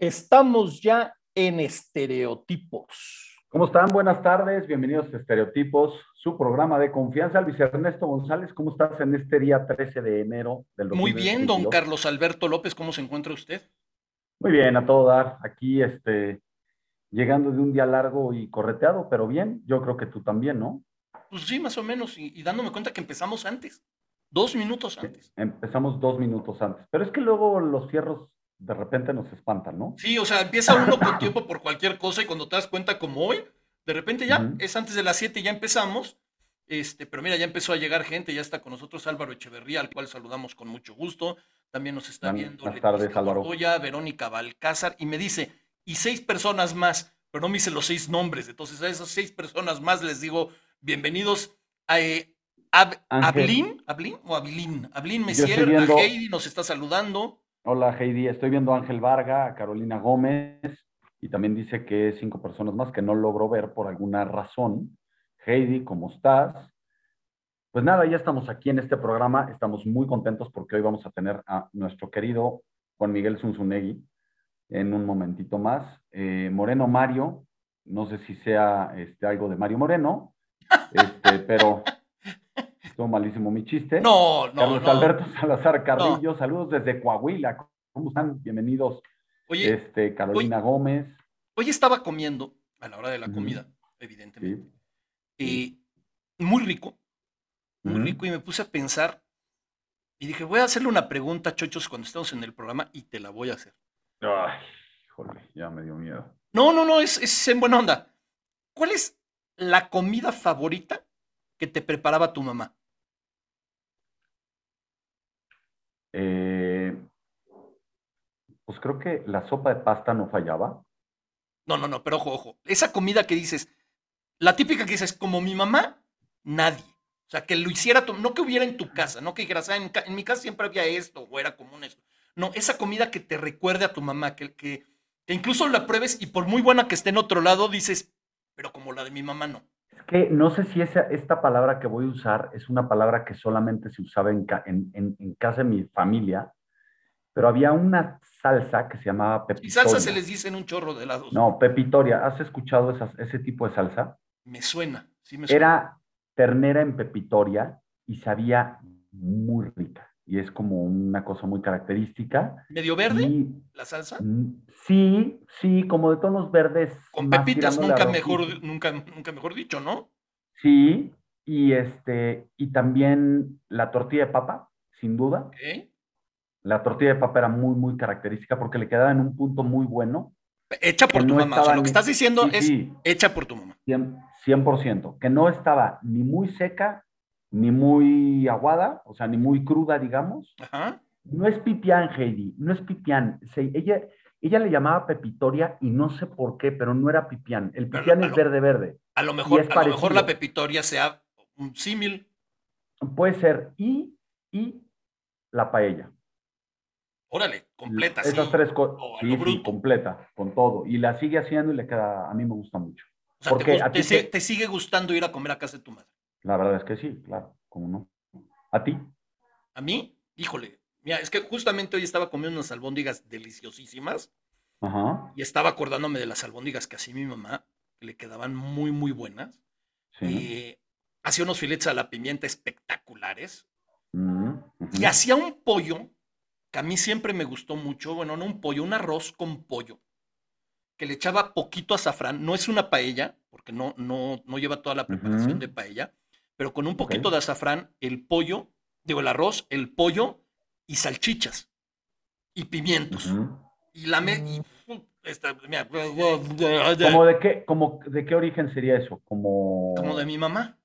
Estamos ya en estereotipos. ¿Cómo están? Buenas tardes, bienvenidos a Estereotipos, su programa de confianza. Luis Ernesto González, ¿cómo estás en este día 13 de enero del 2022? Muy bien, don Carlos Alberto López, ¿cómo se encuentra usted? Muy bien, a todo dar. Aquí, este, llegando de un día largo y correteado, pero bien, yo creo que tú también, ¿no? Pues sí, más o menos, y, y dándome cuenta que empezamos antes, dos minutos antes. Empezamos dos minutos antes, pero es que luego los fierros de repente nos espantan, ¿no? Sí, o sea, empieza uno con tiempo por cualquier cosa y cuando te das cuenta como hoy, de repente ya, uh -huh. es antes de las 7 y ya empezamos. Este, pero mira, ya empezó a llegar gente, ya está con nosotros Álvaro Echeverría, al cual saludamos con mucho gusto. También nos está viendo Buenas tardes, Álvaro. Verónica Balcázar, y me dice, y seis personas más, pero no me dice los seis nombres. Entonces, a esas seis personas más les digo, bienvenidos a eh, Ab Ablin, Ablin o Abilin. Ablin Messier, viendo... a Heidi nos está saludando. Hola Heidi, estoy viendo a Ángel Varga, a Carolina Gómez, y también dice que cinco personas más que no logro ver por alguna razón. Heidi, ¿cómo estás? Pues nada, ya estamos aquí en este programa, estamos muy contentos porque hoy vamos a tener a nuestro querido Juan Miguel Zunzunegui en un momentito más. Eh, Moreno Mario, no sé si sea este, algo de Mario Moreno, este, pero estuvo malísimo mi chiste. No, no, Carlos no. Alberto Salazar Carrillo, no. saludos desde Coahuila. ¿Cómo están? Bienvenidos. Oye, este, Carolina hoy, Gómez. Hoy estaba comiendo a la hora de la comida, evidentemente. Sí. Eh, muy rico, muy uh -huh. rico, y me puse a pensar y dije, voy a hacerle una pregunta, chochos, cuando estemos en el programa y te la voy a hacer. Ay, híjole, ya me dio miedo. No, no, no, es, es en buena onda. ¿Cuál es la comida favorita que te preparaba tu mamá? Eh, pues creo que la sopa de pasta no fallaba. No, no, no, pero ojo, ojo. Esa comida que dices, la típica que dices, como mi mamá, nadie. O sea, que lo hiciera, tu, no que hubiera en tu casa, no que dijeras, ah, en, en, mi casa siempre había esto, o era común esto. No, esa comida que te recuerde a tu mamá, que, que, que incluso la pruebes y por muy buena que esté en otro lado, dices, pero como la de mi mamá, no. Es que no sé si esa, esta palabra que voy a usar es una palabra que solamente se usaba en, en, en, en casa de mi familia, pero había una salsa que se llamaba pepitoria. Y salsa se les dice en un chorro de lados. No, pepitoria. ¿Has escuchado esas, ese tipo de salsa? Me suena, sí me suena. Era ternera en pepitoria y sabía muy rica. Y es como una cosa muy característica. ¿Medio verde y, la salsa? Sí, sí, como de tonos verdes. Con pepitas, nunca mejor, nunca, nunca mejor dicho, ¿no? Sí, y este, y también la tortilla de papa, sin duda. Okay. La tortilla de papa era muy, muy característica porque le quedaba en un punto muy bueno. Hecha por tu no mamá. O sea, lo que estás diciendo sí, es sí. hecha por tu mamá. 100%, 100%. Que no estaba ni muy seca, ni muy aguada, o sea, ni muy cruda, digamos. Ajá. No es pipián, Heidi, no es pipián. Se, ella, ella le llamaba pepitoria y no sé por qué, pero no era pipián. El pipián es verde, verde. A lo mejor, a lo mejor la pepitoria sea un símil. Puede ser. Y, y la paella. Órale, completa. Esas sí. tres cosas. Sí, sí, completa, con todo. Y la sigue haciendo y le queda, a mí me gusta mucho. O sea, Porque te, a ti te, te, sigue gustando ir a comer a casa de tu madre. La verdad es que sí, claro, cómo no. ¿A ti? ¿A mí? Híjole, mira, es que justamente hoy estaba comiendo unas albóndigas deliciosísimas. Ajá. Y estaba acordándome de las albóndigas que hacía mi mamá, que le quedaban muy, muy buenas. Sí. Eh, hacía unos filetes a la pimienta espectaculares. Mm, uh -huh. Y hacía un pollo que a mí siempre me gustó mucho, bueno, no un pollo, un arroz con pollo, que le echaba poquito azafrán, no es una paella, porque no, no, no lleva toda la preparación uh -huh. de paella, pero con un poquito okay. de azafrán, el pollo, digo, el arroz, el pollo y salchichas y pimientos. Uh -huh. Y la me... Y, esta, mira, ¿Como de qué, como de qué origen sería eso? Como... Como de mi mamá.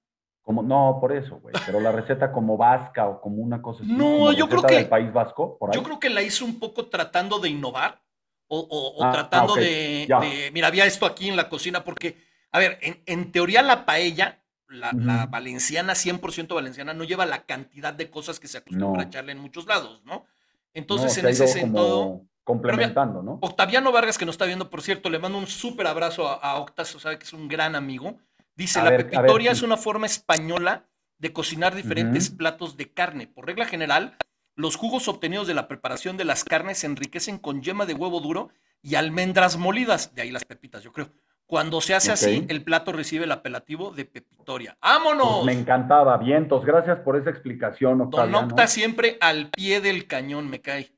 Como, no, por eso, güey. Pero la receta como vasca o como una cosa así. No, yo creo que. del País Vasco, por ahí. Yo creo que la hizo un poco tratando de innovar. O, o, o ah, tratando okay. de, de, Mira, había esto aquí en la cocina, porque, a ver, en, en teoría la paella, la, uh -huh. la valenciana, 100% valenciana, no lleva la cantidad de cosas que se acostumbra no. a echarle en muchos lados, ¿no? Entonces, no, en ese sentido. Complementando, ¿no? Octaviano Vargas, que nos está viendo, por cierto, le mando un súper abrazo a, a Octas, o sea, que es un gran amigo. Dice, a la ver, pepitoria ver, sí. es una forma española de cocinar diferentes uh -huh. platos de carne. Por regla general, los jugos obtenidos de la preparación de las carnes se enriquecen con yema de huevo duro y almendras molidas, de ahí las pepitas, yo creo. Cuando se hace así, el plato recibe el apelativo de pepitoria. ¡Vámonos! Pues me encantaba, vientos. Gracias por esa explicación, Octaviano. Don Octa siempre al pie del cañón me cae.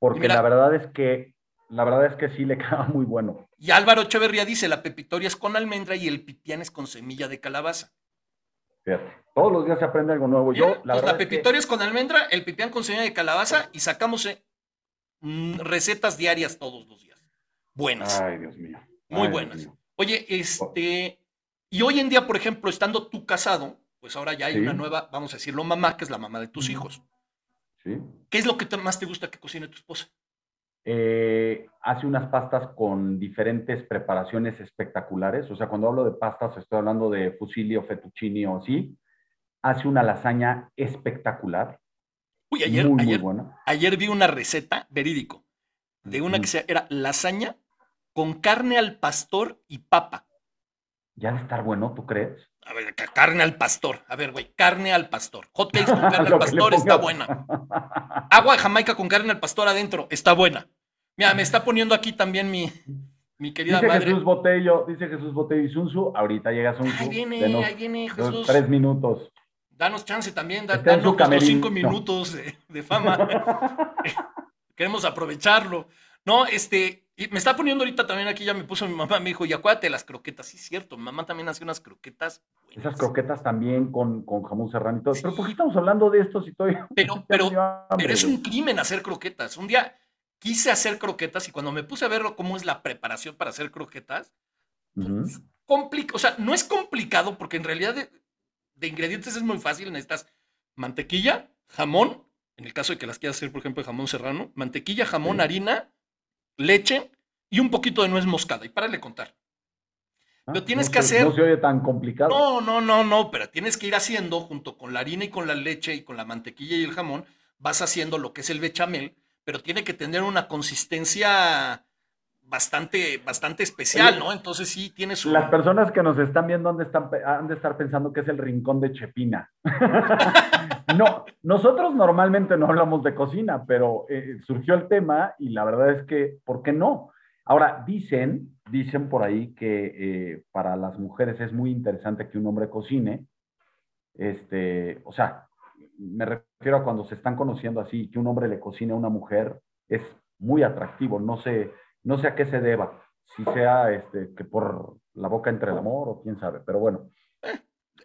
Porque la verdad es que, la verdad es que sí le queda muy bueno. Y Álvaro Echeverría dice, la pepitoria es con almendra y el pipián es con semilla de calabaza. Todos los días se aprende algo nuevo. Yo, la, pues pepitoria es, con almendra, el pipián con semilla de calabaza y sacamos eh, mm, recetas diarias todos los días. Buenas. Ay, Dios mío. Muy buenas. Oye, este, y hoy en día, por ejemplo, estando tú casado, pues ahora ya hay una nueva, vamos a decirlo, mamá, que es la mamá de tus hijos. Sí. ¿Qué es lo que más te gusta que cocine tu esposa? Eh, hace unas pastas con diferentes preparaciones espectaculares. O sea, cuando hablo de pastas, estoy hablando de fusilli o fettuccini o así. Hace una lasaña espectacular. Uy, ayer, ayer, ayer vi una receta verídico de una que se, era lasaña con carne al pastor y papa. Ya de estar bueno, ¿tú crees? A ver, carne al pastor. A ver, güey, carne al pastor. Hot cakes con carne al pastor está buena. Agua de Jamaica con carne al pastor adentro está buena. Mira, me está poniendo aquí también mi, mi querida dice madre. Jesús Botello, dice Jesús Botello y Sunsu. Ahorita llega Sunsu. Ahí viene, ahí viene Jesús. Tres minutos. Danos chance también, danos nuestros cinco minutos de fama. Queremos aprovecharlo. No, este, me está poniendo ahorita también aquí, ya me puso mi mamá, me dijo, y acuérdate las croquetas. Sí, es cierto, mi mamá también hace unas croquetas. Esas croquetas también con, con jamón serrano y todo. Pero ¿por qué estamos hablando de esto si estoy... Pero, pero, pero es un crimen hacer croquetas. Un día quise hacer croquetas y cuando me puse a ver cómo es la preparación para hacer croquetas, pues, o sea, no es complicado porque en realidad de, ingredientes es muy fácil. Necesitas mantequilla, jamón, en el caso de que las quieras hacer, por ejemplo, de jamón serrano, mantequilla, jamón, harina, leche y un poquito de nuez moscada. Y párale contar. Ah, pero tienes que hacer. No se oye tan complicado. No, no, no, no, pero tienes que ir haciendo junto con la harina y con la leche y con la mantequilla y el jamón, vas haciendo lo que es el bechamel, pero tiene que tener una consistencia bastante, bastante especial, ¿no? Entonces sí tiene su... Las personas que nos están viendo han de estar, han de estar pensando que es el rincón de Chepina. no, nosotros normalmente no hablamos de cocina, pero eh, surgió el tema y la verdad es que, ¿por qué no? Ahora, dicen, dicen por ahí que eh, para las mujeres es muy interesante que un hombre cocine. Este, o sea, me refiero a cuando se están conociendo así, que un hombre le cocine a una mujer, es muy atractivo. No sé, no sé a qué se deba, si sea este, que por la boca entre el amor o quién sabe, pero bueno.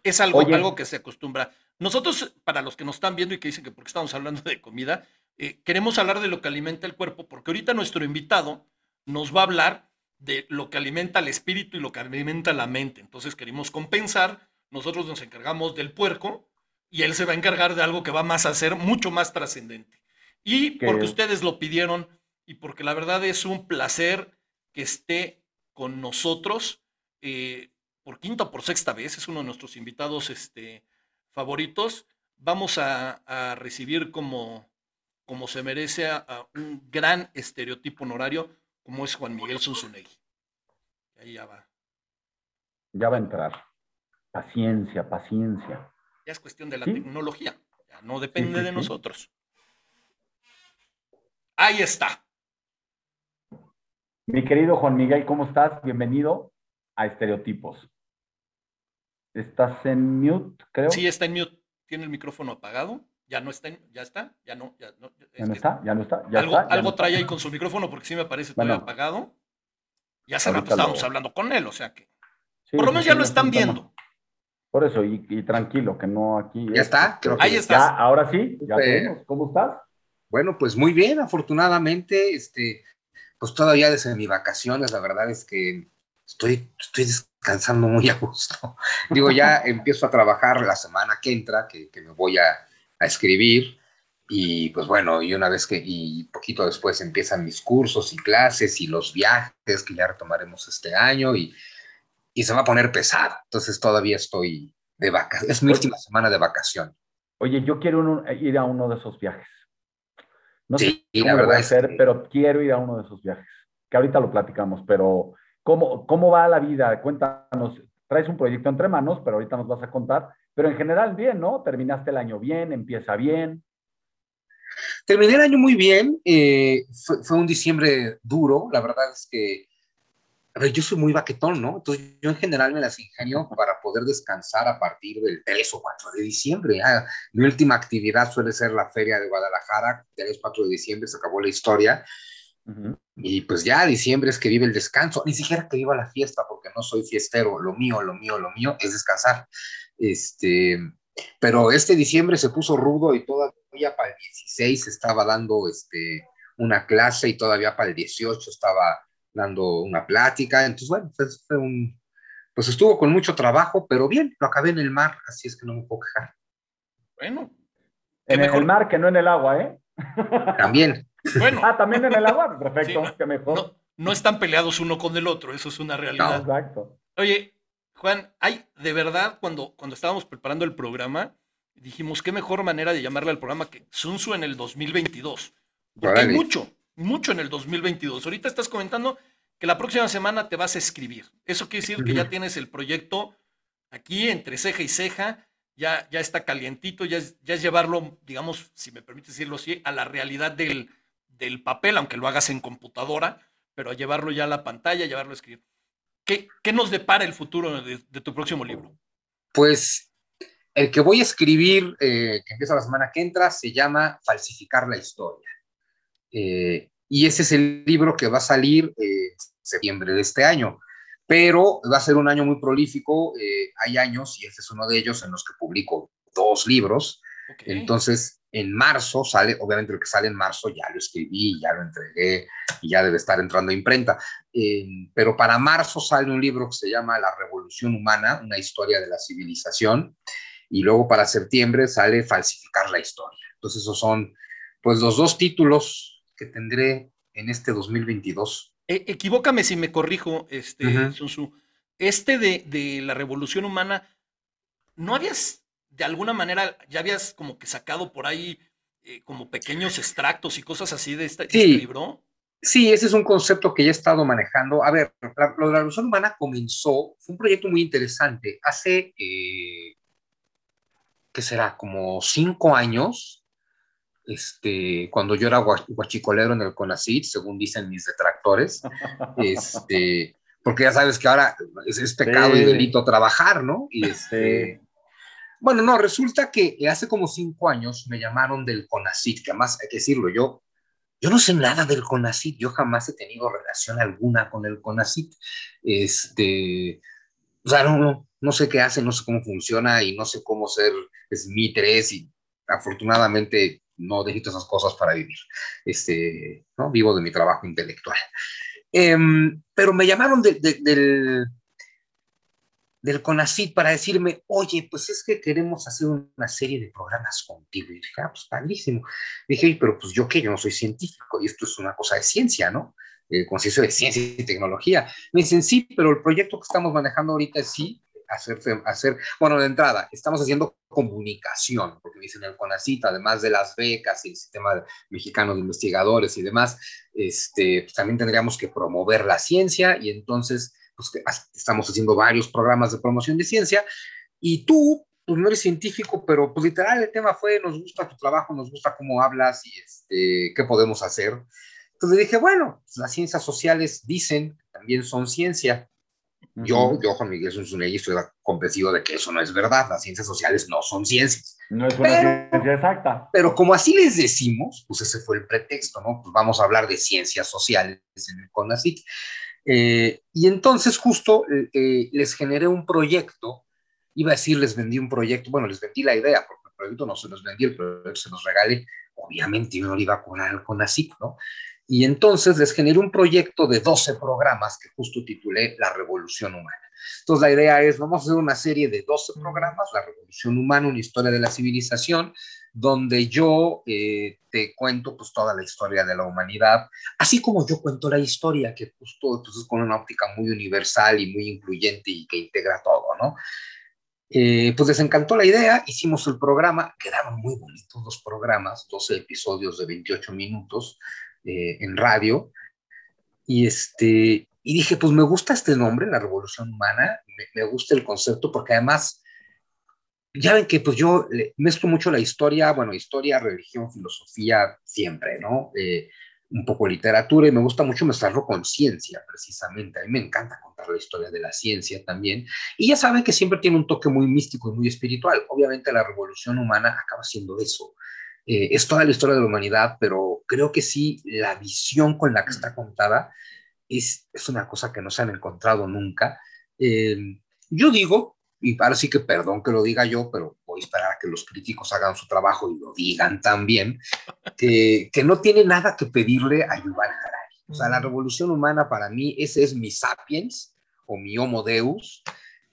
Es algo, algo que se acostumbra. Nosotros, para los que nos están viendo y que dicen que porque estamos hablando de comida, eh, queremos hablar de lo que alimenta el cuerpo, porque ahorita nuestro invitado nos va a hablar de lo que alimenta el espíritu y lo que alimenta la mente. Entonces queremos compensar, nosotros nos encargamos del puerco y él se va a encargar de algo que va más a ser mucho más trascendente. Y porque ustedes lo pidieron, y porque la verdad es un placer que esté con nosotros eh, por quinta o por sexta vez, es uno de nuestros invitados este, favoritos. Vamos a, recibir como, como se merece a, un gran estereotipo honorario como es Juan Miguel Zunzunegui. Ahí ya va. Ya va a entrar. Paciencia, paciencia. Ya es cuestión de la tecnología, ya no depende de nosotros. Ahí está. Mi querido Juan Miguel, ¿cómo estás? Bienvenido a Estereotipos. ¿Estás en mute, creo? Sí, está en mute. Tiene el micrófono apagado. Ya no está, ya está, ya no, ya no. ¿Ya no está? ¿Ya no está? algo, algo trae ahí con su micrófono porque sí me parece todavía apagado. Ya hace rato estábamos hablando con él, o sea que. por lo menos ya lo están viendo. Por eso, y, tranquilo, que no aquí. ¿Ya está? Creo ahí está. ahora sí, ya tenemos. ¿Cómo estás? Bueno, pues muy bien, afortunadamente, este, pues todavía desde mis vacaciones, la verdad es que estoy, estoy descansando muy a gusto. Digo, ya empiezo a trabajar la semana que entra, que, me voy a, escribir. Y pues bueno, y una vez que, y poquito después empiezan mis cursos y clases y los viajes que ya retomaremos este año y, y se va a poner pesado. Entonces todavía estoy de vacaciones. Es mi última semana de vacación. Oye, yo quiero ir a uno de esos viajes. No sé cómo la verdad hacer, pero quiero ir a uno de esos viajes, que ahorita lo platicamos, pero ¿cómo, ¿cómo va la vida? Cuéntanos, traes un proyecto entre manos, pero ahorita nos vas a contar, pero en general bien, ¿no? Terminaste el año bien, empieza bien. Terminé el año muy bien, eh, fue, fue, un diciembre duro, la verdad es que, a ver, yo soy muy baquetón, ¿no? Entonces yo en general me las ingenio para poder descansar a partir del 3 o 4 de diciembre. Ah, mi última actividad suele ser la feria de Guadalajara, 3 4 de diciembre se acabó la historia. Uh -huh. Y pues ya diciembre es que vive el descanso, ni siquiera que viva la fiesta, porque no soy fiestero, lo mío, lo mío, lo mío es descansar. Este, pero este diciembre se puso rudo y todavía para el 16 estaba dando este, una clase y todavía para el 18 estaba dando una plática. Entonces, bueno, pues, fue un, pues estuvo con mucho trabajo, pero bien, lo acabé en el mar, así es que no me puedo quejar. Bueno. En mejor? el mar que no en el agua, ¿eh? También. Bueno. Ah, también en el agua, perfecto, sí, qué mejor. No, no, están peleados uno con el otro, eso es una realidad. No, exacto. Oye, Juan, hay de verdad, cuando, cuando estábamos preparando el programa, dijimos, qué mejor manera de llamarle al programa que Sun Tzu en el 2022. Porque hay mucho, mucho en el 2022. Ahorita estás comentando que la próxima semana te vas a escribir. Eso quiere decir que ya tienes el proyecto aquí entre ceja y ceja, ya, ya está calientito, ya es, ya es llevarlo, digamos, si me permite decirlo así, a la realidad del, del papel, aunque lo hagas en computadora, pero a llevarlo ya a la pantalla, llevarlo a escribir. ¿Qué, qué nos depara el futuro de, de, tu próximo libro? Pues el que voy a escribir, eh, que empieza la semana que entra, se llama Falsificar la historia. Eh, y ese es el libro que va a salir en eh, septiembre de este año. Pero va a ser un año muy prolífico. Eh, hay años, y este es uno de ellos, en los que publico dos libros. Okay. Entonces, en marzo sale, obviamente el que sale en marzo ya lo escribí, ya lo entregué y ya debe estar entrando a imprenta. Eh, pero para marzo sale un libro que se llama La Revolución Humana, una historia de la civilización. Y luego para septiembre sale Falsificar la historia. Entonces, esos son pues los dos títulos que tendré en este 2022. Eh, equivócame si me corrijo, este, uh -huh. Sun Tzu. Este de, de, la revolución humana, ¿no habías, de alguna manera, ya habías como que sacado por ahí eh, como pequeños extractos y cosas así de este, sí. este, libro? Sí, ese es un concepto que ya he estado manejando. A ver, la, la revolución humana comenzó, fue un proyecto muy interesante. Hace, eh, ¿qué será? Como cinco años, este, cuando yo era guachicolero en el CONACYT, según dicen mis detractores, este, porque ya sabes que ahora es, es pecado sí. y delito trabajar, ¿no? Y este, sí. bueno, no, resulta que hace como cinco años me llamaron del CONACYT, que además hay que decirlo, yo, yo no sé nada del CONACYT, yo jamás he tenido relación alguna con el CONACYT, este, o sea, no, no, no sé qué hace, no sé cómo funciona y no sé cómo ser SMI 3 y afortunadamente no necesito esas cosas para vivir. Este, ¿no? Vivo de mi trabajo intelectual. Eh, pero me llamaron de, de, del, del para decirme, oye, pues es que queremos hacer una serie de programas contigo. Y dije, ah, pues padrísimo. Dije, pero pues yo qué, yo no soy científico y esto es una cosa de ciencia, ¿no? Eh, conciencia de ciencia y tecnología. Me dicen, sí, pero el proyecto que estamos manejando ahorita sí, hacer, hacer, bueno, de entrada, estamos haciendo comunicación, porque dicen el CONACYT, además de las becas y el sistema mexicano de investigadores y demás, este, pues también tendríamos que promover la ciencia y entonces pues, estamos haciendo varios programas de promoción de ciencia y tú, pues no eres científico, pero pues literal el tema fue, nos gusta tu trabajo, nos gusta cómo hablas y este, qué podemos hacer. Entonces dije, bueno, pues, las ciencias sociales dicen, también son ciencia, yo, yo, Juan Miguel Zunzunegui, estoy convencido de que eso no es verdad. Las ciencias sociales no son ciencias. No es una ciencia exacta. Pero como así les decimos, pues ese fue el pretexto, ¿no? Pues vamos a hablar de ciencias sociales en el CONACYT. Eh, y entonces justo eh, eh, les generé un proyecto, iba a decir, les vendí un proyecto, bueno, les vendí la idea, porque el proyecto no se los vendí, el proyecto se los regalé, obviamente yo no lo iba a cobrar al CONACYT, ¿no? Y entonces les generé un proyecto de 12 programas que justo titulé La Revolución Humana. Entonces la idea es, vamos a hacer una serie de 12 programas, La Revolución Humana, una historia de la civilización, donde yo eh, te cuento pues toda la historia de la humanidad, así como yo cuento la historia, que justo pues, es con una óptica muy universal y muy incluyente y que integra todo, ¿no? Eh, pues les encantó la idea, hicimos el programa, quedaron muy bonitos los programas, 12 episodios de 28 minutos, eh, en radio, y, este, y dije, pues me gusta este nombre, la revolución humana, me, me, gusta el concepto, porque además ya ven que pues yo mezclo mucho la historia, bueno, historia, religión, filosofía, siempre, ¿no? Eh, un poco literatura y me gusta mucho mezclarlo con ciencia, precisamente. A mí me encanta contar la historia de la ciencia también. Y ya saben que siempre tiene un toque muy místico y muy espiritual. Obviamente la revolución humana acaba siendo eso. Eh, es toda la historia de la humanidad, pero creo que sí, la visión con la que está contada es, es una cosa que no se han encontrado nunca. Eh, yo digo, y ahora sí que perdón que lo diga yo, pero voy a esperar a que los críticos hagan su trabajo y lo digan también, que, que no tiene nada que pedirle a Yuval Harari. O sea, la revolución humana para mí, ese es mi sapiens o mi homo deus,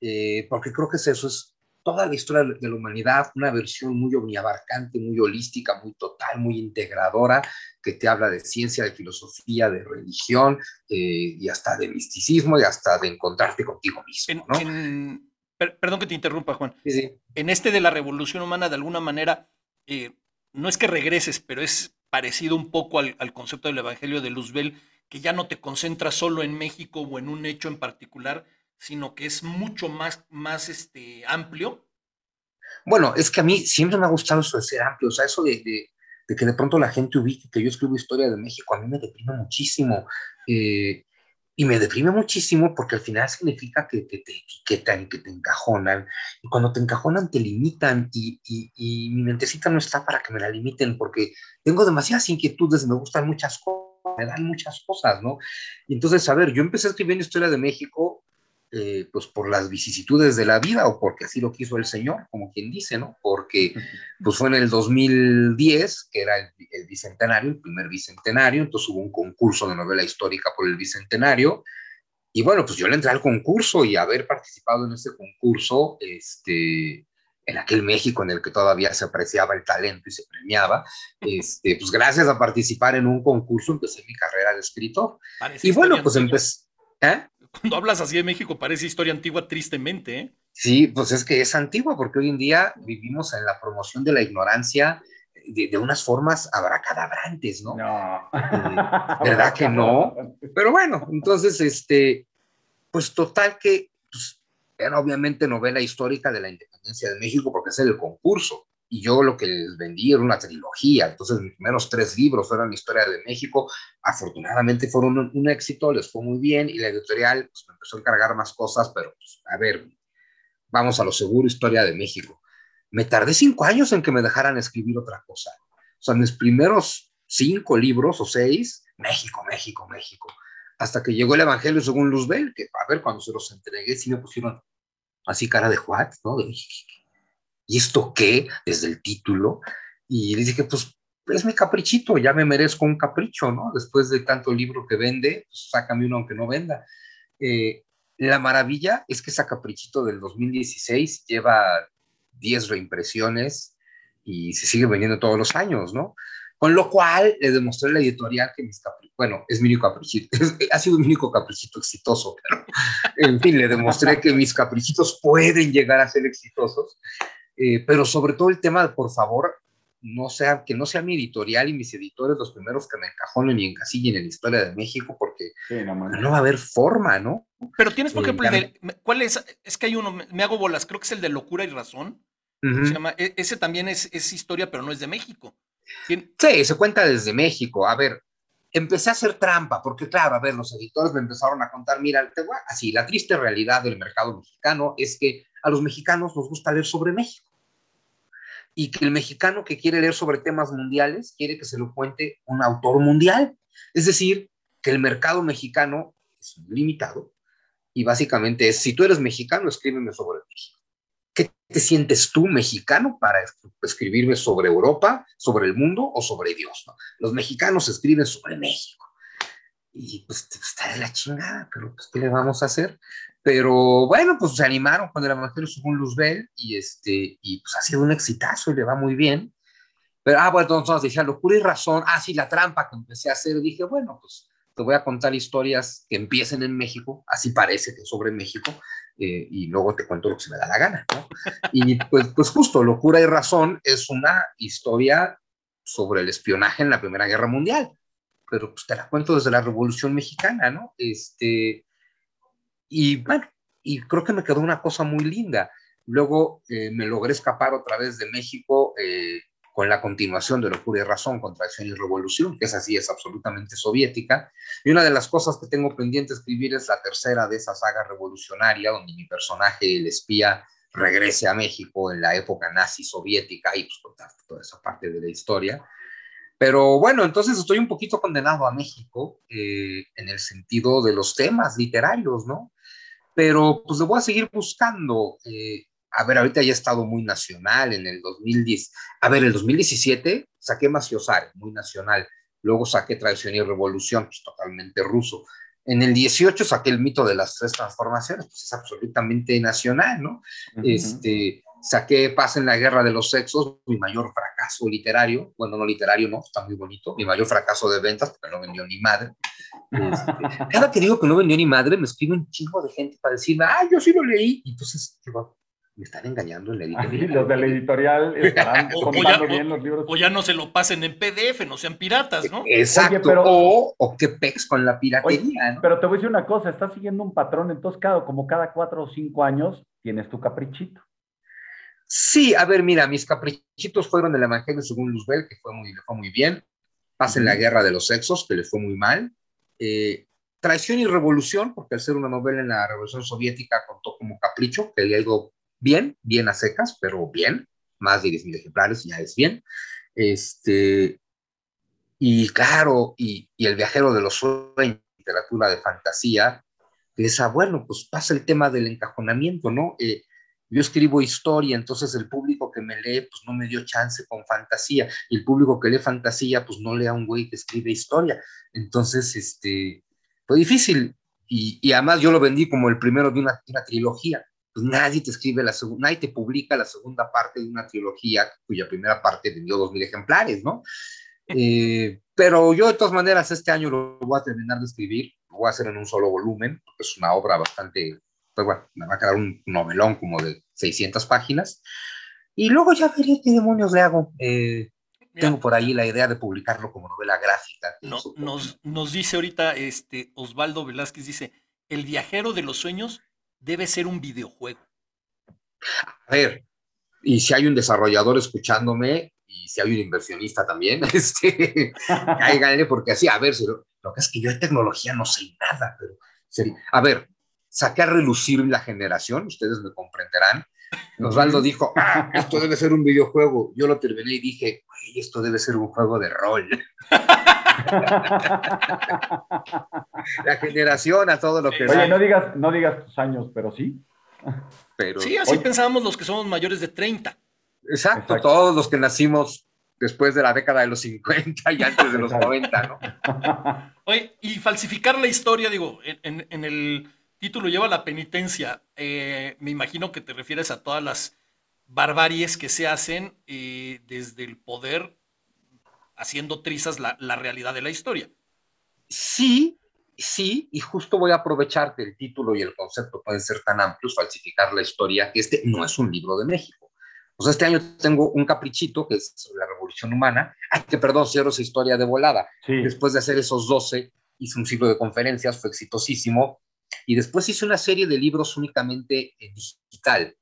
eh, porque creo que es eso, es toda la historia de la humanidad, una versión muy omniabarcante, muy holística, muy total, muy integradora, que te habla de ciencia, de filosofía, de religión eh, y hasta de misticismo y hasta de encontrarte contigo mismo. ¿no? perdón que te interrumpa, Juan. En este de la revolución humana, de alguna manera, eh, no es que regreses, pero es parecido un poco al, concepto del Evangelio de Luzbel, que ya no te concentras solo en México o en un hecho en particular, sino que es mucho más, más este, amplio. Bueno, es que a mí siempre me ha gustado eso de ser amplio, o sea, eso de, de, que de pronto la gente ubique que yo escribo historia de México, a mí me deprime muchísimo. Eh, y me deprime muchísimo porque al final significa que, te etiquetan y que te encajonan. Y cuando te encajonan, te limitan. Y, y, mi mentecita no está para que me la limiten porque tengo demasiadas inquietudes, me gustan muchas cosas, me dan muchas cosas, ¿no? Y entonces, a ver, yo empecé escribiendo historia de México eh, pues por las vicisitudes de la vida o porque así lo quiso el Señor, como quien dice, ¿no? Porque pues fue en el 2010, que era el, bicentenario, el primer bicentenario, entonces hubo un concurso de novela histórica por el bicentenario, y bueno, pues yo le entré al concurso y haber participado en ese concurso, este, en aquel México en el que todavía se apreciaba el talento y se premiaba, este, pues gracias a participar en un concurso empecé mi carrera de escritor. y bueno, pues empecé... ¿eh? Cuando hablas así de México parece historia antigua tristemente, ¿eh? Sí, pues es que es antigua porque hoy en día vivimos en la promoción de la ignorancia de, unas formas abracadabrantes, ¿no? No. Eh, ¿Verdad que no? Pero bueno, entonces, este, pues total que, pues, era obviamente novela histórica de la independencia de México porque es el concurso y yo lo que les vendí era una trilogía, entonces mis primeros tres libros eran la historia de México, afortunadamente fueron un, éxito, les fue muy bien y la editorial pues, me empezó a encargar más cosas, pero pues, a ver, vamos a lo seguro, historia de México. Me tardé cinco años en que me dejaran escribir otra cosa. O sea, mis primeros cinco libros o seis, México, México, México. Hasta que llegó el Evangelio según Luzbel, que a ver, cuando se los entregué, sí me pusieron así cara de what, ¿no? De, ¿y esto qué? Desde el título. Y le dije, pues es mi caprichito, ya me merezco un capricho, ¿no? Después de tanto libro que vende, pues sácame uno aunque no venda. Eh, la maravilla es que ese caprichito del 2016 lleva 10 reimpresiones y se sigue vendiendo todos los años, ¿no? Con lo cual le demostré a la editorial que mis caprichitos, bueno, es mi único caprichito, ha sido mi único caprichito exitoso, pero en fin, le demostré que mis caprichitos pueden llegar a ser exitosos eh, pero sobre todo el tema de, por favor, no sea, que no sea mi editorial y mis editores los primeros que me encajonen y encasillen en la historia de México, porque no, va a haber forma, ¿no? Pero tienes, por eh, ejemplo, ¿cuál es? Es que hay uno, me hago bolas, creo que es el de Locura y Razón. se llama, e, ese también es, es, historia, pero no es de México. Sí, se cuenta desde México. A ver, empecé a hacer trampa, porque claro, a ver, los editores me empezaron a contar, mira, te voy así, la triste realidad del mercado mexicano es que a los mexicanos nos gusta leer sobre México. Y que el mexicano que quiere leer sobre temas mundiales quiere que se lo cuente un autor mundial. Es decir, que el mercado mexicano es limitado y básicamente es, si tú eres mexicano, escríbeme sobre México. ¿Qué te sientes tú mexicano para escribirme sobre Europa, sobre el mundo o sobre Dios? Los mexicanos escriben sobre México. Y pues está de la chingada, pero pues, ¿qué le vamos a hacer? Pero bueno, pues se animaron con el Evangelio según Luzbel y, este, y pues ha sido un exitazo y le va muy bien. Pero, ah, bueno, entonces decía locura y razón. Ah, sí, la trampa que empecé a hacer. Dije, bueno, pues te voy a contar historias que empiecen en México, así parece que sobre México, eh, y luego te cuento lo que se me da la gana. ¿no? Y pues, pues justo, locura y razón es una historia sobre el espionaje en la Primera Guerra Mundial, pero pues te la cuento desde la Revolución Mexicana, ¿no? Este, y bueno, y creo que me quedó una cosa muy linda. Luego eh, me logré escapar otra vez de México eh, con la continuación de Locura y Razón contra Acción y Revolución, que es así, es absolutamente soviética. Y una de las cosas que tengo pendiente escribir es la tercera de esa saga revolucionaria, donde mi personaje, el espía, regrese a México en la época nazi soviética y pues contar toda esa parte de la historia. Pero bueno, entonces estoy un poquito condenado a México eh, en el sentido de los temas literarios, ¿no? Pero pues le voy a seguir buscando. Eh, a ver, ahorita ya he estado muy nacional en el 2010. A ver, el 2017 saqué Maciosar, muy nacional. Luego saqué Tradición y Revolución, pues totalmente ruso. En el 18 saqué el mito de las tres transformaciones, pues es absolutamente nacional, ¿no? Este, saqué Paz en la Guerra de los Sexos, mi mayor fracaso literario, bueno, no literario, no, está muy bonito, mi mayor fracaso de ventas, porque no vendió ni madre. Este, cada que digo que no vendió ni madre, me escribe un chingo de gente para decirme, ah, yo sí lo leí, y entonces digo, me están engañando en la editorial. Los de la editorial estarán o, ya, bien los libros. O ya no se lo pasen en PDF, no sean piratas, ¿no? Exacto, pero, o, o que pex con la piratería, ¿no? Pero te voy a decir una cosa, estás siguiendo un patrón, entonces cada, como cada cuatro o cinco años tienes tu caprichito. Sí, a ver, mira, mis caprichitos fueron el Evangelio según Luzbel, que fue muy, le fue muy bien, Paz en la Guerra de los Sexos, que le fue muy mal, eh, Traición y Revolución, porque al ser una novela en la Revolución Soviética contó como capricho, que le ido bien, bien a secas, pero bien, más de 10.000 ejemplares, ya es bien. Este, y claro, y, El viajero de los sueños, literatura de fantasía, que es, ah, bueno, pues pasa el tema del encajonamiento, ¿no? Eh, yo escribo historia, entonces el público que me lee, pues no me dio chance con fantasía, y el público que lee fantasía, pues no lee a un güey que escribe historia. Entonces, este, fue difícil, y, y además yo lo vendí como el primero de una, de una trilogía pues nadie te escribe la segunda, nadie te publica la segunda parte de una trilogía cuya primera parte vendió dos mil ejemplares, ¿no? Eh, pero yo de todas maneras este año lo voy a terminar de escribir, lo voy a hacer en un solo volumen, porque es una obra bastante, pues bueno, me va a quedar un novelón como de 600 páginas, y luego ya veré qué demonios le hago. Eh, tengo por ahí la idea de publicarlo como novela gráfica. No, nos, nos dice ahorita este Osvaldo Velázquez, dice, El viajero de los sueños debe ser un videojuego. A ver, y si hay un desarrollador escuchándome y si hay un inversionista también, este, cáiganle, porque así, a ver, lo, que es que yo de tecnología no sé nada, pero a ver, saqué a relucir la generación, ustedes me comprenderán. Osvaldo dijo, ah, esto debe ser un videojuego. Yo lo terminé y dije, esto debe ser un juego de rol. la generación a todo lo que... Oye, no digas, no digas tus años, pero sí. Pero, sí, así pensábamos los que somos mayores de 30. Exacto, todos los que nacimos después de la década de los 50 y antes de los 90, ¿no? Oye, y falsificar la historia, digo, en, el título lleva la penitencia. Eh, me imagino que te refieres a todas las barbaries que se hacen eh, desde el poder haciendo trizas la, realidad de la historia. Sí, sí, y justo voy a aprovechar que el título y el concepto pueden ser tan amplios, falsificar la historia, que este no es un libro de México. Pues este año tengo un caprichito, que es la revolución humana. Ay, que perdón, cierro esa historia de volada. Después de hacer esos 12, hice un ciclo de conferencias, fue exitosísimo. Y después hice una serie de libros únicamente en digital,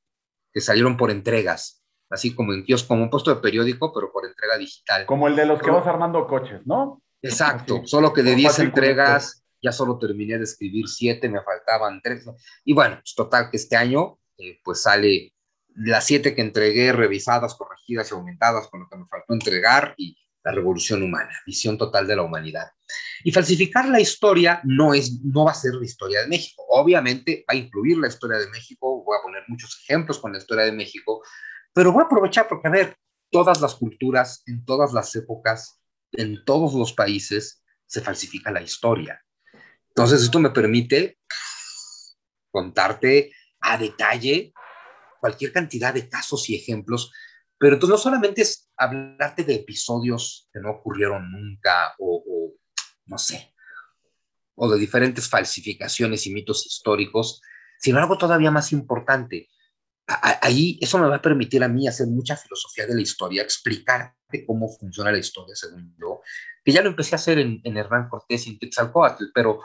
que salieron por entregas así como en kiosco, como un puesto de periódico, pero por entrega digital. Como el de los que vas armando coches, ¿no? Exacto, solo que de 10 entregas ya solo terminé de escribir 7, me faltaban 3. Y bueno, pues total que este año eh, pues sale las 7 que entregué revisadas, corregidas y aumentadas con lo que me faltó entregar y la revolución humana, visión total de la humanidad. Y falsificar la historia no, es, no va a ser la historia de México. Obviamente va a incluir la historia de México, voy a poner muchos ejemplos con la historia de México, pero voy a aprovechar porque, a ver, todas las culturas, en todas las épocas, en todos los países, se falsifica la historia. Entonces, esto me permite contarte a detalle cualquier cantidad de casos y ejemplos, pero entonces no solamente es hablarte de episodios que no ocurrieron nunca o, o no sé, o de diferentes falsificaciones y mitos históricos, sino algo todavía más importante, ahí eso me va a permitir a mí hacer mucha filosofía de la historia, explicarte cómo funciona la historia según yo, que ya lo empecé a hacer en, Hernán Cortés y en Quetzalcóatl, pero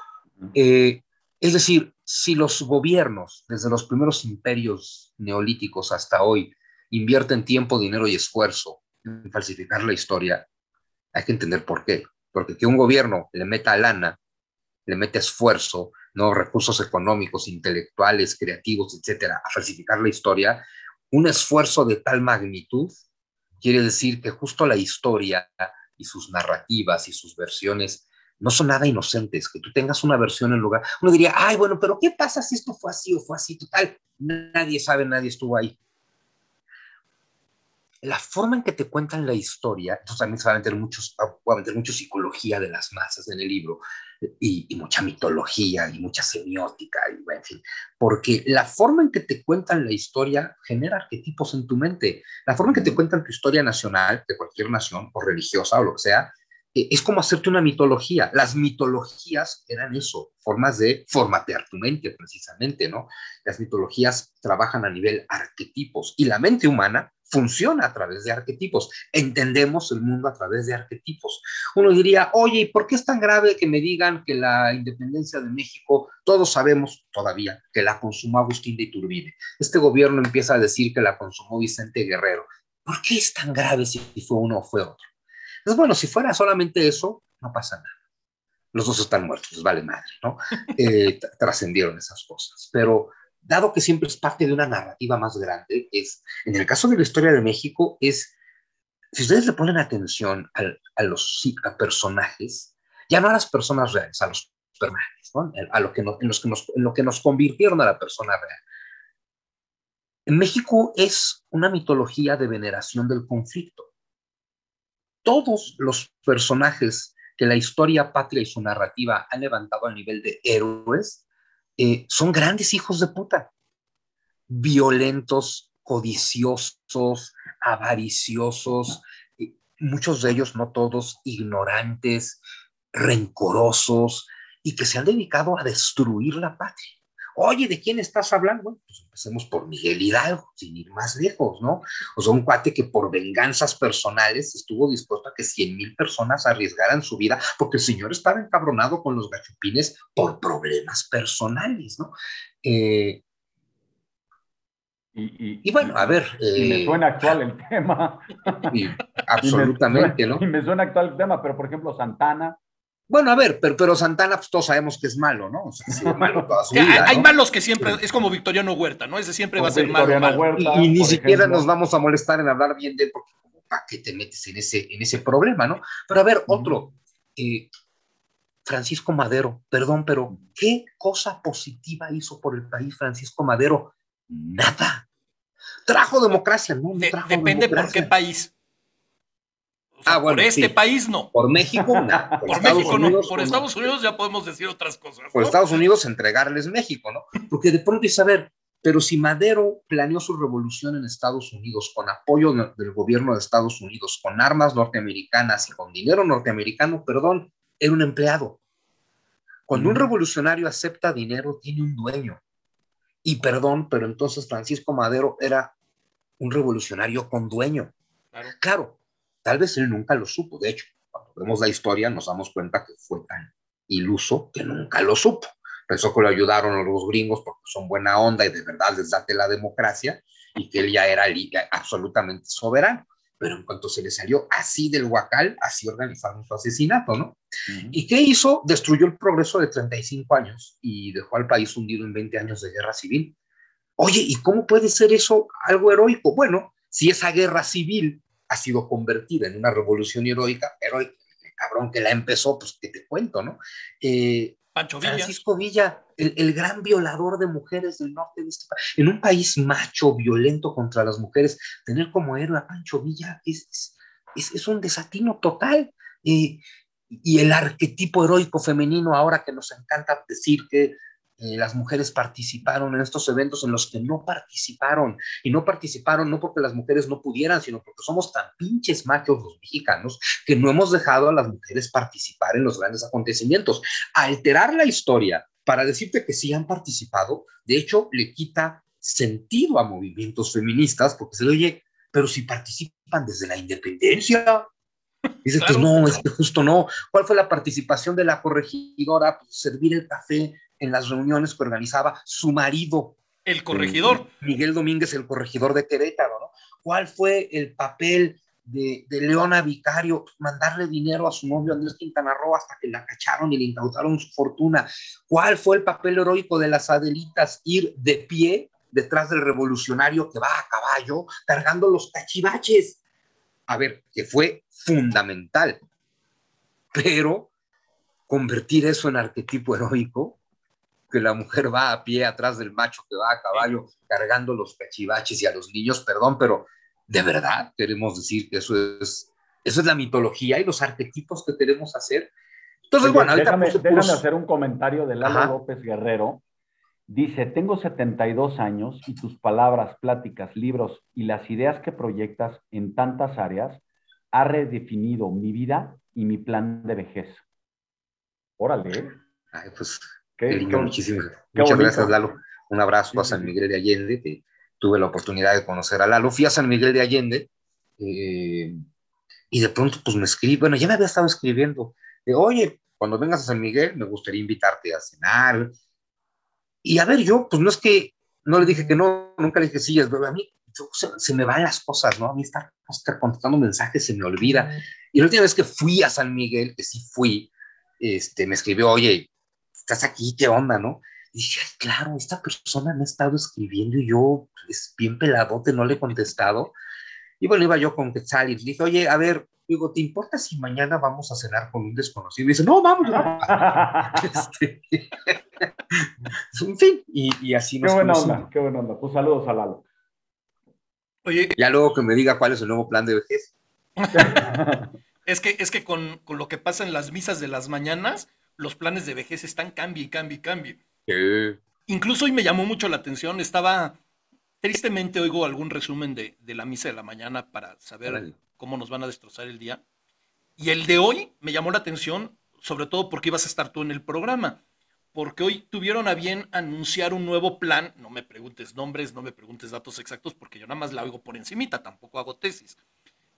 eh, es decir, si los gobiernos, desde los primeros imperios neolíticos hasta hoy, invierten tiempo, dinero y esfuerzo en falsificar la historia, hay que entender por qué. Porque que un gobierno le meta lana, le mete esfuerzo, no recursos económicos, intelectuales, creativos, etcétera, a falsificar la historia, un esfuerzo de tal magnitud quiere decir que justo la historia y sus narrativas y sus versiones no son nada inocentes, que tú tengas una versión en lugar, uno diría, ay, bueno, pero ¿qué pasa si esto fue así o fue así? Total, nadie sabe, nadie estuvo ahí la forma en que te cuentan la historia, entonces también se va a meter, muchos, va a meter mucho psicología de las masas en el libro, y, mucha mitología y mucha semiótica, y, en fin, porque la forma en que te cuentan la historia genera arquetipos en tu mente. La forma en que te cuentan tu historia nacional, de cualquier nación, o religiosa, o lo que sea, eh, es como hacerte una mitología. Las mitologías eran eso, formas de formatear tu mente, precisamente, ¿no? Las mitologías trabajan a nivel arquetipos y la mente humana funciona a través de arquetipos. Entendemos el mundo a través de arquetipos. Uno diría, oye, ¿y por qué es tan grave que me digan que la independencia de México, todos sabemos todavía que la consumó Agustín de Iturbide? Este gobierno empieza a decir que la consumó Vicente Guerrero. ¿Por qué es tan grave si fue uno o fue otro? Entonces, bueno, si fuera solamente eso, no pasa nada. Los dos están muertos, les vale madre, ¿no? Eh, trascendieron esas cosas. Pero dado que siempre es parte de una narrativa más grande, es, en el caso de la historia de México, es, si ustedes le ponen atención a, los personajes, ya no a las personas reales, a los personajes, a lo que, en, los que nos, en lo que nos convirtieron a la persona real. En México es una mitología de veneración del conflicto todos los personajes que la historia patria y su narrativa han levantado a nivel de héroes eh, son grandes hijos de puta, violentos, codiciosos, avariciosos, muchos de ellos, no todos, ignorantes, rencorosos, y que se han dedicado a destruir la patria. Oye, ¿de quién estás hablando? pues empecemos por Miguel Hidalgo, sin ir más lejos, ¿no? O sea, un cuate que por venganzas personales estuvo dispuesto a que 100 mil personas arriesgaran su vida porque el señor estaba encabronado con los gachupines por problemas personales, ¿no? Eh, y, bueno, a ver. y me eh, suena actual el tema. absolutamente, ¿no? Y me suena actual el tema, pero por ejemplo, Santana bueno, a ver, pero, pero, Santana, pues todos sabemos que es malo, ¿no? O sea, es malo toda su vida, Hay malos que siempre, es como Victoriano Huerta, ¿no? Ese siempre va a ser malo. y, ni siquiera nos vamos a molestar en hablar bien de él, porque ¿para qué te metes en ese, en ese problema, no? Pero a ver, otro, eh, Francisco Madero, perdón, pero ¿qué cosa positiva hizo por el país Francisco Madero? Nada. Trajo democracia, ¿no? trajo depende por qué país ah, bueno, por este país no. Por México no. Por, México no. Por Estados Unidos ya podemos decir otras cosas. Por Estados Unidos entregarles México, ¿no? Porque de pronto dice, a ver, pero si Madero planeó su revolución en Estados Unidos con apoyo del gobierno de Estados Unidos, con armas norteamericanas y con dinero norteamericano, perdón, era un empleado. Cuando un revolucionario acepta dinero, tiene un dueño. Y perdón, pero entonces Francisco Madero era un revolucionario con dueño. Claro, claro Tal vez él nunca lo supo. De hecho, cuando vemos la historia nos damos cuenta que fue tan iluso que nunca lo supo. Pensó que lo ayudaron los gringos porque son buena onda y de verdad les date la democracia y que él ya era absolutamente soberano. Pero en cuanto se le salió así del huacal, así organizaron su asesinato, ¿no? ¿Y qué hizo? Destruyó el progreso de 35 años y dejó al país hundido en 20 años de guerra civil. Oye, ¿y cómo puede ser eso algo heroico? Bueno, si esa guerra civil ha sido convertida en una revolución heroica, heroica, el cabrón que la empezó, pues que te cuento, ¿no? Eh, Pancho Villa. Francisco Villa, el, gran violador de mujeres del norte de este país. En un país macho, violento contra las mujeres, tener como héroe a Pancho Villa es, es, es un desatino total. Eh, y el arquetipo heroico femenino, ahora que nos encanta decir que eh, las mujeres participaron en estos eventos en los que no participaron. Y no participaron no porque las mujeres no pudieran, sino porque somos tan pinches machos los mexicanos que no hemos dejado a las mujeres participar en los grandes acontecimientos. Alterar la historia para decirte que sí han participado, de hecho, le quita sentido a movimientos feministas porque se le oye, pero si participan desde la independencia, Dices, pues no, es que justo no. ¿Cuál fue la participación de la corregidora? Pues servir el café en las reuniones que organizaba su marido. El corregidor. Miguel Domínguez, el corregidor de Querétaro, ¿no? ¿Cuál fue el papel de, de, Leona Vicario, mandarle dinero a su novio Andrés Quintana Roo hasta que la cacharon y le incautaron su fortuna. ¿Cuál fue el papel heroico de las Adelitas? Ir de pie detrás del revolucionario que va a caballo cargando los cachivaches. A ver, que fue fundamental. Pero convertir eso en arquetipo heroico, que la mujer va a pie atrás del macho que va a caballo cargando los cachivaches y a los niños, perdón, pero ¿De verdad queremos decir que eso es, eso es la mitología y los arquetipos que queremos hacer? Entonces, bueno, déjame, déjame hacer un comentario de Lalo López Guerrero. Dice, tengo 72 años y tus palabras, pláticas, libros y las ideas que proyectas en tantas áreas ha redefinido mi vida y mi plan de vejez. Órale. Ay, pues, qué, muchísimas, muchas gracias, Lalo. Un abrazo a San Miguel de Allende, que tuve la oportunidad de conocer a Lalo. Fui a San Miguel de Allende eh, y de pronto pues me escribe, bueno, ya me había estado escribiendo, de, oye, cuando vengas a San Miguel me gustaría invitarte a cenar. Y a ver, yo pues no es que, no le dije que no, nunca le dije sí, es a mí se, me van las cosas, ¿no? A mí estar, estar contestando mensajes se me olvida. Y la última vez que fui a San Miguel, que sí fui, este, me escribió, oye, estás aquí, ¿qué onda, no? Y dije, claro, esta persona me ha estado escribiendo y yo, es bien peladote, no le he contestado. Y bueno, iba yo con Quetzal y le dije, oye, a ver, digo, ¿te importa si mañana vamos a cenar con un desconocido? Y dice, no, vamos. este, en fin, y, así nos Qué buena onda, qué buena onda. Pues saludos a Lalo. Oye. Ya luego que me diga cuál es el nuevo plan de vejez. es que, es que con, con, lo que pasa en las misas de las mañanas, los planes de vejez están cambio y cambio y cambio. Incluso hoy me llamó mucho la atención, estaba, tristemente oigo algún resumen de, la misa de la mañana para saber cómo nos van a destrozar el día. Y el de hoy me llamó la atención, sobre todo porque ibas a estar tú en el programa, porque hoy tuvieron a bien anunciar un nuevo plan, no me preguntes nombres, no me preguntes datos exactos, porque yo nada más la oigo por encimita, tampoco hago tesis,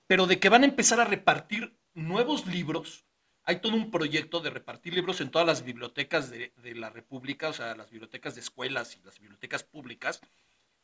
pero de que van a empezar a repartir nuevos libros hay todo un proyecto de repartir libros en todas las bibliotecas de, la República, o sea, las bibliotecas de escuelas y las bibliotecas públicas,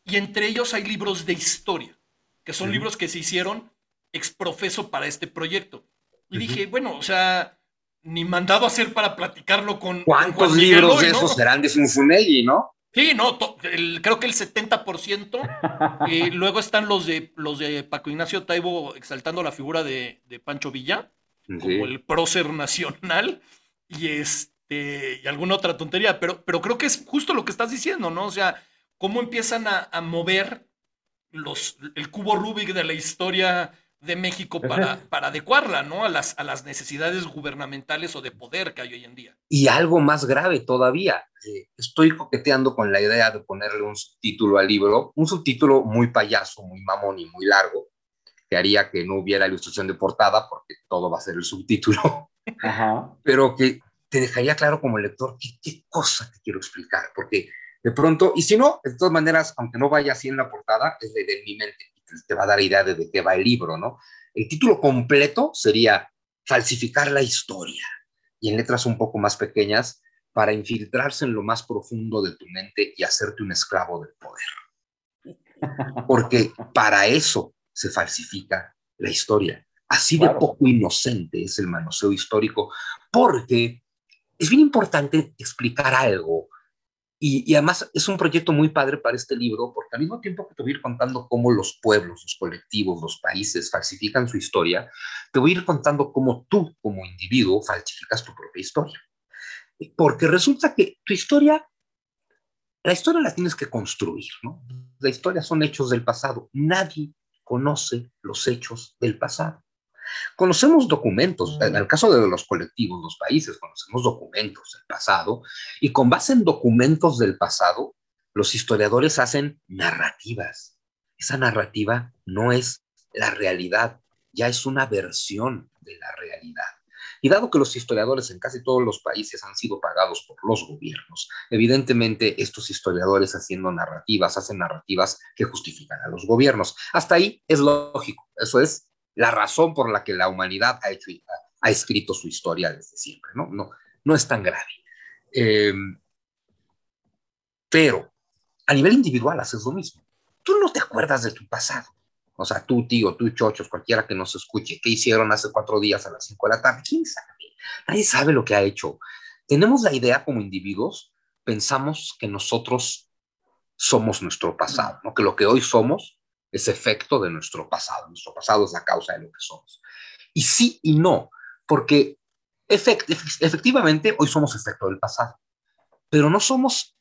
y entre ellos hay libros de historia, que son libros que se hicieron exprofeso para este proyecto. Y dije, bueno, o sea, ni mandado a hacer para platicarlo con. ¿Cuántos libros de esos serán de Zunzunegui, no? Sí, no, creo que el 70%. y luego están los de los de Paco Ignacio Taibo exaltando la figura de, de Pancho Villa como el prócer nacional y este y alguna otra tontería, pero, pero creo que es justo lo que estás diciendo, ¿no? O sea, cómo empiezan a, mover los, el cubo Rubik de la historia de México para, para adecuarla, ¿no? A las, a las necesidades gubernamentales o de poder que hay hoy en día. Y algo más grave todavía, eh, estoy coqueteando con la idea de ponerle un subtítulo al libro, un subtítulo muy payaso, muy mamón y muy largo, que haría que no hubiera ilustración de portada, porque todo va a ser el subtítulo, pero que te dejaría claro como lector qué, qué cosa te quiero explicar, porque de pronto, y si no, de todas maneras, aunque no vaya así en la portada, es de, de mi mente, te va a dar idea de, de qué va el libro, ¿no? El título completo sería Falsificar la historia, y en letras un poco más pequeñas, para infiltrarse en lo más profundo de tu mente y hacerte un esclavo del poder. Porque para eso se falsifica la historia. Así de poco inocente es el manoseo histórico, porque es bien importante explicar algo. Y, además es un proyecto muy padre para este libro, porque al mismo tiempo que te voy a ir contando cómo los pueblos, los colectivos, los países falsifican su historia, te voy a ir contando cómo tú como individuo falsificas tu propia historia. Porque resulta que tu historia, la historia la tienes que construir, ¿no? La historia son hechos del pasado. Nadie conoce los hechos del pasado. Conocemos documentos, en el caso de los colectivos, los países, conocemos documentos del pasado y con base en documentos del pasado, los historiadores hacen narrativas. Esa narrativa no es la realidad, ya es una versión de la realidad. Y dado que los historiadores en casi todos los países han sido pagados por los gobiernos, evidentemente estos historiadores haciendo narrativas, hacen narrativas que justifican a los gobiernos. Hasta ahí es lógico, eso es la razón por la que la humanidad ha, hecho, ha escrito su historia desde siempre, ¿no? No, no es tan grave. Em, Pero a nivel individual haces lo mismo. Tú no te acuerdas de tu pasado. O sea, tú, tío, tú, chochos, cualquiera que nos escuche, ¿qué hicieron hace cuatro días a las cinco de la tarde? ¿Quién sabe? Nadie sabe lo que ha hecho. Tenemos la idea como individuos, pensamos que nosotros somos nuestro pasado, ¿no? que lo que hoy somos es efecto de nuestro pasado. Nuestro pasado es la causa de lo que somos. Y sí y no, porque efectivamente hoy somos efecto del pasado, pero no somos,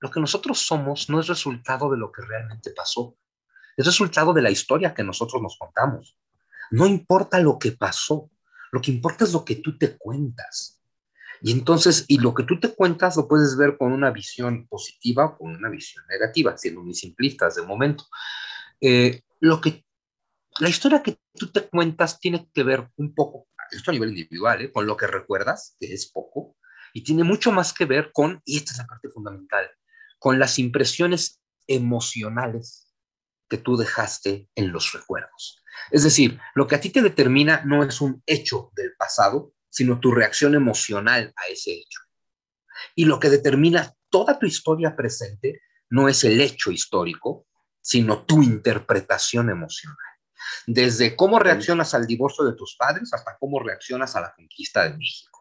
lo que nosotros somos no es resultado de lo que realmente pasó, es resultado de la historia que nosotros nos contamos. No importa lo que pasó, lo que importa es lo que tú te cuentas. Y entonces, y lo que tú te cuentas lo puedes ver con una visión positiva o con una visión negativa, siendo muy simplistas de momento. Eh, lo que, la historia que tú te cuentas tiene que ver un poco, esto a nivel individual, ¿eh? con lo que recuerdas, que es poco, y tiene mucho más que ver con, y esta es la parte fundamental, con las impresiones emocionales que tú dejaste en los recuerdos. Es decir, lo que a ti te determina no es un hecho del pasado, sino tu reacción emocional a ese hecho. Y lo que determina toda tu historia presente no es el hecho histórico, sino tu interpretación emocional. Desde cómo reaccionas al divorcio de tus padres hasta cómo reaccionas a la conquista de México.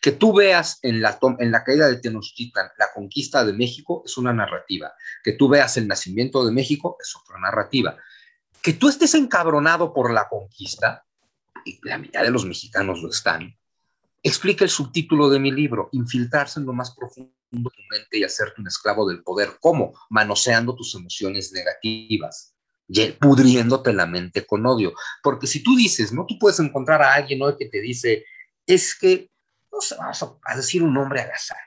Que tú veas en la, en la caída de Tenochtitlan la conquista de México es una narrativa. Que tú veas el nacimiento de México es otra narrativa. Que tú estés encabronado por la conquista, y la mitad de los mexicanos lo están, explica el subtítulo de mi libro, Infiltrarse en lo más profundo de tu mente y hacerte un esclavo del poder. ¿Cómo? Manoseando tus emociones negativas pudriéndote la mente con odio. Porque si tú dices, ¿no? Tú puedes encontrar a alguien hoy que te dice, es que, no sé, vamos a, decir un nombre al azar,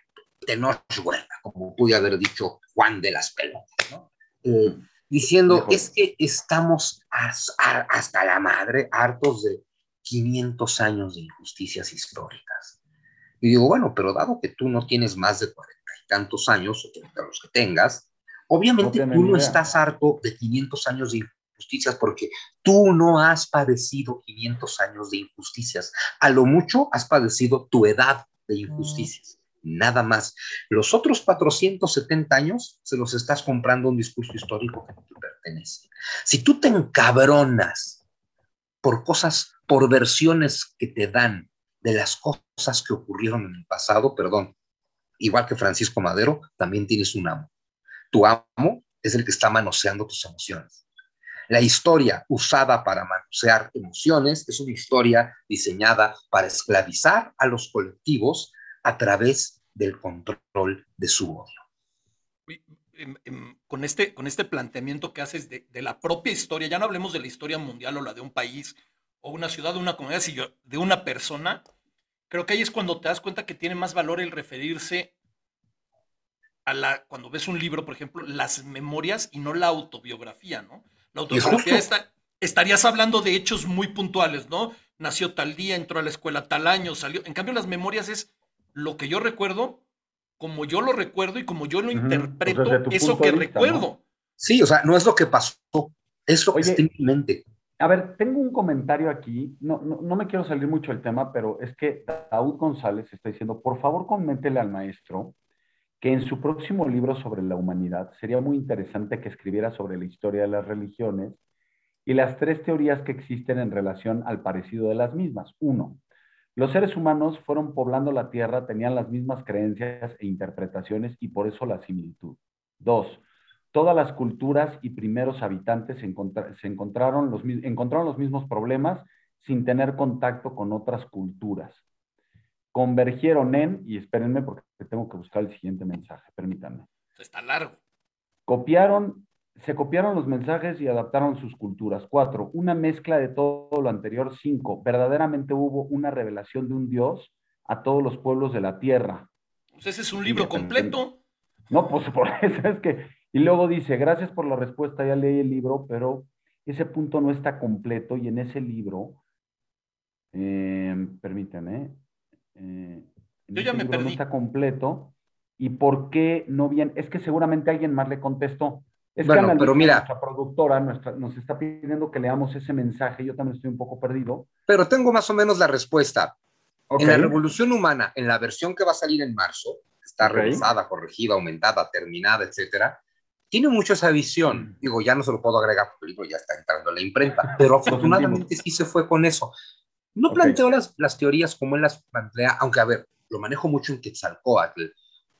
Tenochtitlan, como pude haber dicho Juan de las Pelotas, ¿no? Eh, diciendo, es que estamos hasta la madre, hartos de 500 años de injusticias históricas. Y digo, bueno, pero dado que tú no tienes más de cuarenta y tantos años, o los que tengas, obviamente tú no estás harto de 500 años de injusticias porque tú no has padecido 500 años de injusticias. A lo mucho has padecido tu edad de injusticias. Nada más. Los otros 470 años se los estás comprando un discurso histórico que no te pertenece. Si tú te encabronas por cosas, por versiones que te dan de las cosas que ocurrieron en el pasado, perdón, igual que Francisco Madero, también tienes un amo. Tu amo es el que está manoseando tus emociones. La historia usada para manosear emociones es una historia diseñada para esclavizar a los colectivos a través del control de su odio. Em, em, con este, con este planteamiento que haces de, la propia historia, ya no hablemos de la historia mundial o la de un país o una ciudad o una comunidad, sino de una persona, creo que ahí es cuando te das cuenta que tiene más valor el referirse a la, cuando ves un libro, por ejemplo, las memorias y no la autobiografía, ¿no? La autobiografía está, estarías hablando de hechos muy puntuales, ¿no? Nació tal día, entró a la escuela tal año, salió. En cambio, las memorias es lo que yo recuerdo, como yo lo recuerdo y como yo lo interpreto, eso que recuerdo. Sí, o sea, no es lo que pasó, es lo que está en mi mente. A ver, tengo un comentario aquí, no, no, no, me quiero salir mucho del tema, pero es que Daud González está diciendo, por favor, coméntele al maestro que en su próximo libro sobre la humanidad sería muy interesante que escribiera sobre la historia de las religiones y las tres teorías que existen en relación al parecido de las mismas. Uno, los seres humanos fueron poblando la Tierra, tenían las mismas creencias e interpretaciones y por eso la similitud. Dos, todas las culturas y primeros habitantes se, encontraron, los, encontraron los mismos problemas sin tener contacto con otras culturas convergieron en, y espérenme porque tengo que buscar el siguiente mensaje, permítanme. Está largo. Copiaron, se copiaron los mensajes y adaptaron sus culturas. Cuatro, una mezcla de todo lo anterior. Cinco, verdaderamente hubo una revelación de un Dios a todos los pueblos de la tierra. Pues ese es un libro completo. No, pues por eso es que. Y luego dice, gracias por la respuesta, ya leí el libro, pero ese punto no está completo y en ese libro, eh, permítanme, eh, Yo ya me perdí. No está completo. ¿Y por qué no bien? Es que seguramente alguien más le contestó. Es bueno, que pero mira, nuestra productora nos está pidiendo que leamos ese mensaje. Yo también estoy un poco perdido. Pero tengo más o menos la respuesta. En la Revolución Humana, en la versión que va a salir en marzo, está revisada, corregida, aumentada, terminada, etcétera, tiene mucho esa visión. Mm. Digo, ya no se lo puedo agregar porque el libro ya está entrando en la imprenta, pero afortunadamente sí se fue con eso. No planteo las, las teorías como él las plantea, aunque a ver, lo manejo mucho en Quetzalcoatl,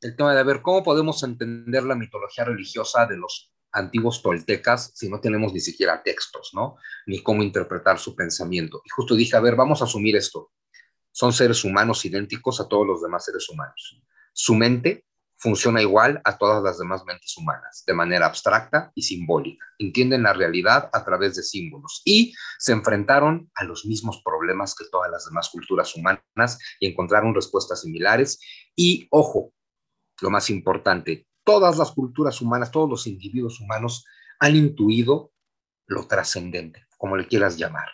el tema de ver cómo podemos entender la mitología religiosa de los antiguos toltecas si no tenemos ni siquiera textos, ¿no? Ni cómo interpretar su pensamiento. Y justo dije, a ver, vamos a asumir esto. Son seres humanos idénticos a todos los demás seres humanos. Su mente funciona igual a todas las demás mentes humanas, de manera abstracta y simbólica. Entienden la realidad a través de símbolos y se enfrentaron a los mismos problemas que todas las demás culturas humanas y encontraron respuestas similares. Y, ojo, lo más importante, todas las culturas humanas, todos los individuos humanos han intuido lo trascendente, como le quieras llamar.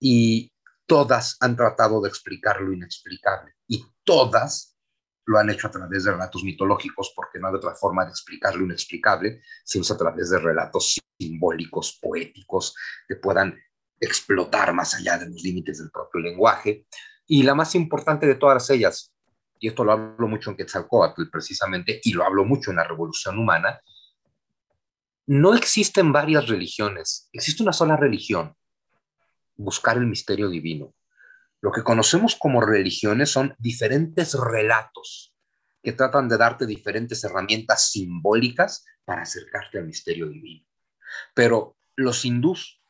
Y todas han tratado de explicar lo inexplicable. Y todas lo han hecho a través de relatos mitológicos, porque no hay otra forma de explicar lo inexplicable, sino a través de relatos simbólicos, poéticos, que puedan explotar más allá de los límites del propio lenguaje. Y la más importante de todas ellas, y esto lo hablo mucho en Quetzalcoatl precisamente, y lo hablo mucho en la Revolución Humana, no existen varias religiones, existe una sola religión, buscar el misterio divino. Lo que conocemos como religiones son diferentes relatos que tratan de darte diferentes herramientas simbólicas para acercarte al misterio divino. Pero los hindús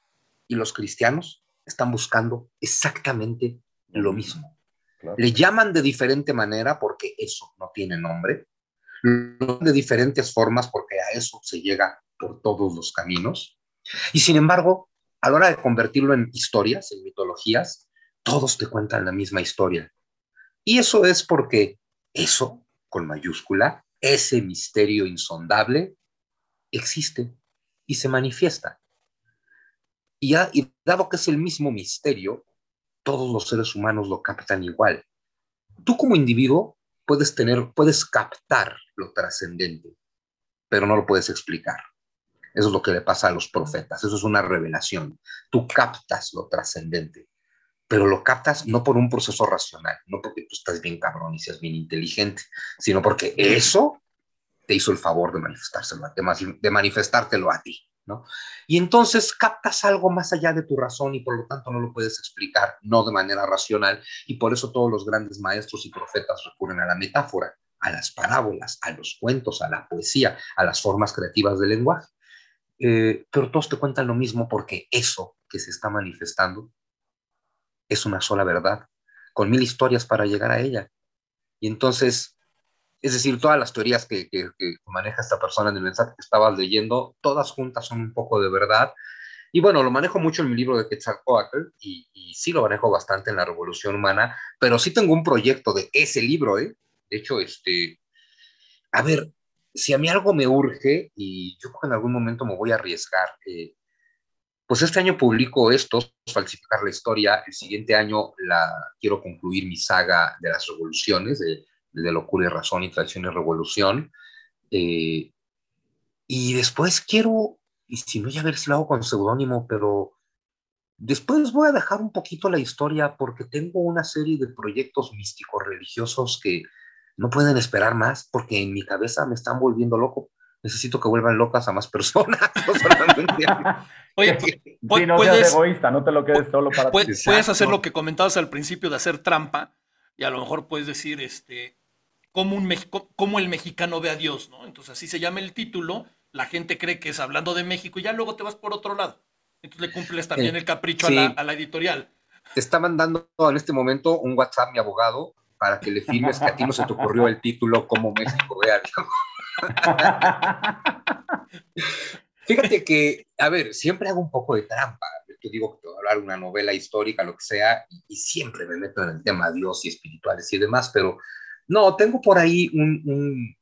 y los cristianos están buscando exactamente lo mismo. Le llaman de diferente manera porque eso no tiene nombre, de diferentes formas porque a eso se llega por todos los caminos. Y sin embargo, a la hora de convertirlo en historias, en mitologías, todos te cuentan la misma historia. Y eso es porque eso, con mayúscula, ese misterio insondable, existe y se manifiesta. Y, y dado que es el mismo misterio, todos los seres humanos lo captan igual. Tú como individuo puedes tener, puedes captar lo trascendente, pero no lo puedes explicar. Eso es lo que le pasa a los profetas, eso es una revelación. Tú captas lo trascendente, pero lo captas no por un proceso racional, no porque tú estás bien cabrón y seas bien inteligente, sino porque eso te hizo el favor de manifestárselo, de manifestártelo a ti. Y entonces captas algo más allá de tu razón y por lo tanto no lo puedes explicar, no de manera racional, y por eso todos los grandes maestros y profetas recurren a la metáfora, a las parábolas, a los cuentos, a la poesía, a las formas creativas del lenguaje. Eh, pero todos te cuentan lo mismo porque eso que se está manifestando es una sola verdad, con mil historias para llegar a ella. Y entonces es decir, todas las teorías que, maneja esta persona en el mensaje que estabas leyendo, todas juntas son un poco de verdad. Y bueno, lo manejo mucho en mi libro de Quetzalcoatl y, y sí lo manejo bastante en la Revolución Humana, pero sí tengo un proyecto de ese libro, ¿eh? De hecho, este, a ver, si a mí algo me urge y yo creo que en algún momento me voy a arriesgar, eh, pues este año publico esto, falsificar la historia, el siguiente año la quiero concluir mi saga de las revoluciones, de de Locura y Razón y Traición y Revolución. Eh, y después quiero, y si no, ya ver si lo hago con seudónimo, pero después voy a dejar un poquito la historia porque tengo una serie de proyectos místicos religiosos que no pueden esperar más porque en mi cabeza me están volviendo loco. Necesito que vuelvan locas a más personas. Oye, no puedes, egoísta, no te lo quedes solo para puedes, Puedes hacer lo que comentabas al principio de hacer trampa y a lo mejor puedes decir, este, cómo, un cómo el mexicano ve a Dios, ¿no? Entonces así se llama el título, la gente cree que es hablando de México y ya luego te vas por otro lado. Entonces le cumples también el capricho a, la, a, la, editorial. Te está mandando en este momento un WhatsApp mi abogado para que le firmes que a ti no se te ocurrió el título Cómo México ve a Dios. Fíjate que, a ver, siempre hago un poco de trampa. Te digo que te voy a hablar una novela histórica, lo que sea, y, y siempre me meto en el tema de Dios y espirituales y demás, pero no, tengo por ahí un,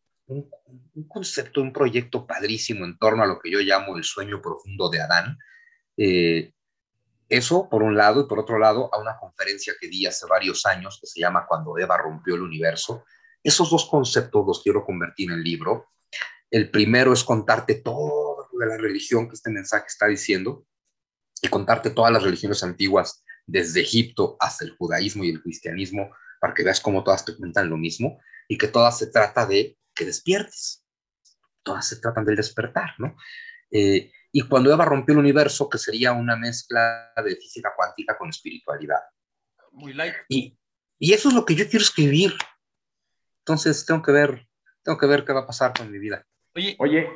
concepto, un proyecto padrísimo en torno a lo que yo llamo el sueño profundo de Adán. Eh, eso por un lado y por otro lado a una conferencia que di hace varios años que se llama Cuando Eva rompió el universo. Esos dos conceptos los quiero convertir en libro. El primero es contarte todo de la religión que este mensaje está diciendo y contarte todas las religiones antiguas desde Egipto hasta el judaísmo y el cristianismo para que veas cómo todas te cuentan lo mismo. y que todas se trata de que despiertes. Todas se tratan del despertar, ¿no? Eh, y cuando Eva rompió el universo, que sería una mezcla de física cuántica con espiritualidad. Muy light. Y, y eso es lo que yo quiero escribir. Entonces tengo que ver, tengo que ver qué va a pasar con mi vida. Oye, Oye,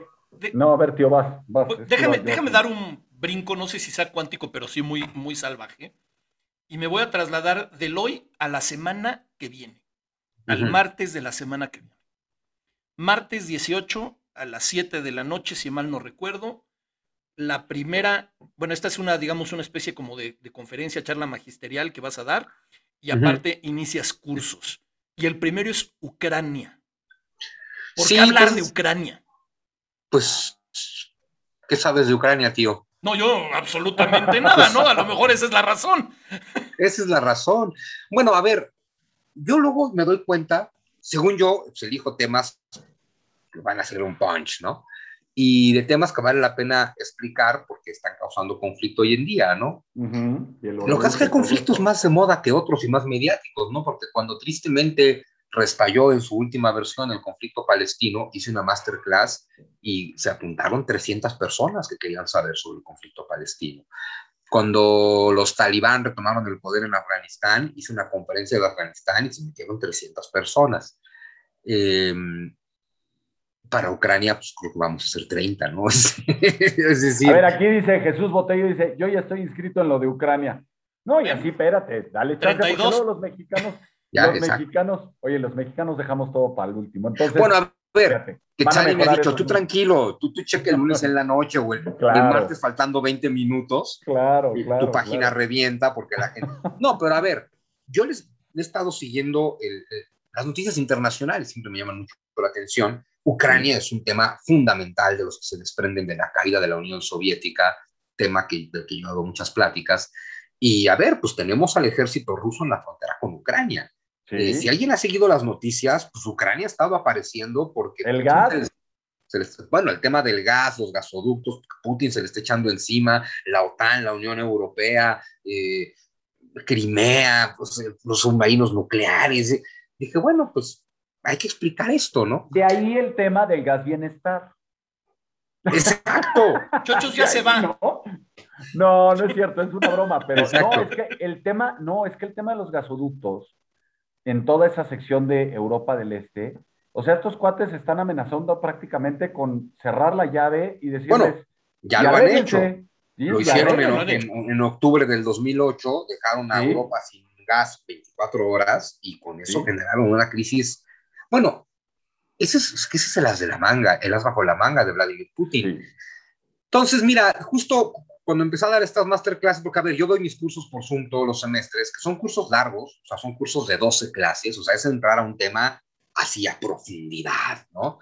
no, a ver, tío, vas, vas. Pues, déjame, vas, déjame dar un brinco, no sé si sea cuántico, pero sí muy, muy salvaje. Y me voy a trasladar del hoy a la semana que viene, al martes de la semana que viene. Martes 18 a las 7 de la noche, si mal no recuerdo. La primera, bueno, esta es una, digamos, una especie como de, de conferencia, charla magisterial que vas a dar. Y aparte inicias cursos. Y el primero es Ucrania. ¿Por Sí, qué hablar pues- de Ucrania? Pues, ¿qué sabes de Ucrania, tío? No, yo absolutamente nada, ¿no? A lo mejor esa es la razón. Esa es la razón. Bueno, a ver, yo luego me doy cuenta, según yo, pues, elijo temas que van a ser un punch, ¿no? Y de temas que vale la pena explicar porque están causando conflicto hoy en día, ¿no? Y el Lo que pasa es que hay todo conflictos más de moda que otros y más mediáticos, ¿no? Porque cuando tristemente restalló en su última versión el conflicto palestino, hice una masterclass y se apuntaron 300 personas que querían saber sobre el conflicto palestino. Cuando los talibán retomaron el poder en Afganistán, hice una conferencia de Afganistán y se metieron 300 personas. Eh, para Ucrania, pues creo que vamos a ser 30, ¿no? es decir, A ver, aquí dice Jesús Botello, dice, yo ya estoy inscrito en lo de Ucrania. No, y así, espérate, dale chance, porque 32. luego los mexicanos, ya, los exacto. mexicanos, oye, los mexicanos dejamos todo para el último. Entonces, Bueno, a ver, Que Charlie me ha dicho, tú tranquilo, tú, tú cheque el lunes en la noche o el, el Claro. martes faltando 20 minutos Claro, y claro. tu página claro. revienta porque la gente... No, pero a ver, yo les he estado siguiendo el- el- las noticias internacionales, siempre me llaman mucho la atención. Ucrania es un tema fundamental de los que se desprenden de la caída de la Unión Soviética, tema que, del que yo hago muchas pláticas. Y a ver, pues tenemos al ejército ruso en la frontera con Ucrania. Sí. Eh, si alguien ha seguido las noticias, pues Ucrania ha estado apareciendo porque... El gas. se les- se les- bueno, el tema del gas, los gasoductos, Putin se le está echando encima, la OTAN, la Unión Europea, eh, Crimea, pues, eh, los submarinos nucleares. Dije, bueno, pues hay que explicar esto, ¿no? De ahí el tema del gas bienestar. Exacto. Chochos ya se va. No, no, no es cierto, es una broma, pero Exacto. no, es que el tema, no, es que el tema de los gasoductos en toda esa sección de Europa del Este, o sea, estos cuates están amenazando prácticamente con cerrar la llave y decirles, Bueno, Ya "Y lo han arréglense". hecho. Sí, Lo hicieron en, en- en octubre del 2008, dejaron a Sí. Europa sin gas 24 horas y con eso Sí. generaron una crisis. Bueno, ese es, ese es el as de la manga, el as bajo la manga de Vladimir Putin. Sí. Entonces, mira, justo cuando empecé a dar estas masterclasses, porque a ver, yo doy mis cursos por Zoom todos los semestres, que son cursos largos, o sea, son cursos de 12 clases, o sea, es entrar a un tema así a profundidad, ¿no?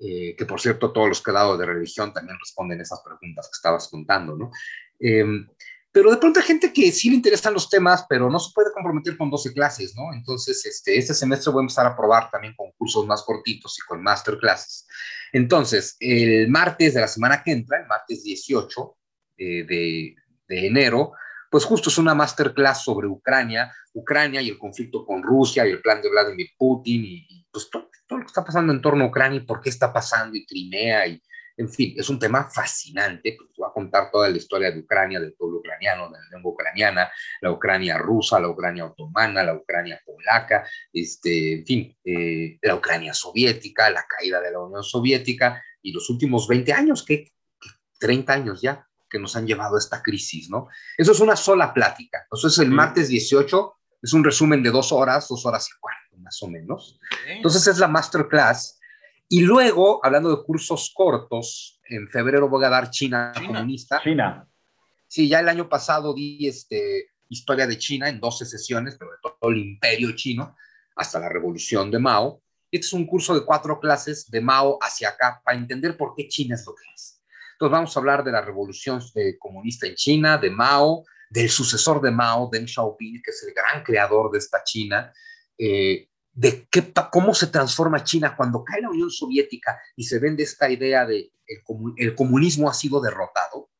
Eh, que por cierto, todos los que he dado de religión también responden esas preguntas que estabas contando, ¿no? Eh, pero de pronto hay gente que sí le interesan los temas, pero no se puede comprometer con 12 clases, ¿no? Entonces, este, este semestre voy a empezar a probar también con cursos más cortitos y con masterclasses. Entonces, el martes de la semana que entra, el martes 18 eh, de, de enero, pues justo es una masterclass sobre Ucrania, Ucrania y el conflicto con Rusia y el plan de Vladimir Putin y, y, pues todo, todo, lo que está pasando en torno a Ucrania y por qué está pasando y Crimea y en fin, es un tema fascinante, pues voy a contar toda la historia de Ucrania, del pueblo ucraniano, de la lengua ucraniana, la Ucrania rusa, la Ucrania otomana, la Ucrania polaca, este, en fin, eh, la Ucrania soviética, la caída de la Unión Soviética y los últimos 20 años, que, que 30 años ya, que nos han llevado a esta crisis, ¿no? Eso es una sola plática. Entonces, el Sí. martes 18 es un resumen de dos horas, dos horas y cuarto, más o menos. Entonces, es la masterclass. Y luego, hablando de cursos cortos, en febrero voy a dar China, China. comunista. China. Sí, ya el año pasado di este, historia de China en 12 sesiones, pero de todo el imperio chino hasta la revolución de Mao. Este es un curso de cuatro clases de Mao hacia acá para entender por qué China es lo que es. Entonces vamos a hablar de la revolución eh, comunista en China, de Mao, del sucesor de Mao, Deng Xiaoping, que es el gran creador de esta China, eh, de qué, cómo se transforma China cuando cae la Unión Soviética y se vende esta idea de el, comun, el comunismo ha sido derrotado,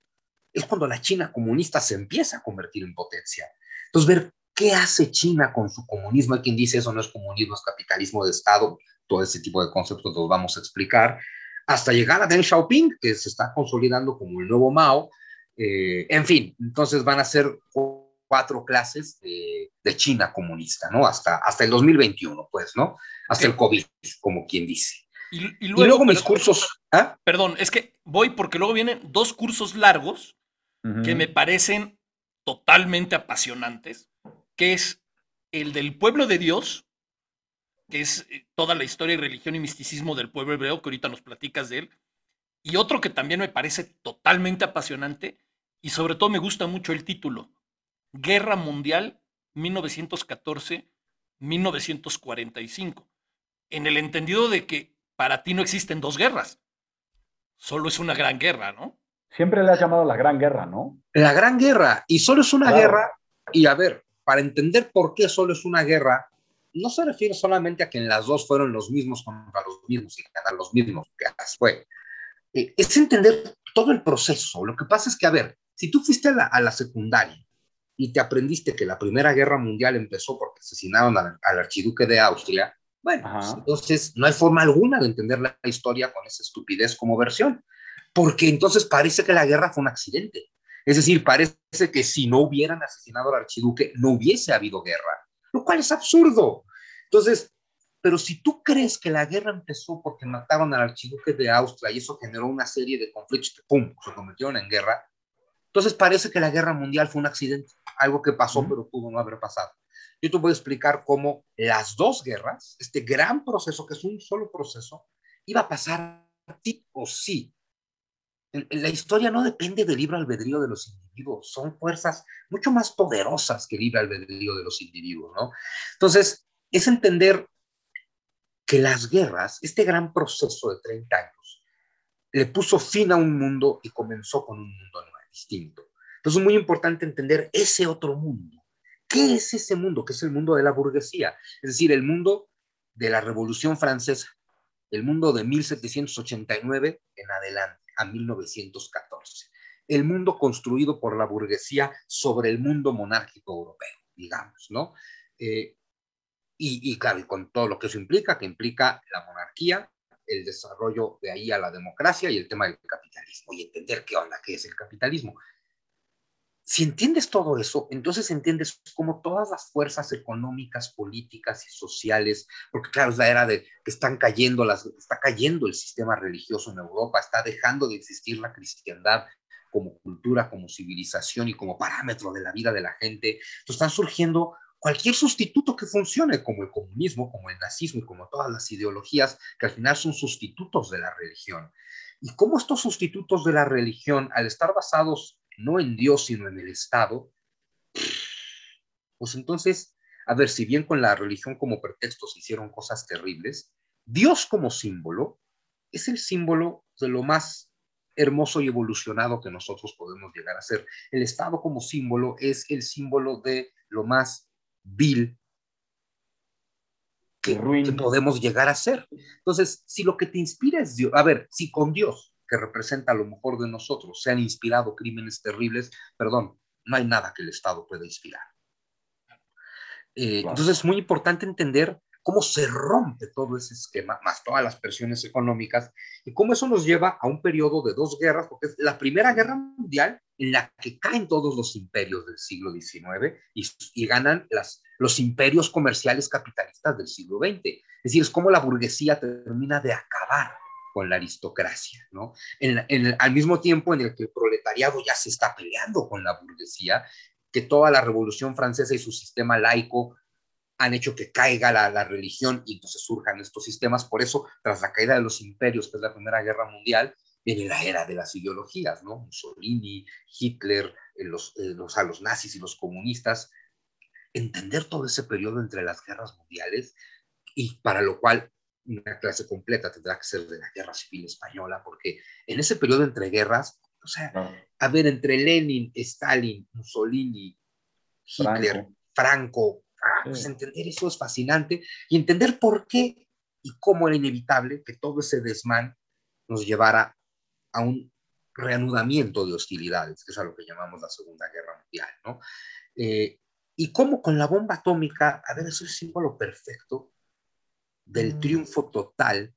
es cuando la China comunista se empieza a convertir en potencia. Entonces, ver ¿Qué hace China con su comunismo? Hay quien dice eso no es comunismo, es capitalismo de Estado. Todo ese tipo de conceptos los vamos a explicar. Hasta llegar a Deng Xiaoping, que se está consolidando como el nuevo Mao. Eh, en fin, entonces van a ser cuatro clases de, China comunista, ¿no? Hasta, hasta el 2021, pues, ¿no? Hasta el COVID, como quien dice. Y, luego, mis cursos. ¿ah? Perdón, es que voy porque luego vienen dos cursos largos que me parecen totalmente apasionantes, que es el del pueblo de Dios, que es eh, toda la historia y religión y misticismo del pueblo hebreo, que ahorita nos platicas de él, y otro que también me parece totalmente apasionante, y sobre todo me gusta mucho el título, Guerra Mundial 1914-1945, en el entendido de que para ti no existen dos guerras, solo es una gran guerra, ¿no? Siempre le has llamado la gran guerra, ¿no? La gran guerra, y solo es una guerra, y a ver, para entender por qué solo es una guerra, no se refiere solamente a que en las dos fueron los mismos contra los mismos y ganar los mismos, que fue. Eh, es entender todo el proceso. Lo que pasa es que, a ver, si tú fuiste a la, secundaria y te aprendiste que la Primera Guerra Mundial empezó porque asesinaron al, archiduque de Austria, bueno, pues entonces no hay forma alguna de entender la historia con esa estupidez como versión porque entonces parece que la guerra fue un accidente. Es decir, parece que si no hubieran asesinado al archiduque, no hubiese habido guerra, lo cual es absurdo. Entonces, pero si tú crees que la guerra empezó porque mataron al archiduque de Austria y eso generó una serie de conflictos que, ¡pum!, se convirtieron en guerra, entonces parece que la guerra mundial fue un accidente, algo que pasó pero pudo no haber pasado. Yo te voy a explicar cómo las dos guerras, este gran proceso, que es un solo proceso, iba a pasar sí o sí la historia no depende del libre albedrío de los individuos, son fuerzas mucho más poderosas que el libre albedrío de los individuos, ¿no? Entonces, es entender que las guerras, este gran proceso de 30 años, le puso fin a un mundo y comenzó con un mundo nuevo, distinto. Entonces, es muy importante entender ese otro mundo. ¿Qué es ese mundo? Que es el mundo de la burguesía, es decir, el mundo de la Revolución Francesa, el mundo de 1789 en adelante a 1914. El mundo construido por la burguesía sobre el mundo monárquico europeo, digamos, ¿no? Eh, y, y, claro, con todo lo que eso implica, que implica la monarquía, el desarrollo de ahí a la democracia y el tema del capitalismo, y entender qué onda, qué es el capitalismo. Si entiendes todo eso, entonces entiendes cómo todas las fuerzas económicas, políticas y sociales, porque claro, es la era de que están cayendo, las, está cayendo el sistema religioso en Europa, está dejando de existir la cristiandad como cultura, como civilización y como parámetro de la vida de la gente. Entonces están surgiendo cualquier sustituto que funcione, como el comunismo, como el nazismo y como todas las ideologías que al final son sustitutos de la religión. Y cómo estos sustitutos de la religión, al estar basados no en Dios, sino en el Estado, pues entonces, a ver, si bien con la religión como pretexto se hicieron cosas terribles, Dios como símbolo es el símbolo de lo más hermoso y evolucionado que nosotros podemos llegar a ser. El Estado como símbolo es el símbolo de lo más vil que, que, podemos llegar a ser. Entonces, si lo que te inspira es Dios, a ver, si con Dios que representa lo mejor de nosotros se han inspirado crímenes terribles, perdón, no hay nada que el Estado pueda inspirar. Eh, entonces es muy importante entender cómo se rompe todo ese esquema, más todas las presiones económicas, y cómo eso nos lleva a un periodo de dos guerras, porque es la Primera Guerra Mundial en la que caen todos los imperios del siglo XIX y, ganan los imperios comerciales capitalistas del siglo XX. Es decir, es como la burguesía termina de acabar con la aristocracia, ¿no? al mismo tiempo en el que el proletariado ya se está peleando con la burguesía, que toda la Revolución Francesa y su sistema laico han hecho que caiga la, la, religión y entonces surjan estos sistemas. Por eso, tras la caída de los imperios, que es la Primera Guerra Mundial, viene la era de las ideologías, ¿no? Mussolini, Hitler, eh, los, eh, los, a los nazis y los comunistas. Entender todo ese periodo entre las guerras mundiales y para lo cual una clase completa tendrá que ser de la Guerra Civil Española, porque en ese periodo entre guerras, o sea, a ver, entre Lenin, Stalin, Mussolini, Hitler, Franco, ah, pues entender eso es fascinante y entender por qué y cómo era inevitable que todo ese desmán nos llevara a un reanudamiento de hostilidades, que es a lo que llamamos la Segunda Guerra Mundial, ¿no? Eh, y cómo con la bomba atómica, a ver, eso es el símbolo perfecto del mm. triunfo total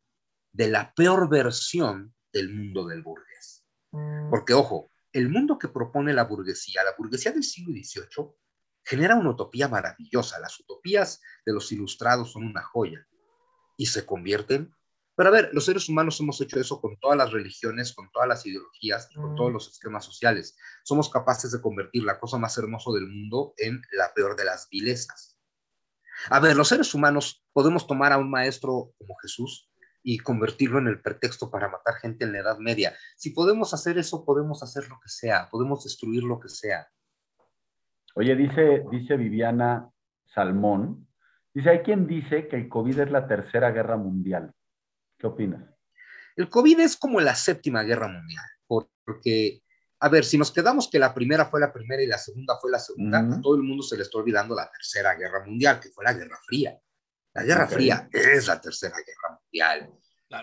de la peor versión del mundo del burgués. Mm. Porque, ojo, el mundo que propone la burguesía, la burguesía del siglo XVIII, genera una utopía maravillosa. Las utopías de los ilustrados son una joya y se convierten. Pero a ver, los seres humanos hemos hecho eso con todas las religiones, con todas las ideologías y con todos mm. los esquemas sociales. Somos capaces de convertir la cosa más hermosa del mundo en la peor de las vilezas. A ver, los seres humanos podemos tomar a un maestro como Jesús y convertirlo en el pretexto para matar gente en la Edad Media. Si podemos hacer eso, podemos hacer lo que sea, podemos destruir lo que sea. Oye, dice, dice Viviana Salmón, dice, hay quien dice que el COVID es la tercera guerra mundial. ¿Qué opinas? El COVID es como la séptima guerra mundial, porque, a ver, si nos quedamos que la primera fue la primera y la segunda fue la segunda, a todo el mundo se le está olvidando la tercera guerra mundial, que fue la Guerra Fría. La Guerra Fría es la tercera guerra mundial.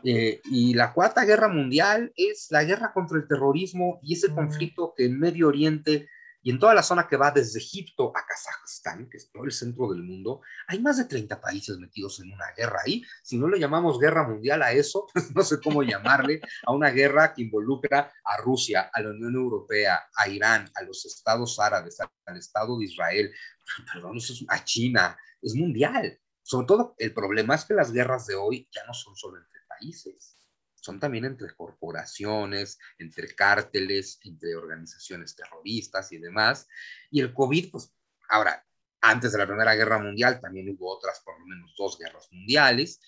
Eh, y la cuarta guerra mundial es la guerra contra el terrorismo y ese conflicto que en Medio Oriente y en toda la zona que va desde Egipto a Kazajstán, que es todo el centro del mundo, hay más de 30 países metidos en una guerra ahí. Si no le llamamos guerra mundial a eso, pues no sé cómo llamarle, a una guerra que involucra a Rusia, a la Unión Europea, a Irán, a los estados árabes, al Estado de Israel, perdón, a China, es mundial. Sobre todo, el problema es que las guerras de hoy ya no son solo entre países son también entre corporaciones, entre cárteles, entre organizaciones terroristas y demás. Y el COVID, pues ahora, antes de la Primera Guerra Mundial también hubo otras, por lo menos dos guerras mundiales,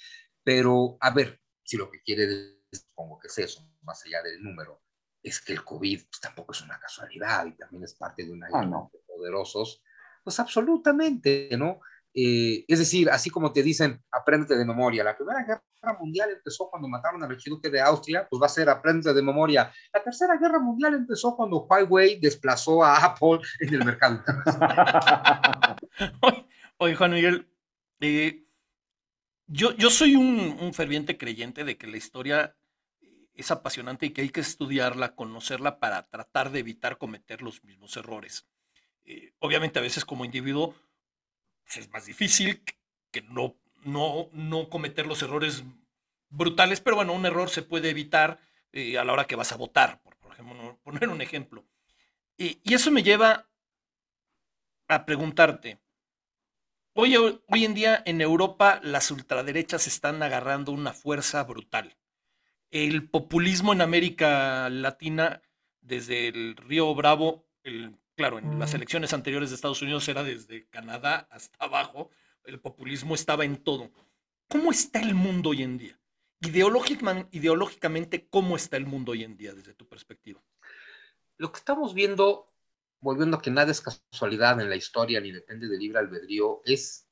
pero a ver, si lo que quiere decir, supongo que es eso, más allá del número, es que el COVID pues, tampoco es una casualidad y también es parte de una ah, guerra de poderosos, pues absolutamente, ¿no? Eh, es decir, así como te dicen, apréndete de memoria. La Primera Guerra Mundial empezó cuando mataron al archiduque de Austria, pues va a ser apréndete de memoria. La Tercera Guerra Mundial empezó cuando Huawei desplazó a Apple en el mercado internacional. Oye, Juan Miguel, eh, yo, yo soy un, ferviente creyente de que la historia es apasionante y que hay que estudiarla, conocerla para tratar de evitar cometer los mismos errores. Eh, obviamente a veces como individuo pues, es más difícil que no, no, no cometer los errores brutales, pero bueno, un error se puede evitar eh, a la hora que vas a votar, por, ejemplo, poner un ejemplo. y eso me lleva a preguntarte, hoy, hoy en día en Europa las ultraderechas están agarrando una fuerza brutal. El populismo en América Latina, desde el Río Bravo, el Claro, en las mm. elecciones anteriores de Estados Unidos era desde Canadá hasta abajo, el populismo estaba en todo. ¿Cómo está el mundo hoy en día? Ideológicamente, ¿cómo está el mundo hoy en día desde tu perspectiva? Lo que estamos viendo, volviendo a que nada es casualidad en la historia ni depende de libre albedrío, es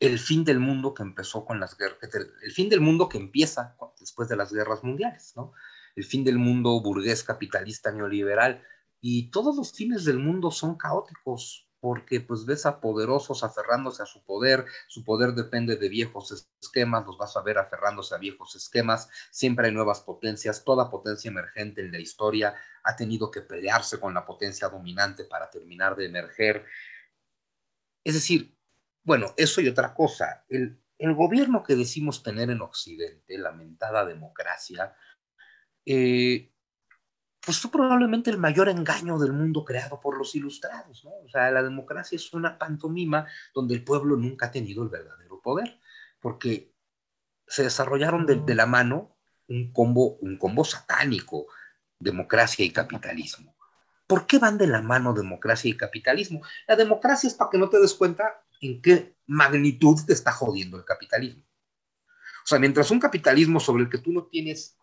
el fin del mundo que empezó con las guerras, el fin del mundo que empieza después de las guerras mundiales, ¿no? El fin del mundo burgués, capitalista, neoliberal y todos los fines del mundo son caóticos porque pues ves a poderosos aferrándose a su poder, su poder depende de viejos esquemas, los vas a ver aferrándose a viejos esquemas, siempre hay nuevas potencias, toda potencia emergente en la historia ha tenido que pelearse con la potencia dominante para terminar de emerger. Es decir, bueno, eso y otra cosa, el, el gobierno que decimos tener en Occidente, lamentada democracia, eh, pues fue probablemente el mayor engaño del mundo creado por los ilustrados, ¿no? O sea, la democracia es una pantomima donde el pueblo nunca ha tenido el verdadero poder, porque se desarrollaron de, la mano un combo, un combo satánico, democracia y capitalismo. ¿Por qué van de la mano democracia y capitalismo? La democracia es para que no te des cuenta en qué magnitud te está jodiendo el capitalismo. O sea, mientras un capitalismo sobre el que tú no tienes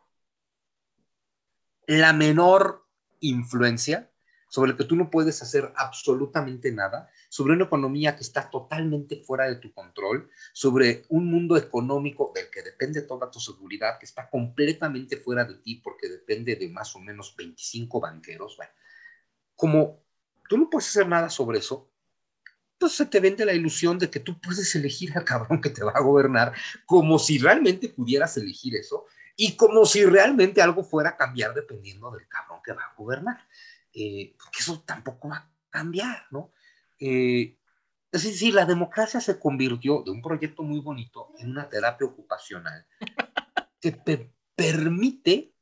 la menor influencia, sobre el que tú no puedes hacer absolutamente nada, sobre una economía que está totalmente fuera de tu control, sobre un mundo económico del que depende toda tu seguridad, que está completamente fuera de ti porque depende de más o menos 25 banqueros. Como tú no puedes hacer nada sobre eso, entonces se te vende la ilusión de que tú puedes elegir al cabrón que te va a gobernar, como si realmente pudieras elegir eso, y como si realmente algo fuera a cambiar dependiendo del cabrón que va a gobernar. Eh, porque eso tampoco va a cambiar, ¿no? Eh, Es decir, la democracia se convirtió de un proyecto muy bonito en una terapia ocupacional que permite,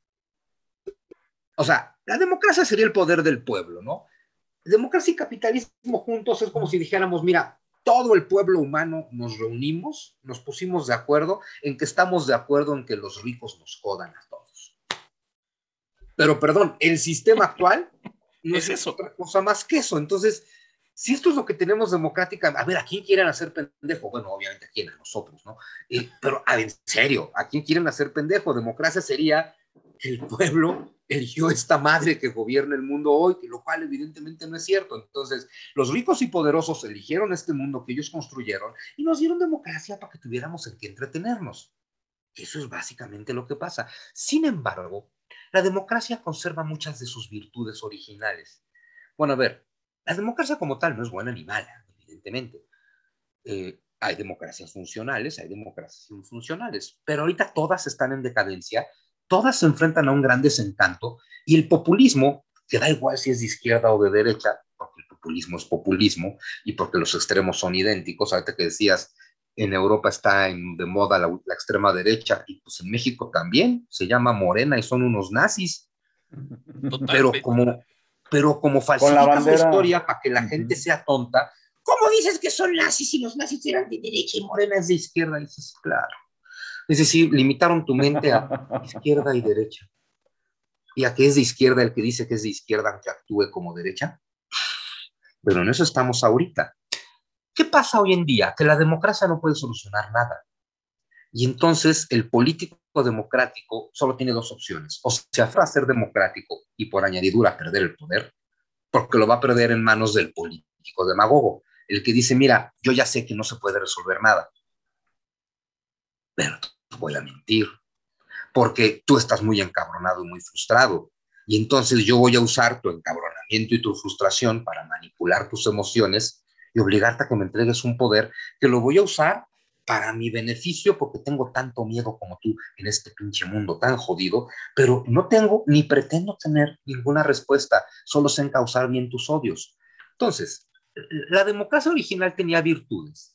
o sea, la democracia sería el poder del pueblo, ¿no? Democracia y capitalismo juntos es como si dijéramos, mira, todo el pueblo humano nos reunimos, nos pusimos de acuerdo en que estamos de acuerdo en que los ricos nos jodan a todos. Pero perdón, el sistema actual no es, eso? otra cosa más que eso. Entonces, si esto es lo que tenemos democrática, a ver, ¿a quién quieren hacer pendejo? Bueno, obviamente a quién, a nosotros, ¿no? Eh, pero, en serio, ¿a quién quieren hacer pendejo? Democracia sería que el pueblo eligió esta madre que gobierna el mundo hoy, lo cual evidentemente no es cierto. Entonces, los ricos y poderosos eligieron este mundo que ellos construyeron y nos dieron democracia para que tuviéramos en qué entretenernos. Eso es básicamente lo que pasa. Sin embargo, la democracia conserva muchas de sus virtudes originales. Bueno, a ver, la democracia como tal no es buena ni mala, evidentemente. Eh, hay democracias funcionales, hay democracias infuncionales, pero ahorita todas están en decadencia, todas se enfrentan a un gran desencanto y el populismo, que da igual si es de izquierda o de derecha, porque el populismo es populismo y porque los extremos son idénticos, ahorita que decías, en Europa está en, de moda la, la, extrema derecha y pues en México también, se llama Morena y son unos nazis. Pero como, pero como falsifica la, historia para que la gente sea tonta, ¿cómo dices que son nazis si los nazis eran de derecha y Morena es de izquierda? Y dices, claro. Es decir, limitaron tu mente a izquierda y derecha. Y a que es de izquierda el que dice que es de izquierda aunque actúe como derecha. Pero en eso estamos ahorita. ¿Qué pasa hoy en día? Que la democracia no puede solucionar nada. Y entonces el político democrático solo tiene dos opciones. O se aferra a ser democrático y por añadidura perder el poder, porque lo va a perder en manos del político demagogo, el que dice, mira, yo ya sé que no se puede resolver nada, pero voy a mentir, porque tú estás muy encabronado y muy frustrado, y entonces yo voy a usar tu encabronamiento y tu frustración para manipular tus emociones y obligarte a que me entregues un poder que lo voy a usar para mi beneficio porque tengo tanto miedo como tú en este pinche mundo tan jodido, pero no tengo ni pretendo tener ninguna respuesta, solo sé encauzar bien tus odios. Entonces, la democracia original tenía virtudes.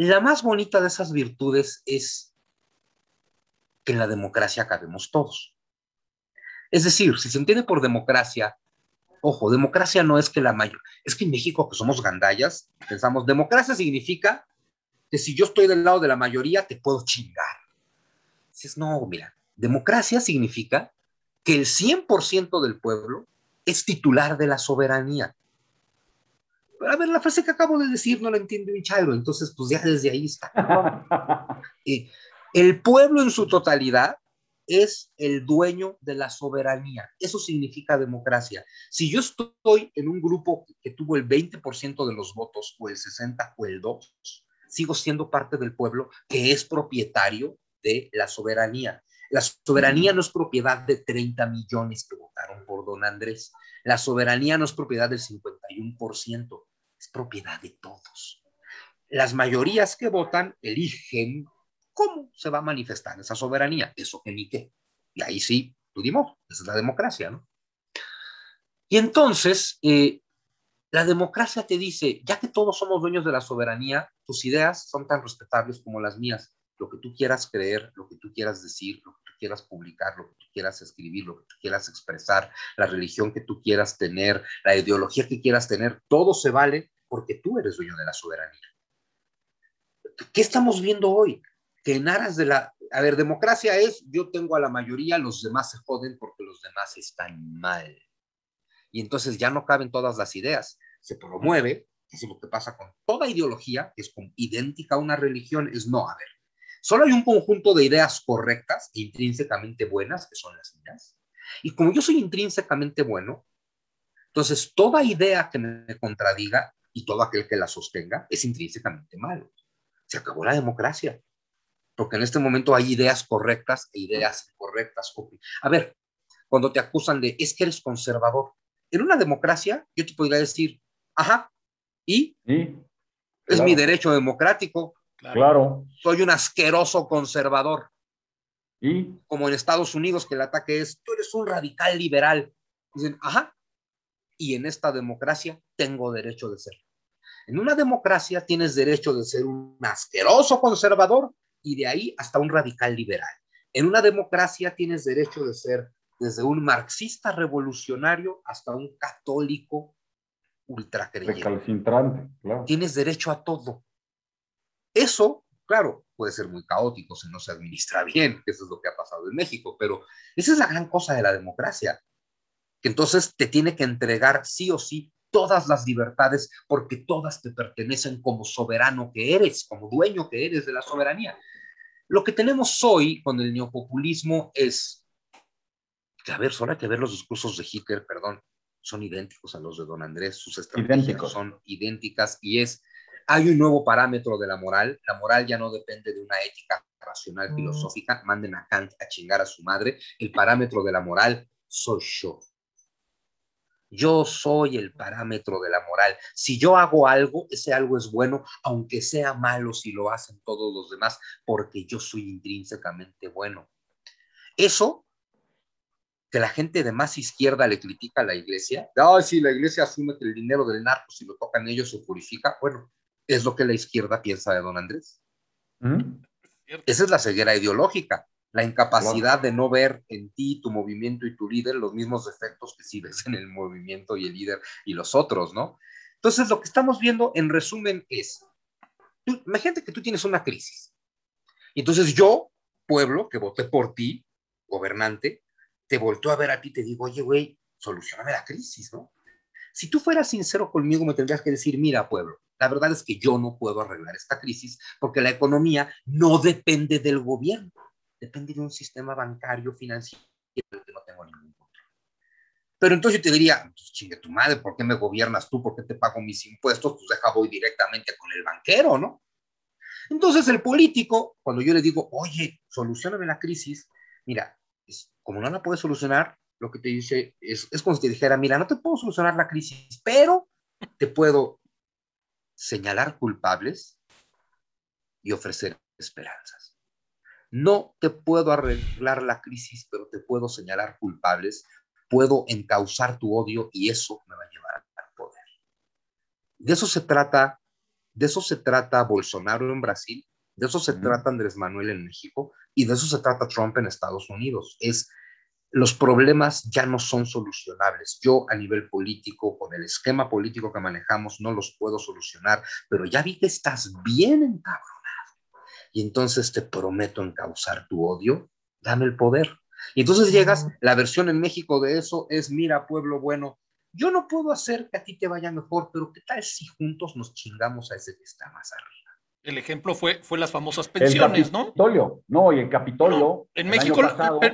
La más bonita de esas virtudes es que en la democracia cabemos todos. Es decir, si se entiende por democracia, ojo, democracia no es que la mayor, es que en México que somos gandallas, pensamos, democracia significa que si yo estoy del lado de la mayoría, te puedo chingar. No, mira, democracia significa que el 100% del pueblo es titular de la soberanía. A ver, la frase que acabo de decir no la entiende un chairo, entonces pues ya desde ahí está. El pueblo en su totalidad es el dueño de la soberanía. Eso significa democracia. Si yo estoy en un grupo que tuvo el 20% de los votos, o el 60 o el 2, sigo siendo parte del pueblo que es propietario de la soberanía. La soberanía no es propiedad de 30 millones que votaron por don Andrés. La soberanía no es propiedad del 51%, es propiedad de todos. Las mayorías que votan eligen cómo se va a manifestar esa soberanía. Eso que ni qué. Y ahí sí, tuvimos, esa es la democracia, ¿no? Y entonces, eh, la democracia te dice, ya que todos somos dueños de la soberanía, tus ideas son tan respetables como las mías. Lo que tú quieras creer, lo que tú quieras decir, lo que tú quieras publicar, lo que tú quieras escribir, lo que tú quieras expresar, la religión que tú quieras tener, la ideología que quieras tener, todo se vale porque tú eres dueño de la soberanía. ¿Qué estamos viendo hoy? Que en aras de la... A ver, democracia es, yo tengo a la mayoría, los demás se joden porque los demás están mal y entonces ya no caben todas las ideas. Se promueve, es lo que pasa con toda ideología, que es idéntica a una religión, es no, a ver, solo hay un conjunto de ideas correctas e intrínsecamente buenas, que son las mías, y como yo soy intrínsecamente bueno, entonces toda idea que me contradiga y todo aquel que la sostenga es intrínsecamente malo. Se acabó la democracia, porque en este momento hay ideas correctas e ideas incorrectas. A ver, cuando te acusan de es que eres conservador, en una democracia, yo te podría decir, ajá, ¿y? Es mi derecho democrático. Claro. Soy un asqueroso conservador. ¿Y? Como en Estados Unidos, que el ataque es, tú eres un radical liberal. Dicen, ajá, y en esta democracia tengo derecho de ser. En una democracia tienes derecho de ser un asqueroso conservador y de ahí hasta un radical liberal. En una democracia tienes derecho de ser desde un marxista revolucionario hasta un católico ultracreyente. claro. Tienes derecho a todo. Eso, claro, puede ser muy caótico si no se administra bien, eso es lo que ha pasado en México, pero esa es la gran cosa de la democracia, que entonces te tiene que entregar sí o sí todas las libertades porque todas te pertenecen como soberano que eres, como dueño que eres de la soberanía. Lo que tenemos hoy con el neopopulismo es que, a ver, solo hay que ver los discursos de Hitler, perdón, son idénticos a los de don Andrés, sus estrategias son idénticas y es, hay un nuevo parámetro de la moral, la moral ya no depende de una ética racional, mm. filosófica, manden a Kant a chingar a su madre, el parámetro de la moral soy yo. Yo soy el parámetro de la moral. Si yo hago algo, ese algo es bueno, aunque sea malo si lo hacen todos los demás, porque yo soy intrínsecamente bueno. Eso que la gente de más izquierda le critica a la iglesia, ay, si la iglesia asume que el dinero del narco, si lo tocan ellos, se purifica, bueno, es lo que la izquierda piensa de don Andrés. ¿Mm? Esa es la ceguera ideológica la incapacidad de no ver en ti, tu movimiento y tu líder los mismos efectos que sí ves en el movimiento y el líder y los otros, ¿no? Entonces, lo que estamos viendo en resumen es, imagínate que tú tienes una crisis. Y entonces yo, pueblo, que voté por ti, gobernante, te volteo a ver a ti y te digo, oye, güey, solucioname la crisis, ¿no? Si tú fueras sincero conmigo, me tendrías que decir, mira, pueblo, la verdad es que yo no puedo arreglar esta crisis porque la economía no depende del gobierno depende de un sistema bancario financiero que no tengo ningún control. Pero entonces yo te diría, pues, chingue tu madre, ¿por qué me gobiernas tú? ¿Por qué te pago mis impuestos? Pues deja voy directamente con el banquero, ¿no? Entonces el político, cuando yo le digo, oye, solucioname la crisis, mira, como no la puedes solucionar, lo que te dice es, es como si te dijera, mira, no te puedo solucionar la crisis, pero te puedo señalar culpables y ofrecer esperanzas. No te puedo arreglar la crisis, pero te puedo señalar culpables, puedo encauzar tu odio y eso me va a llevar al poder. De eso se trata, de eso se trata Bolsonaro en Brasil, de eso se trata Andrés Manuel en México y de eso se trata Trump en Estados Unidos. Es los problemas ya no son solucionables. Yo a nivel político, con el esquema político que manejamos, no los puedo solucionar, pero ya vi que estás bien encabronado y entonces te prometo encauzar tu odio, dame el poder. Y entonces llegas, la versión en México de eso es, mira, pueblo bueno, yo no puedo hacer que a ti te vaya mejor, pero ¿qué tal si juntos nos chingamos a ese que está más arriba? El ejemplo fue, fue las famosas pensiones, ¿no? Capitolio, no, y el Capitolio. en México,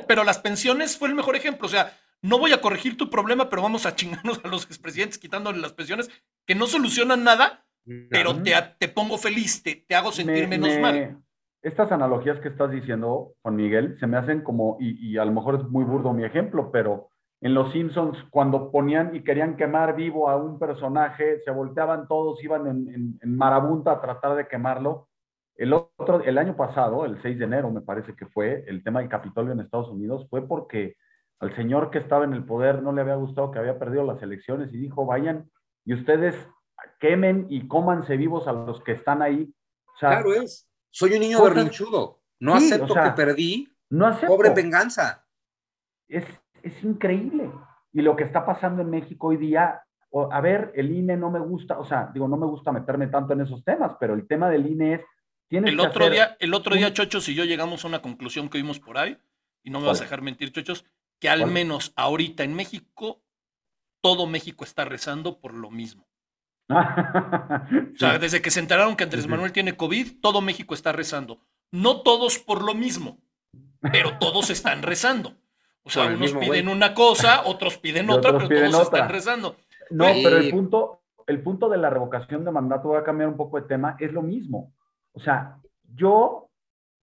pero las pensiones fue el mejor ejemplo. O sea, no voy a corregir tu problema, pero vamos a chingarnos a los expresidentes quitándole las pensiones que no solucionan nada, pero te, te, pongo feliz, te, te hago sentir menos mal estas analogías que estás diciendo, Juan Miguel, se me hacen como, y, a lo mejor es muy burdo mi ejemplo, pero en Los Simpsons, cuando ponían y querían quemar vivo a un personaje, se volteaban todos, iban en, marabunta a tratar de quemarlo. El, otro, el año pasado, el 6 de enero, me parece que fue, el tema del Capitolio en Estados Unidos, fue porque al señor que estaba en el poder no le había gustado que había perdido las elecciones y dijo, vayan y ustedes quemen y cómanse vivos a los que están ahí. claro es. Soy un niño berrinchudo. No acepto que perdí. No acepto. Pobre venganza. Es, es increíble. Y lo que está pasando en México hoy día, a ver, el INE no me gusta, o sea, digo, no me gusta meterme tanto en esos temas, pero el tema del INE es. el otro día, el otro día, Chochos y yo llegamos a una conclusión que vimos por ahí, y no me vas a dejar mentir, Chochos, que al menos ahorita en México, todo México está rezando por lo mismo. O sea, desde que se enteraron que Andrés Manuel tiene COVID, todo México está rezando. No todos por lo mismo, pero todos están rezando. O sea, unos piden una cosa, otros piden otra, pero todos están rezando. No, pero el punto, el punto de la revocación de mandato, voy a cambiar un poco de tema, es lo mismo. O sea, yo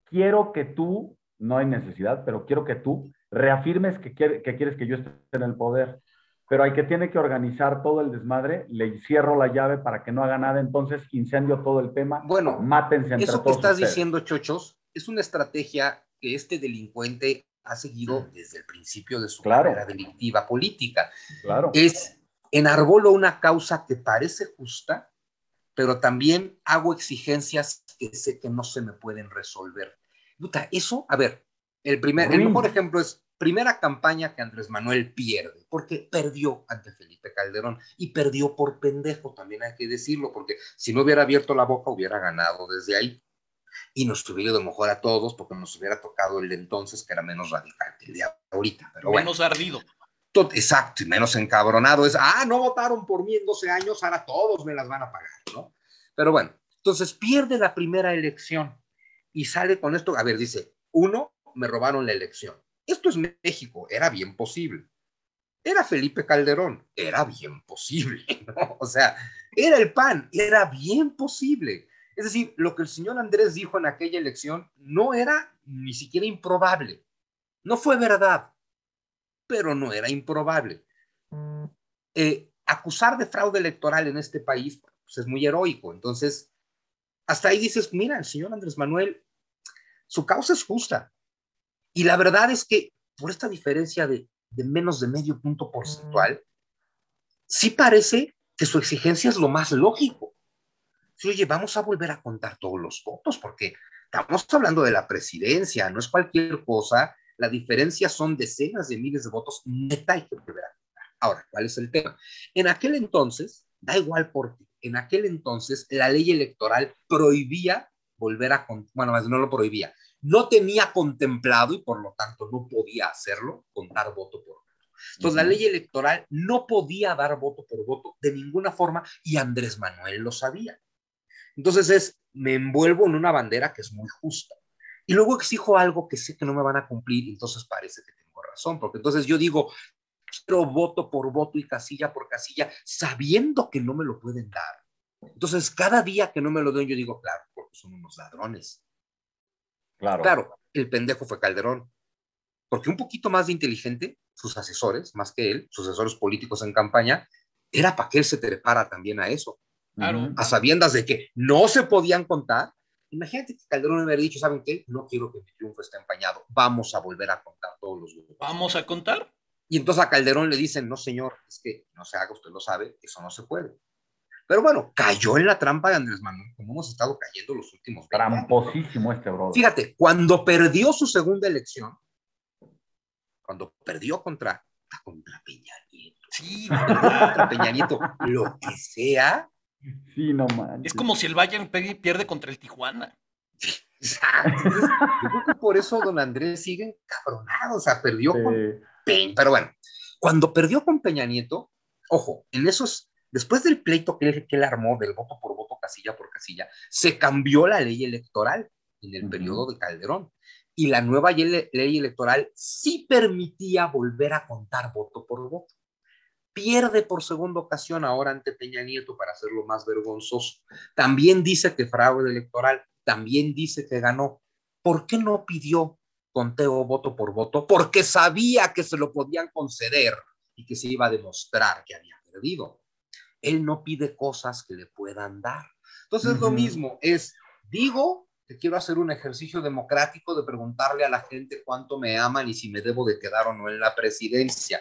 quiero que tú, no hay necesidad, pero quiero que tú reafirmes que, que quieres que yo esté en el poder. Pero hay que tiene que organizar todo el desmadre, le cierro la llave para que no haga nada, entonces incendio todo el tema, bueno, mátense entre Eso que estás diciendo, Chochos, es una estrategia que este delincuente ha seguido desde el principio de su carrera delictiva política. Claro. Es enarbolo una causa que parece justa pero también hago exigencias que sé que no se me pueden resolver. Puta, eso, a ver, el, primer, el mejor ejemplo es primera campaña que Andrés Manuel pierde, porque perdió ante Felipe Calderón y perdió por pendejo, también hay que decirlo, porque si no hubiera abierto la boca hubiera ganado desde ahí y nos hubiera ido mejor a todos porque nos hubiera tocado el de entonces que era menos radical que el de ahorita. Pero menos ardido. exacto, y menos encabronado. Es, ah, no votaron por mí en 12 años, ahora todos me las van a pagar, ¿no? Pero bueno, entonces pierde la primera elección y sale con esto. A ver, dice, uno, me robaron la elección. Esto es México, era bien posible. Era Felipe Calderón, era bien posible, ¿no? O sea, era el PAN, era bien posible. Es decir, lo que el señor Andrés dijo en aquella elección no era ni siquiera improbable. No fue verdad, pero no era improbable. Eh, acusar de fraude electoral en este país pues, es muy heroico. Entonces, hasta ahí dices, mira, el señor Andrés Manuel, su causa es justa. Y la verdad es que por esta diferencia de, de menos de medio punto porcentual, sí parece que su exigencia es lo más lógico oye, vamos a volver a contar todos los votos, porque estamos hablando de la presidencia, no es cualquier cosa, la diferencia son decenas de miles de votos, neta hay que volver a contar. Ahora, ¿cuál es el tema? En aquel entonces, da igual por qué, en aquel entonces la ley electoral prohibía volver a contar, bueno, más no lo prohibía, no tenía contemplado y por lo tanto no podía hacerlo, contar voto por voto. Entonces, la ley electoral no podía dar voto por voto de ninguna forma y Andrés Manuel lo sabía. Entonces es, me envuelvo en una bandera que es muy justa. Y luego exijo algo que sé que no me van a cumplir, y entonces parece que tengo razón, porque entonces yo digo, quiero voto por voto y casilla por casilla, sabiendo que no me lo pueden dar. Entonces, cada día que no me lo den, yo digo, claro, porque son unos ladrones. Claro. Claro, el pendejo fue Calderón. Porque un poquito más de inteligente, sus asesores, más que él, sus asesores políticos en campaña, era para que él se trepara también a eso. A sabiendas de que no se podían contar. Imagínate que Calderón hubiera dicho, ¿saben qué? No quiero que mi triunfo esté empañado. Vamos a volver a contar todos los votos. ¿Vamos a contar? Y entonces a Calderón le dicen, no, señor, es que no se haga, usted lo sabe, eso no se puede. Pero bueno, cayó en la trampa de Andrés Manuel, como hemos estado cayendo los últimos Tramposísimo este bro. Fíjate, cuando perdió su segunda elección, cuando perdió contra, contra Peña Nieto, sí, contra Peña Nieto, lo que sea, Sí, no manches. Es como si el Bayern pierde contra el Tijuana. Exacto. Yo creo que por eso don Andrés sigue cabronado, o sea, perdió con Pero bueno, cuando perdió con Peña Nieto, ojo, en esos, después del pleito que él, que él armó del voto por voto, casilla por casilla, se cambió la ley electoral en el periodo de Calderón. Y la nueva ley electoral sí permitía volver a contar voto por voto pierde por segunda ocasión ahora ante Peña Nieto para hacerlo más vergonzoso. También dice que fraude electoral, también dice que ganó. ¿Por qué no pidió conteo voto por voto? Porque sabía que se lo podían conceder y que se iba a demostrar que había perdido. Él no pide cosas que le puedan dar. Entonces lo mismo, es, digo que quiero hacer un ejercicio democrático de preguntarle a la gente cuánto me aman y si me debo de quedar o no en la presidencia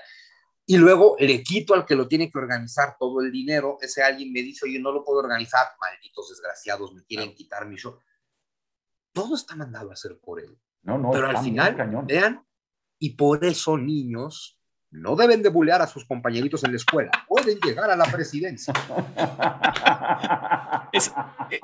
y luego le quito al que lo tiene que organizar todo el dinero, ese alguien me dice, oye, no lo puedo organizar, malditos desgraciados, me quieren quitar mi show. Todo está mandado a hacer por él. No, no, Pero al final, vean, y por eso niños no deben de bulear a sus compañeritos en la escuela, pueden llegar a la presidencia. Es,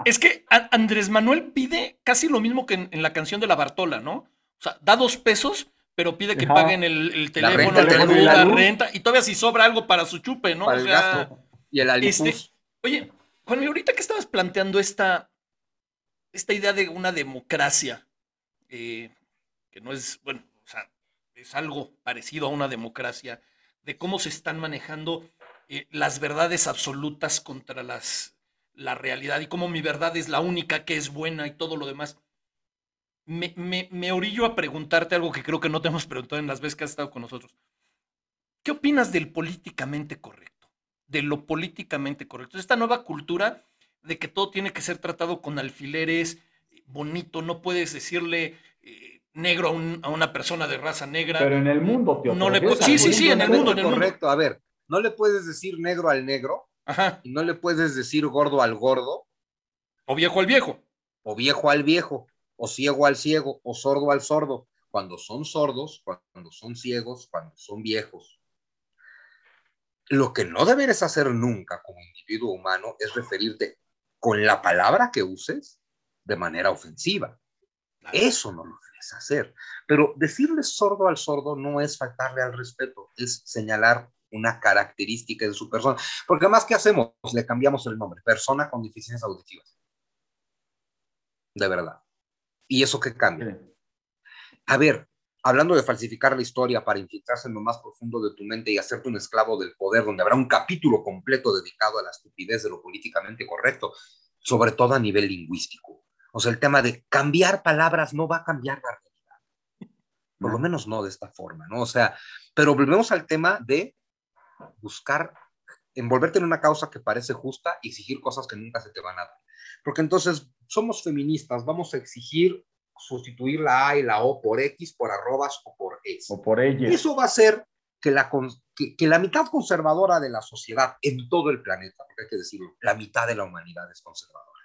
es que Andrés Manuel pide casi lo mismo que en, en la canción de la Bartola, ¿no? O sea, da dos pesos pero pide que paguen el, teléfono, la, luz, la, renta, y todavía si sobra algo para su chupe, ¿no? Para el gasto. Y el este, Oye, Juan, ahorita que estabas planteando esta, esta idea de una democracia, eh, que no es, bueno, o sea, es algo parecido a una democracia, de cómo se están manejando eh, las verdades absolutas contra las, la realidad y cómo mi verdad es la única que es buena y todo lo demás me, orillo a preguntarte algo que creo que no te hemos preguntado en las veces que has estado con nosotros. ¿Qué opinas del políticamente correcto? De lo políticamente correcto. Esta nueva cultura de que todo tiene que ser tratado con alfileres, bonito, no puedes decirle eh, negro a, una persona de raza negra. Pero en el mundo, tío. No le sí, sí, sí, en el mundo. En el correcto, a ver, no le puedes decir negro al negro Ajá. Y no le puedes decir gordo al gordo. O viejo al viejo. O viejo al viejo. O ciego al ciego. O sordo al sordo. Cuando son sordos, cuando son ciegos, cuando son viejos. Lo que no deberes hacer nunca como individuo humano es referirte con la palabra que uses de manera ofensiva. Eso no lo debes hacer. Pero decirle sordo al sordo no es faltarle al respeto, es señalar una característica de su persona. Porque además, ¿qué hacemos? Le cambiamos el nombre, persona con deficiencias auditivas. De verdad. ¿Y eso qué cambia? A ver, hablando de falsificar la historia para infiltrarse en lo más profundo de tu mente y hacerte un esclavo del poder, donde habrá un capítulo completo dedicado a la estupidez de lo políticamente correcto, sobre todo a nivel lingüístico. O sea, el tema de cambiar palabras no va a cambiar la realidad. Por lo menos no de esta forma, ¿no? O sea, pero volvemos al tema de buscar envolverte en una causa que parece justa y exigir cosas que nunca se te van a dar. Porque entonces somos feministas, vamos a exigir sustituir la A y la O por X, por arrobas o por S. O por ella. Eso va a hacer que la, que, la mitad conservadora de la sociedad en todo el planeta, porque hay que decirlo, la mitad de la humanidad es conservadora.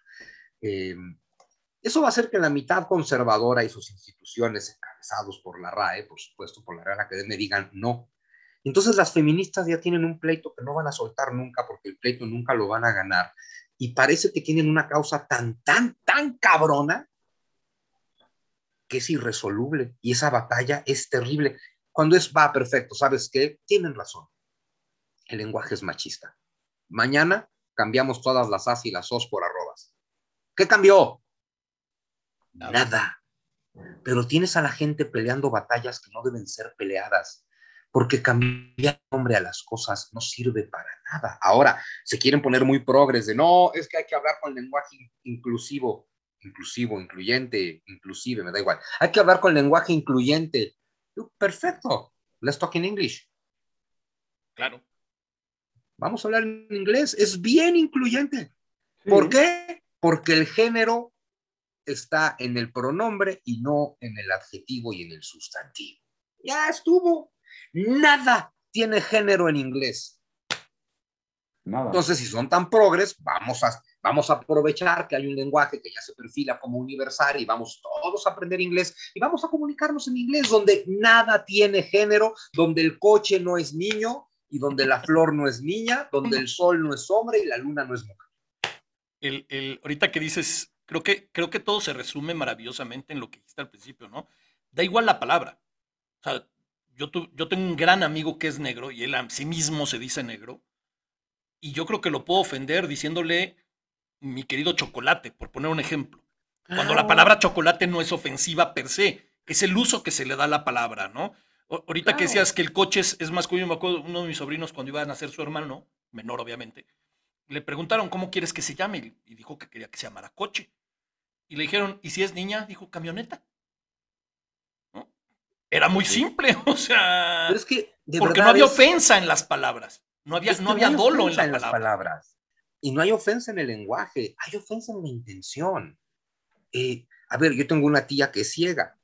Eh, eso va a hacer que la mitad conservadora y sus instituciones, encabezados por la RAE, por supuesto, por la Real Academia, digan no. Entonces las feministas ya tienen un pleito que no van a soltar nunca porque el pleito nunca lo van a ganar. Y parece que tienen una causa tan, tan, tan cabrona que es irresoluble. Y esa batalla es terrible. Cuando es, va, perfecto, ¿sabes qué? Tienen razón. El lenguaje es machista. Mañana cambiamos todas las as y las os por arrobas. ¿Qué cambió? Nada. Pero tienes a la gente peleando batallas que no deben ser peleadas, porque cambiar nombre a las cosas no sirve para nada. Ahora, se quieren poner muy progres de no, es que hay que hablar con lenguaje inclusivo, inclusivo, incluyente, inclusive, me da igual. Hay que hablar con lenguaje incluyente. Perfecto, let's talk in English. Claro. Vamos a hablar en inglés, es bien incluyente. ¿Por qué? Porque el género está en el pronombre y no en el adjetivo y en el sustantivo. Ya estuvo. Nada tiene género en inglés. Nada. Entonces, si son tan progres, vamos a, vamos a aprovechar que hay un lenguaje que ya se perfila como universal y vamos todos a aprender inglés y vamos a comunicarnos en inglés donde nada tiene género, donde el coche no es niño y donde la flor no es niña, donde el sol no es hombre y la luna no es mujer. El, el, ahorita que dices Creo que, creo que todo se resume maravillosamente en lo que dijiste al principio, ¿no? Da igual la palabra. O sea, yo, yo tengo un gran amigo que es negro y él a sí mismo se dice negro. Y yo creo que lo puedo ofender diciéndole mi querido chocolate, por poner un ejemplo. Cuando la ah. palabra chocolate no es ofensiva per se, es el uso que se le da a la palabra, ¿no? ahorita que decías que el coche es, es más yo me acuerdo uno de mis sobrinos cuando iba a nacer su hermano, menor obviamente, le preguntaron cómo quieres que se llame y dijo que quería que se llamara coche. Y le dijeron, ¿y si es niña? Dijo, camioneta. Era muy simple, o sea. Pero es que, porque no había ofensa en las palabras. No había, no había dolo en, las palabras. Y no hay ofensa en el lenguaje, hay ofensa en la intención. Eh, a ver, yo tengo una tía que es ciega.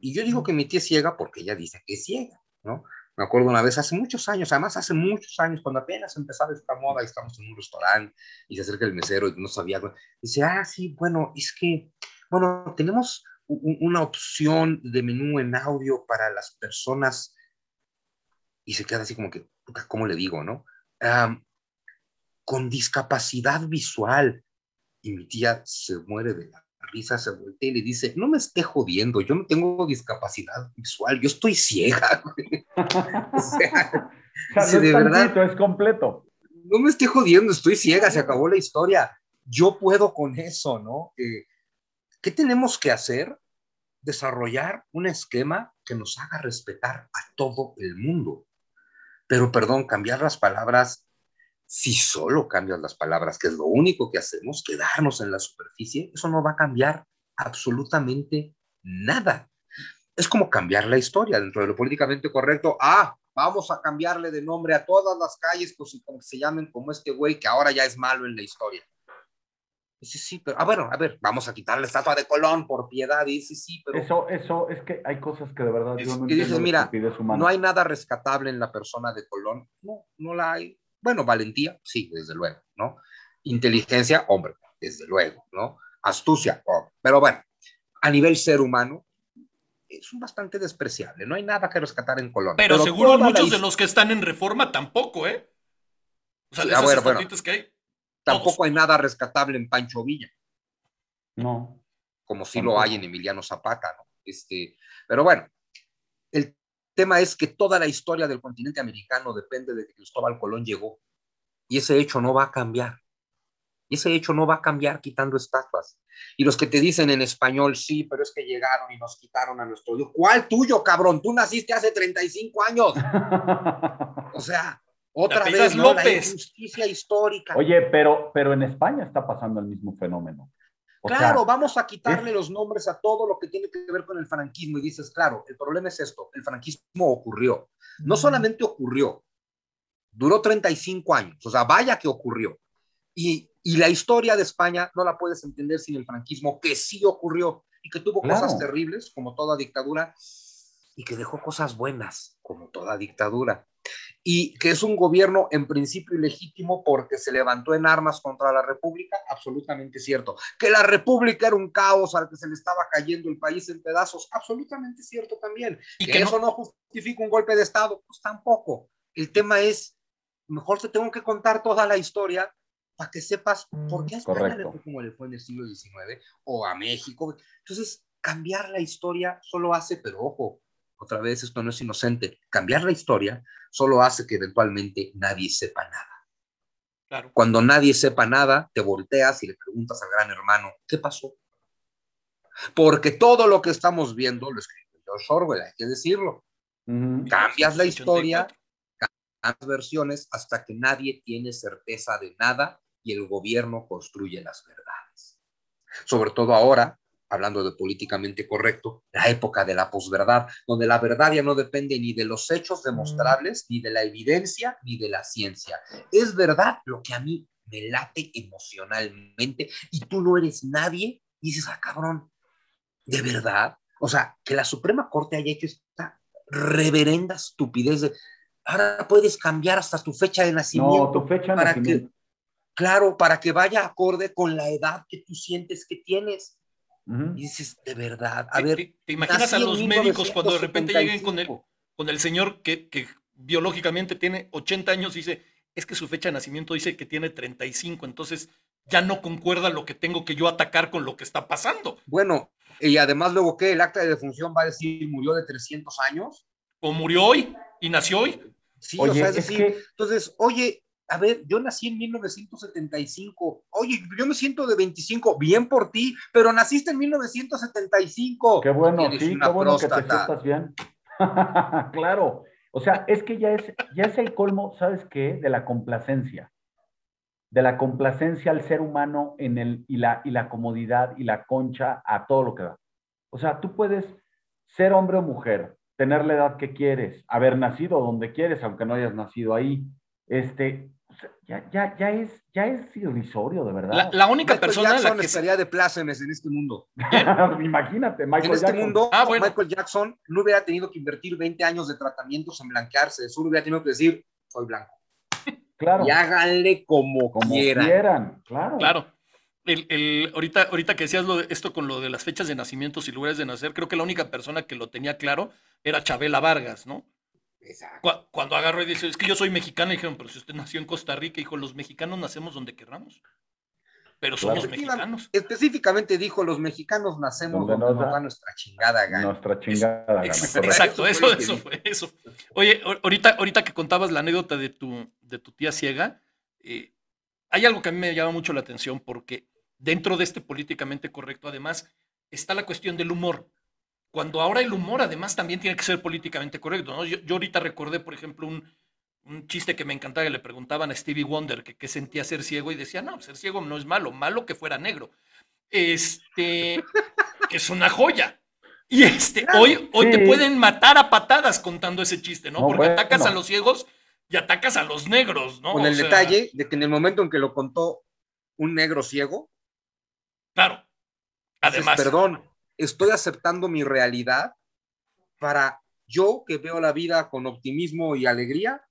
Y yo digo que mi tía es ciega porque ella dice que es ciega, ¿no? Me acuerdo una vez, hace muchos años, además hace muchos años, cuando apenas empezaba esta moda y estamos en un restaurante y se acerca el mesero y no sabía, dice, ah, sí, bueno, es que, bueno, tenemos una opción de menú en audio para las personas y se queda así como que, ¿cómo le digo, no? con discapacidad visual. Y mi tía se muere de la risa, se voltea y le dice, no me esté jodiendo, yo no tengo discapacidad visual, yo estoy ciega. o sea, no de verdad, es completo. No me esté jodiendo, estoy ciega, se acabó la historia. Yo puedo con eso, ¿no? Eh, ¿Qué tenemos que hacer? Desarrollar un esquema que nos haga respetar a todo el mundo. Pero, perdón, cambiar las palabras si solo cambias las palabras, que es lo único que hacemos, quedarnos en la superficie, eso no va a cambiar absolutamente nada. Es como cambiar la historia dentro de lo políticamente correcto. Ah, vamos a cambiarle de nombre a todas las calles, pues se llamen como este güey que ahora ya es malo en la historia. Dice, sí, pero, ah, bueno, a ver, vamos a quitar la estatua de Colón por piedad. Dice, sí, pero. Eso, eso, es que hay cosas que de verdad yo no y dices, mira, no hay nada rescatable en la persona de Colón. No, no la hay Bueno, valentía, sí, desde luego, ¿no? Inteligencia, hombre, desde luego, ¿no? Astucia, hombre. Pero bueno, a nivel ser humano, es bastante despreciable. No hay nada que rescatar en Colombia. Pero, seguro muchos de los que están en reforma tampoco, ¿eh? O sea, de esas bueno, que hay. Tampoco hay nada rescatable en Pancho Villa. No. Como si lo hay en Emiliano Zapata, ¿no? Este, pero bueno, el tema es que toda la historia del continente americano depende de que Cristóbal Colón llegó. Y ese hecho no va a cambiar. Y ese hecho no va a cambiar quitando estatuas. Y los que te dicen en español, sí, pero es que llegaron y nos quitaron a nuestro Dios. ¿Cuál tuyo, cabrón? Tú naciste hace 35 años. o sea, otra vez, ¿no? La injusticia histórica. Oye, pero, pero en España está pasando el mismo fenómeno. claro, vamos a quitarle los nombres a todo lo que tiene que ver con el franquismo. Y dices, claro, el problema es esto, el franquismo ocurrió. No solamente ocurrió, duró 35 años, o sea, vaya que ocurrió. Y, y, la historia de España no la puedes entender sin el franquismo, que sí ocurrió y que tuvo cosas terribles, como toda dictadura, y que dejó cosas buenas, como toda dictadura y que es un gobierno en principio ilegítimo porque se levantó en armas contra la República, absolutamente cierto. Que la República era un caos al que se le estaba cayendo el país en pedazos, absolutamente cierto también. Y que, eso no justifica un golpe de Estado, pues tampoco. El tema es, mejor te tengo que contar toda la historia para que sepas por qué a España le fue como le fue en el siglo XIX o a México. Entonces, cambiar la historia solo hace, pero ojo, otra vez esto no es inocente, cambiar la historia solo hace que eventualmente nadie sepa nada. Claro. Cuando nadie sepa nada, te volteas y le preguntas al gran hermano, ¿qué pasó? Porque todo lo que estamos viendo lo escribió George Orwell, hay que decirlo. Cambias la historia, cambias versiones hasta que nadie tiene certeza de nada y el gobierno construye las verdades. Sobre todo ahora, hablando de políticamente correcto, la época de la posverdad, donde la verdad ya no depende ni de los hechos demostrables, ni de la evidencia, ni de la ciencia. Es verdad lo que a mí me late emocionalmente y tú no eres nadie y dices, ah, cabrón, de verdad. O sea, que la Suprema Corte haya hecho esta reverenda estupidez de, ahora puedes cambiar hasta tu fecha de nacimiento. No, tu fecha de para nacimiento. Que, claro, para que vaya acorde con la edad que tú sientes que tienes. Y dices, de verdad, a ver. ¿Te, imaginas a los médicos cuando de repente lleguen con el, con el señor que, que, biológicamente tiene 80 años y dice, es que su fecha de nacimiento dice que tiene 35, entonces ya no concuerda lo que tengo que yo atacar con lo que está pasando? Bueno, y además luego que el acta de defunción va a decir murió de 300 años. O murió hoy y nació hoy. Sí, o sea, es, decir, entonces, oye, a ver, yo nací en 1975. Oye, yo me siento de 25, bien por ti, pero naciste en 1975. Qué bueno, sí, qué bueno que te sientas bien. claro, o sea, es que ya es, ya es el colmo, ¿sabes qué? De la complacencia. De la complacencia al ser humano en el, y, la, y la comodidad y la concha a todo lo que da. O sea, tú puedes ser hombre o mujer, tener la edad que quieres, haber nacido donde quieres, aunque no hayas nacido ahí, este, ya, ya, ya, es, ya es irrisorio, de verdad. La, única persona Jackson la que estaría de plácemes en este mundo. Imagínate, Michael En este mundo, ah, Michael Jackson no hubiera tenido que invertir 20 años de tratamientos en blanquearse, solo hubiera tenido que decir, soy blanco. Claro. Y háganle como, quieran. Claro. Claro. El, el, ahorita, ahorita que decías lo de, esto con lo de las fechas de nacimiento y lugares de nacer, creo que la única persona que lo tenía claro era Chabela Vargas, ¿no? Cuando agarró y dice, es que yo soy mexicano, y dijeron, pero si usted nació en Costa Rica, dijo, los mexicanos nacemos donde querramos. Pero somos mexicanos. Específicamente dijo, los mexicanos nacemos donde, nos da nuestra chingada gana. Nuestra chingada gana. Exacto, eso, eso, fue eso. Oye, ahorita, ahorita que contabas la anécdota de tu, de tu tía ciega, eh, hay algo que a mí me llama mucho la atención porque dentro de este políticamente correcto, además, está la cuestión del humor cuando ahora el humor además también tiene que ser políticamente correcto. Yo, ahorita recordé, por ejemplo, un, chiste que me encantaba, que le preguntaban a Stevie Wonder que, sentía ser ciego y decía, no, ser ciego no es malo, malo que fuera negro. Este, que es una joya. Y este, hoy, hoy te pueden matar a patadas contando ese chiste, ¿no? Porque atacas a los ciegos y atacas a los negros, ¿no? Con el detalle de que en el momento en que lo contó un negro ciego. Claro. Además. perdón, estoy aceptando mi realidad para yo que veo la vida con optimismo y alegría,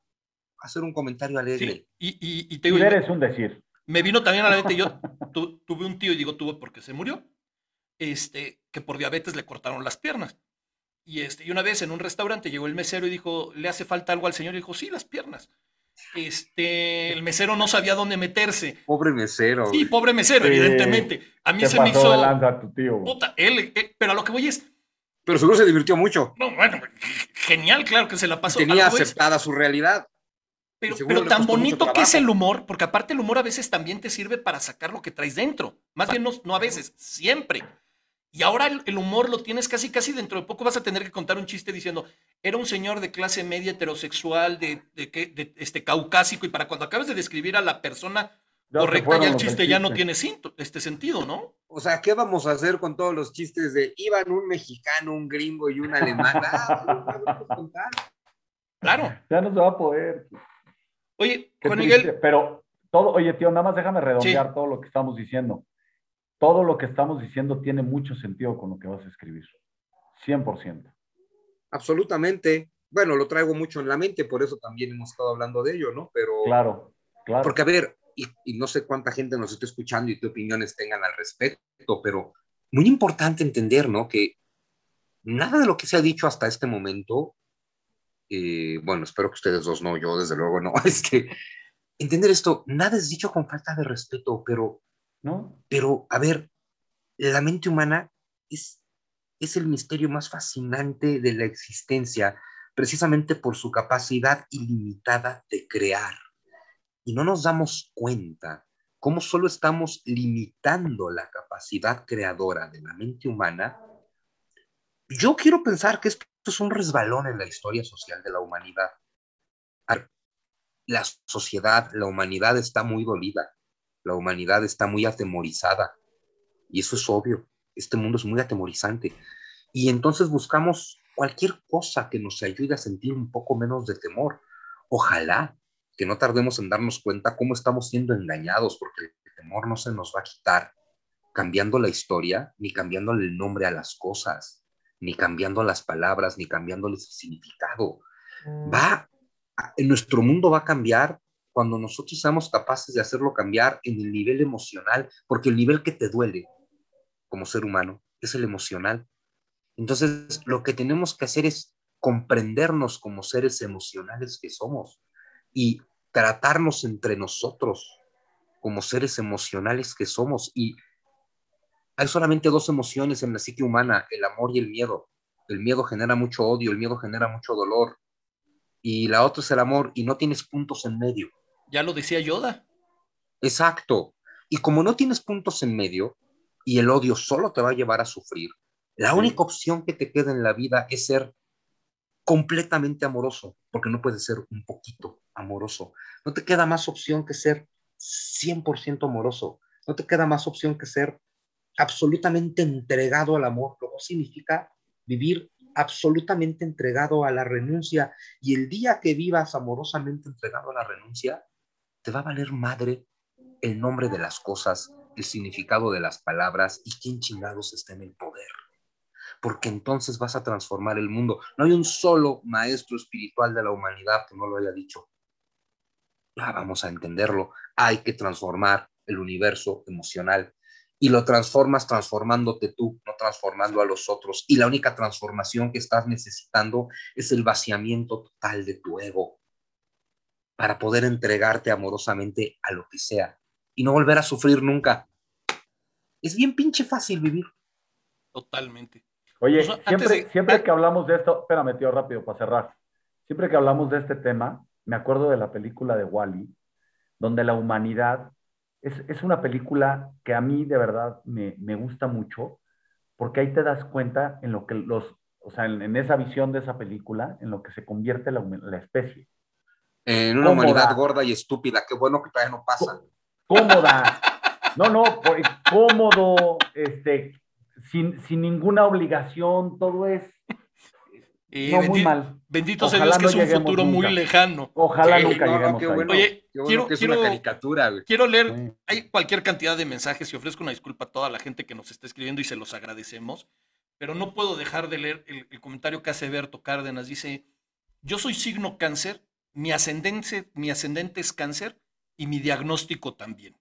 hacer un comentario alegre. Sí, y, y, y te digo, Ver es un decir. me vino también a la mente, yo tu- tuve un tío, y digo tuve porque se murió, este, que por diabetes le cortaron las piernas. Y, este, y una vez en un restaurante llegó el mesero y dijo, ¿le hace falta algo al señor? Y dijo, sí, las piernas. Este, el mesero no sabía dónde meterse. Pobre mesero. Sí, pobre mesero, Sí. evidentemente. A mí Se me de hizo... lanza tu tío. Puta, él, eh, pero a lo que voy es, Pero seguro se divirtió mucho. no, bueno, genial, claro que se la pasó. Tenía aceptada su realidad. Pero, pero tan bonito que es el humor, porque aparte el humor a veces también te sirve para sacar lo que traes dentro. Más bien no, no a veces, siempre. Y ahora el, el humor lo tienes casi, casi dentro de poco vas a tener que contar un chiste diciendo, era un señor de clase media heterosexual, de, de, de este caucásico, y para cuando acabes de describir a la persona Ya correcta, ya el chiste ya no tiene cinto- este sentido, ¿no? O sea, ¿qué vamos a hacer con todos los chistes de iban un mexicano, un gringo y un alemán? Ah, no contar. Claro. Ya no se va a poder. Oye, Juan Miguel, Pero todo, oye, tío, nada más déjame redondear todo lo que estamos diciendo. Todo lo que estamos diciendo tiene mucho sentido con lo que vas a escribir. 100%. Absolutamente. Bueno, lo traigo mucho en la mente, por eso también hemos estado hablando de ello, ¿no? Pero, Claro, claro. porque a ver, y, y no sé cuánta gente nos está escuchando y qué opiniones tengan al respecto, pero muy importante entender, ¿no? Que nada de lo que se ha dicho hasta este momento, eh, bueno, espero que ustedes dos no, yo desde luego no, es que entender esto, nada es dicho con falta de respeto, pero Pero, a ver, la mente humana es, es el misterio más fascinante de la existencia, precisamente por su capacidad ilimitada de crear. Y no nos damos cuenta cómo solo estamos limitando la capacidad creadora de la mente humana. Yo quiero pensar que esto es un resbalón en la historia social de la humanidad. La sociedad, la humanidad está muy dolida la humanidad está muy atemorizada. Y eso es obvio. Este mundo es muy atemorizante. Y entonces buscamos cualquier cosa que nos ayude a sentir un poco menos de temor. Ojalá que no tardemos en darnos cuenta cómo estamos siendo engañados, porque el temor no se nos va a quitar cambiando la historia, ni cambiándole el nombre a las cosas, ni cambiando las palabras, ni cambiándole su significado. Va, en nuestro mundo va a cambiar cuando nosotros seamos capaces de hacerlo cambiar en el nivel emocional, porque el nivel que te duele como ser humano es el emocional. Entonces, lo que tenemos que hacer es comprendernos como seres emocionales que somos y tratarnos entre nosotros como seres emocionales que somos. Y hay solamente dos emociones en la psique humana, el amor y el miedo. El miedo genera mucho odio, el miedo genera mucho dolor. Y la otra es el amor y no tienes puntos en medio. Ya lo decía Yoda. Exacto. Y como no tienes puntos en medio y el odio solo te va a llevar a sufrir, la Sí. única opción que te queda en la vida es ser completamente amoroso, porque no puedes ser un poquito amoroso. No te queda más opción que ser 100% amoroso. No te queda más opción que ser absolutamente entregado al amor, lo cual significa vivir absolutamente entregado a la renuncia. Y el día que vivas amorosamente entregado a la renuncia, te va a valer madre el nombre de las cosas, el significado de las palabras y quién chingados está en el poder. Porque entonces vas a transformar el mundo. No hay un solo maestro espiritual de la humanidad que no lo haya dicho. Ya vamos a entenderlo. Hay que transformar el universo emocional. Y lo transformas transformándote tú, no transformando a los otros. Y la única transformación que estás necesitando es el vaciamiento total de tu ego para poder entregarte amorosamente a lo que sea y no volver a sufrir nunca. Es bien pinche fácil vivir. Totalmente. Oye, Pues, siempre, de- siempre que hablamos de esto, espérame, tío, rápido, para cerrar. Siempre que hablamos de este tema, me acuerdo de la película de Wally, donde la humanidad es, es una película que a mí de verdad me, me gusta mucho, porque ahí te das cuenta en lo que los, o sea, en, en esa visión de esa película, en lo que se convierte la especie. En una Cómoda. humanidad gorda y estúpida. Qué bueno que todavía no pasa. Cómoda. No, no, cómodo, este, sin, sin ninguna obligación, todo es Y no, muy mal. Bendito sea Dios que no es un futuro muy lejano. Ojalá Sí, nunca no, lleguemos qué ahí. bueno. Oye, Qué bueno quiero- que es quiero- una caricatura, güey. Quiero leer, Sí. hay cualquier cantidad de mensajes y ofrezco una disculpa a toda la gente que nos está escribiendo y se los agradecemos, pero no puedo dejar de leer el, el comentario que hace Berto Cárdenas. Dice, yo soy signo cáncer mi ascendente, mi ascendente es cáncer y mi diagnóstico también.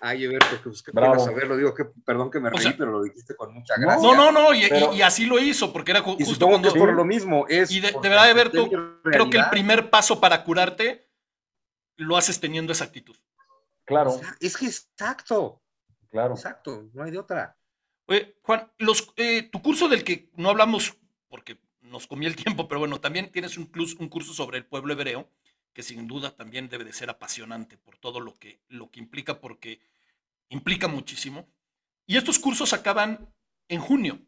Ay, Eberto, que busqué para saberlo. Digo que, perdón que me reí, pero lo dijiste con mucha gracia. No, no, no, y, así lo hizo, porque era justo y cuando... es por lo mismo. Es y de, verdad, Eberto, creo que el primer paso para curarte lo haces teniendo esa actitud. Claro. Es que exacto. Claro. Exacto, no hay de otra. Oye, Juan, los, eh, tu curso del que no hablamos, porque nos comía el tiempo, pero bueno, también tienes un, un curso sobre el pueblo hebreo que sin duda también debe de ser apasionante por todo lo que, lo que implica, porque implica muchísimo. Y estos cursos acaban en junio.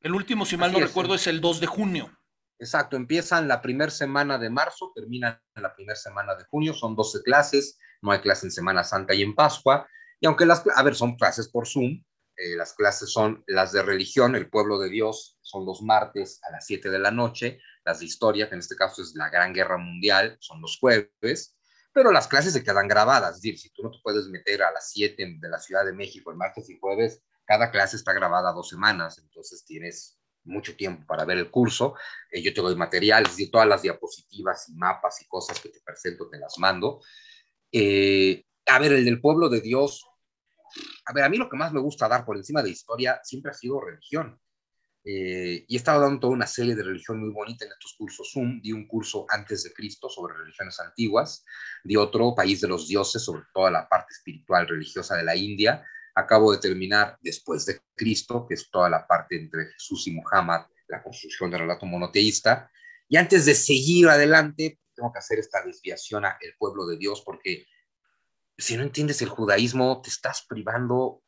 El último, si mal no recuerdo, es el 2 de junio. Exacto, empiezan la primera semana de marzo, terminan la primera semana de junio, son 12 clases, no hay clase en Semana Santa y en Pascua, y aunque las, a ver, son clases por Zoom, eh, las clases son las de religión, el pueblo de Dios, son los martes a las 7 de la noche, las de historia, que en este caso es la Gran Guerra Mundial, son los jueves, pero las clases se quedan grabadas, es decir, si tú no te puedes meter a las 7 de la Ciudad de México el martes y jueves, cada clase está grabada dos semanas, entonces tienes mucho tiempo para ver el curso. Eh, yo te doy material, es todas las diapositivas y mapas y cosas que te presento te las mando. Eh, a ver, el del pueblo de Dios, a ver, a mí lo que más me gusta dar por encima de historia siempre ha sido religión. Eh, y he estado dando toda una serie de religión muy bonita en estos cursos Zoom. Di un curso antes de Cristo sobre religiones antiguas, di otro, País de los Dioses, sobre toda la parte espiritual religiosa de la India. Acabo de terminar Después de Cristo, que es toda la parte entre Jesús y Muhammad, la construcción del relato monoteísta. Y antes de seguir adelante, tengo que hacer esta desviación a el pueblo de Dios, porque si no entiendes el judaísmo, te estás privando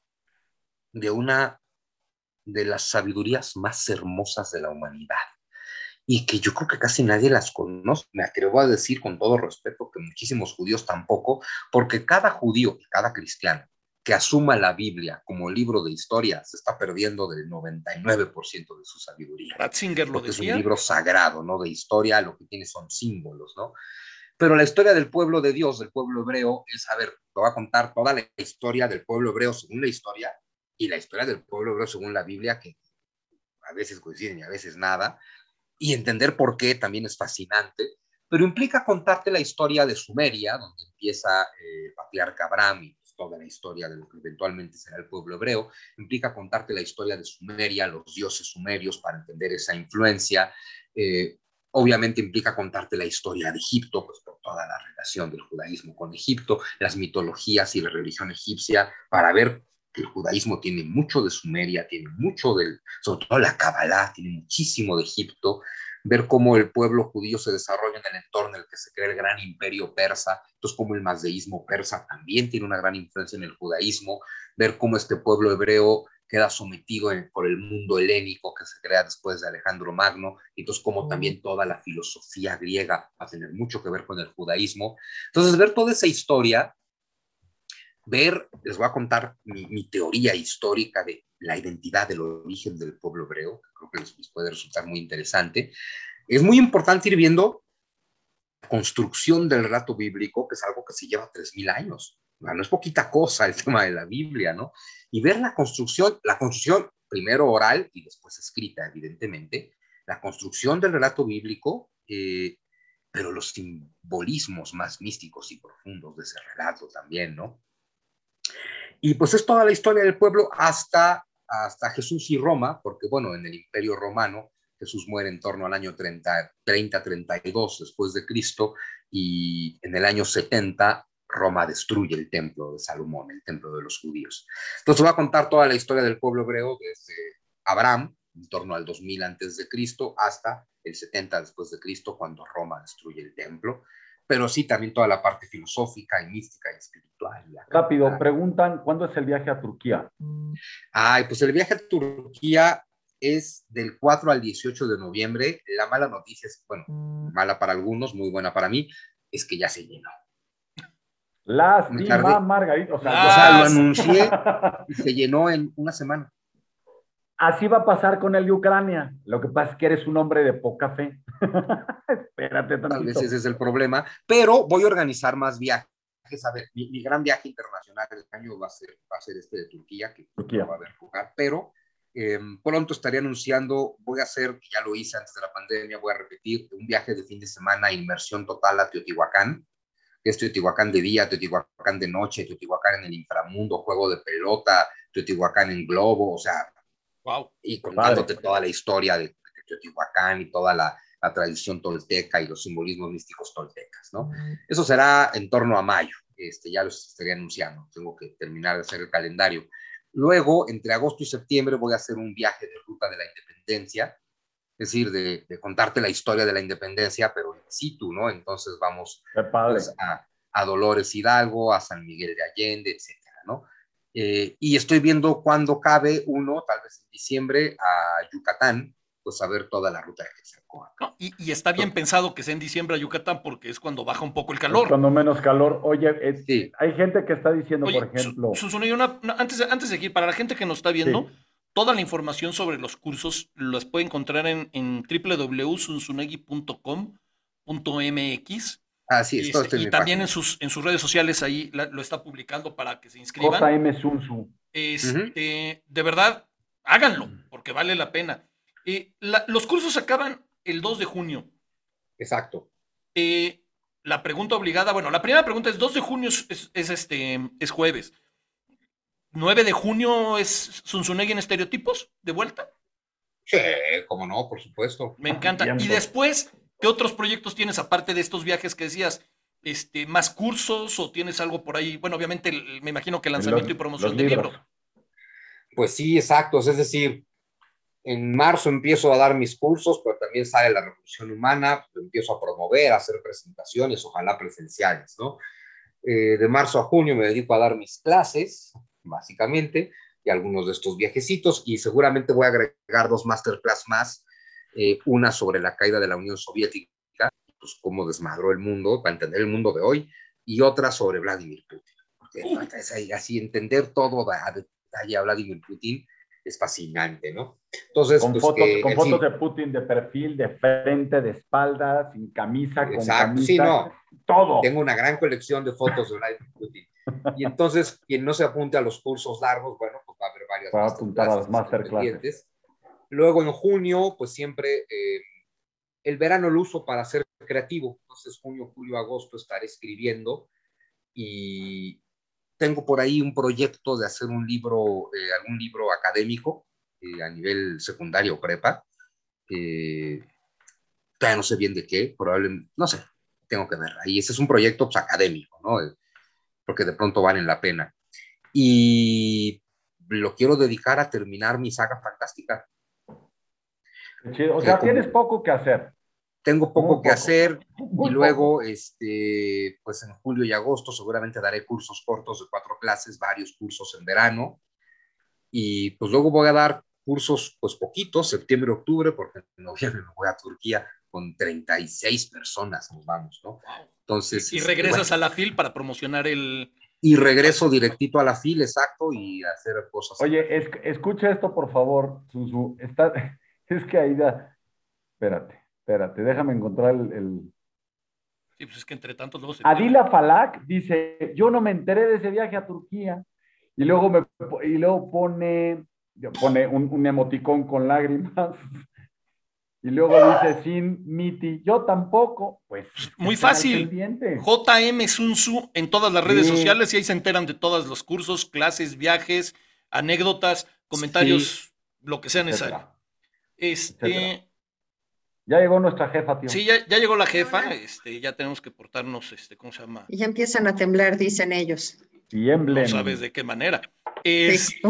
de una de las sabidurías más hermosas de la humanidad y que yo creo que casi nadie las conoce. Me atrevo a decir con todo respeto que muchísimos judíos tampoco, porque cada judío y cada cristiano que asuma la Biblia como libro de historia se está perdiendo del 99% de su sabiduría. Ratzinger lo decía. Es un libro sagrado, ¿no? De historia, lo que tiene son símbolos, ¿no? Pero la historia del pueblo de Dios, del pueblo hebreo, es, a ver, te voy a contar toda la historia del pueblo hebreo según la historia y la historia del pueblo hebreo según la Biblia, que a veces coinciden y a veces nada, y entender por qué también es fascinante, pero implica contarte la historia de Sumeria, donde empieza eh, el patriarca Abraham y pues, toda la historia de lo que eventualmente será el pueblo hebreo, implica contarte la historia de Sumeria, los dioses sumerios, para entender esa influencia. Eh, obviamente implica contarte la historia de Egipto, pues por toda la relación del judaísmo con Egipto, las mitologías y la religión egipcia, para ver el judaísmo tiene mucho de Sumeria, tiene mucho del, sobre todo la Kabbalah, tiene muchísimo de Egipto, ver cómo el pueblo judío se desarrolla en el entorno en el que se crea el gran imperio persa, entonces cómo el mazdeísmo persa también tiene una gran influencia en el judaísmo, ver cómo este pueblo hebreo queda sometido por el mundo helénico que se crea después de Alejandro Magno, y entonces como también toda la filosofía griega va a tener mucho que ver con el judaísmo. Entonces, ver toda esa historia ver, les voy a contar mi, teoría histórica de la identidad del origen del pueblo hebreo, que creo que les, puede resultar muy interesante. Es muy importante ir viendo construcción del relato bíblico, que es algo que se lleva 3.000 años. No es poquita cosa el tema de la Biblia, ¿no? Y ver la construcción, la construcción primero oral y después escrita, evidentemente, la construcción del relato bíblico, eh, pero los simbolismos más místicos y profundos de ese relato también, ¿no? Y pues es toda la historia del pueblo hasta, hasta Jesús y Roma, porque bueno, en el imperio romano Jesús muere en torno al año 30-32 después de Cristo y en el año 70 Roma destruye el templo de Salomón, el templo de los judíos. Entonces voy a contar toda la historia del pueblo hebreo desde Abraham, en torno al 2000 antes de Cristo, hasta el 70 después de Cristo, cuando Roma destruye el templo pero sí también toda la parte filosófica y mística y espiritual. Rápido, preguntan, ¿cuándo es el viaje a Turquía? Ay, pues el viaje a Turquía es del 4 al 18 de noviembre. La mala noticia es, bueno, mala para algunos, muy buena para mí, es que ya se llenó. Lástima, Margarita. O sea, o sea, lo anuncié y se llenó en una semana. Así va a pasar con el de Ucrania. Lo que pasa es que eres un hombre de poca fe. Espérate tantito. Tal vez ese es el problema. Pero voy a organizar más viajes. A ver, mi, gran viaje internacional del año va a ser, va a ser este de Turquía, que no va a haber lugar. Pero Em, pronto estaré anunciando, voy a hacer, ya lo hice antes de la pandemia, voy a repetir un viaje de fin de semana, inmersión total a Teotihuacán, que es Teotihuacán de día, Teotihuacán de noche, Teotihuacán en el inframundo, juego de pelota, Teotihuacán en globo, o sea, wow. y contándote toda la historia de, Teotihuacán y toda la, la, tradición tolteca y los simbolismos místicos toltecas, ¿no? Eso será en torno a mayo, este, ya los estaré anunciando, tengo que terminar de hacer el calendario. Luego, entre agosto y septiembre, voy a hacer un viaje de ruta de la independencia, es decir, de, contarte la historia de la independencia, pero in situ, ¿no? Entonces vamos pues, a, a, Dolores Hidalgo, a San Miguel de Allende, etcétera, ¿no? Eh, y estoy viendo cuándo cabe uno, tal vez en diciembre, a Yucatán, pues a ver toda la ruta de no, y, y, está bien pensado que sea en diciembre a Yucatán porque es cuando baja un poco el calor. cuando menos calor. Oye, hay gente que está diciendo, por ejemplo. antes, antes de ir, para la gente que nos está viendo, toda la información sobre los cursos las puede encontrar en, en www.sunsunegi.com.mx. Así es, este, y también en sus, en sus redes sociales ahí lo está publicando para que se inscriban. JM Sunsu. Este, De verdad, háganlo, porque vale la pena. Eh, los cursos acaban el 2 de junio. Exacto. Eh, la pregunta obligada, bueno, la primera pregunta es, 2 de junio es, este, es jueves. 9 de junio es Zunzunegui en estereotipos, de vuelta. Sí, cómo no, por supuesto. Me encanta. Y después, ¿qué otros proyectos tienes aparte de estos viajes que decías? Este, ¿Más cursos o tienes algo por ahí? Bueno, obviamente me imagino que lanzamiento y promoción de libro. Pues sí, exacto. Es decir, en marzo empiezo a dar mis cursos, pero también sale la revolución humana, empiezo a promover, a hacer presentaciones, ojalá presenciales, ¿no? Eh, de marzo a junio me dedico a dar mis clases, básicamente, y algunos de estos viajecitos, y seguramente voy a agregar dos masterclass más, eh, una sobre la caída de la Unión Soviética, pues cómo desmadró el mundo, para entender el mundo de hoy, y otra sobre Vladimir Putin. Porque así entender todo a detalle a Vladimir Putin es fascinante, ¿no? Entonces, con, pues fotos, con fotos de Putin de perfil, de frente, de espalda, sin camisa, con camisa, sí, no. todo. Tengo una gran colección de fotos de Vladimir Putin. Y entonces, quien no se apunte a los cursos largos, bueno, pues va a haber varias Va a apuntar a las masterclasses. Luego, en junio, pues siempre eh, el verano lo uso para ser creativo. Entonces, junio, julio, agosto estaré escribiendo y, tengo por ahí un proyecto de hacer un libro, eh, algún libro académico eh, a nivel secundario o prepa. Eh, todavía no sé bien de qué, probablemente, no sé, tengo que ver. Y ese es un proyecto pues, académico, ¿no? Porque de pronto valen la pena. Y lo quiero dedicar a terminar mi saga fantástica. O sea, tienes poco que hacer tengo poco que hacer y luego, este, pues en julio y agosto seguramente daré cursos cortos de cuatro clases, varios cursos en verano y pues luego voy a dar cursos pues poquitos, septiembre, octubre, porque en noviembre me voy a Turquía con 36 personas, nos vamos, ¿no? Entonces... Y, este, regresas a la FIL para promocionar el... Y regreso directito a la FIL, exacto, y hacer cosas. Oye, escucha esto, por favor, Susu. Está, es que Aida, espérate. Espérate, déjame encontrar el, Sí, pues es que entre tantos luego se... Adila Falak dice, yo no me enteré de ese viaje a Turquía. Y luego, me, y luego pone, pone un, emoticón con lágrimas. Y luego dice, sin Miti, yo tampoco. Pues, pues muy fácil. JM Sunsu en todas las redes sociales y ahí se enteran de todos los cursos, clases, viajes, anécdotas, comentarios, lo que sea necesario. Este, ya llegó nuestra jefa, tío. Sí, ya, llegó la jefa, este, ya tenemos que portarnos, este, ¿cómo se llama? Y ya empiezan a temblar, dicen ellos. Tiemblen. No sabes de qué manera. Este,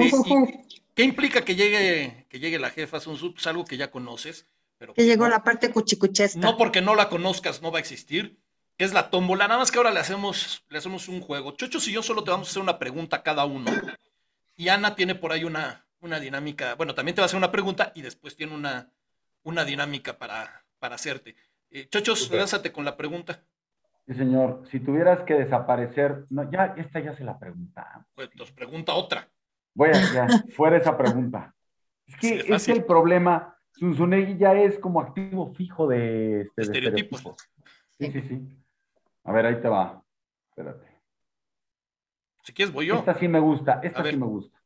¿Qué implica que llegue, que llegue la jefa? Es pues, algo que ya conoces. Pero que llegó la parte cuchicuchesta. No porque no la conozcas, no va a existir. Es la tómbola. Nada más que ahora le hacemos, le hacemos un juego. Chochos y yo solo te vamos a hacer una pregunta a cada uno. Y Ana tiene por ahí una, una dinámica. Bueno, también te va a hacer una pregunta y después tiene una, una dinámica para, para hacerte. Eh, Chochos, lánzate con la pregunta. Sí, señor. Si tuvieras que desaparecer, no, ya, esta ya se la pregunta. Pues nos pregunta otra. Voy a, ya, fuera esa pregunta. Es que es el problema. Zunzunegui ya es como activo fijo de, este, estereotipos. sí, sí, sí. A ver, ahí te va. Espérate. Si quieres, voy yo. Esta sí me gusta, esta sí me gusta.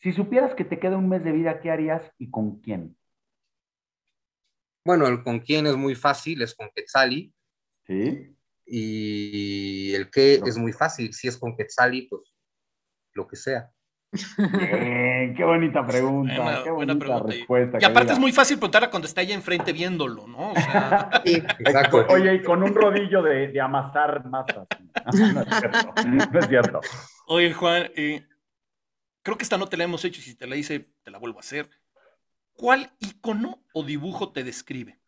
Si supieras que te queda un mes de vida, ¿qué harías y con quién? Bueno, el con quién es muy fácil, es con Quetzali. Sí. Y el qué No. es muy fácil. Si es con Quetzali, pues lo que sea. Bien, qué bonita pregunta. Qué buena bonita pregunta. Y- respuesta. Y aparte es muy fácil preguntarla cuando está ahí enfrente viéndolo, ¿no? O sea, Sí. Exacto. Oye, y con un rodillo de, de amasar masas. No es cierto. No es cierto. oye, Juan, eh, creo que esta no te la hemos hecho y si te la hice, te la vuelvo a hacer. ¿Cuál icono o dibujo te describe?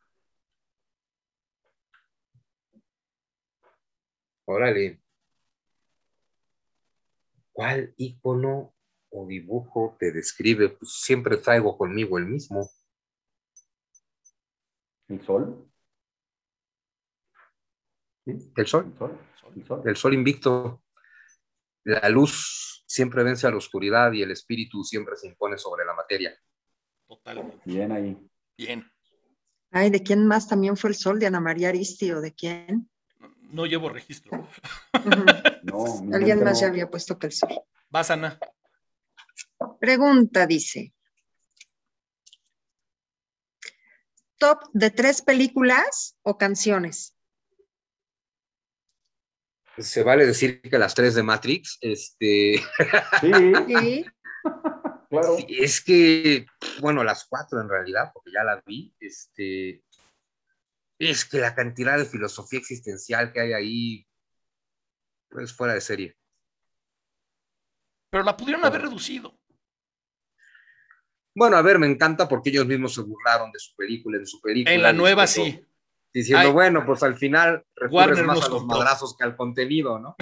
Órale. ¿Cuál icono o dibujo te describe? Pues siempre traigo conmigo el mismo. ¿El sol? ¿Sí? El sol. ¿El sol? ¿El sol? El sol invicto. La luz siempre vence a la oscuridad y el espíritu siempre se impone sobre la materia. Totalmente. Bien ahí. Bien. Ay, ¿de quién más también fue el sol? ¿De Ana María Aristi o de quién? No, no llevo registro. No, Alguien más ya había puesto que el sol. Vas, Ana. Pregunta, dice. ¿Top de tres películas o canciones? Se vale decir que las tres de Matrix, este, Sí, Sí. claro. Es que, bueno, las cuatro en realidad, porque ya las vi, este, es que la cantidad de filosofía existencial que hay ahí, pues fuera de serie. Pero la pudieron haber reducido. Bueno, a ver, me encanta porque ellos mismos se burlaron de su película, en su película. En la nueva sí. Diciendo, Ay. bueno, pues al final recurres Warner más a los compró. madrazos que al contenido, ¿no?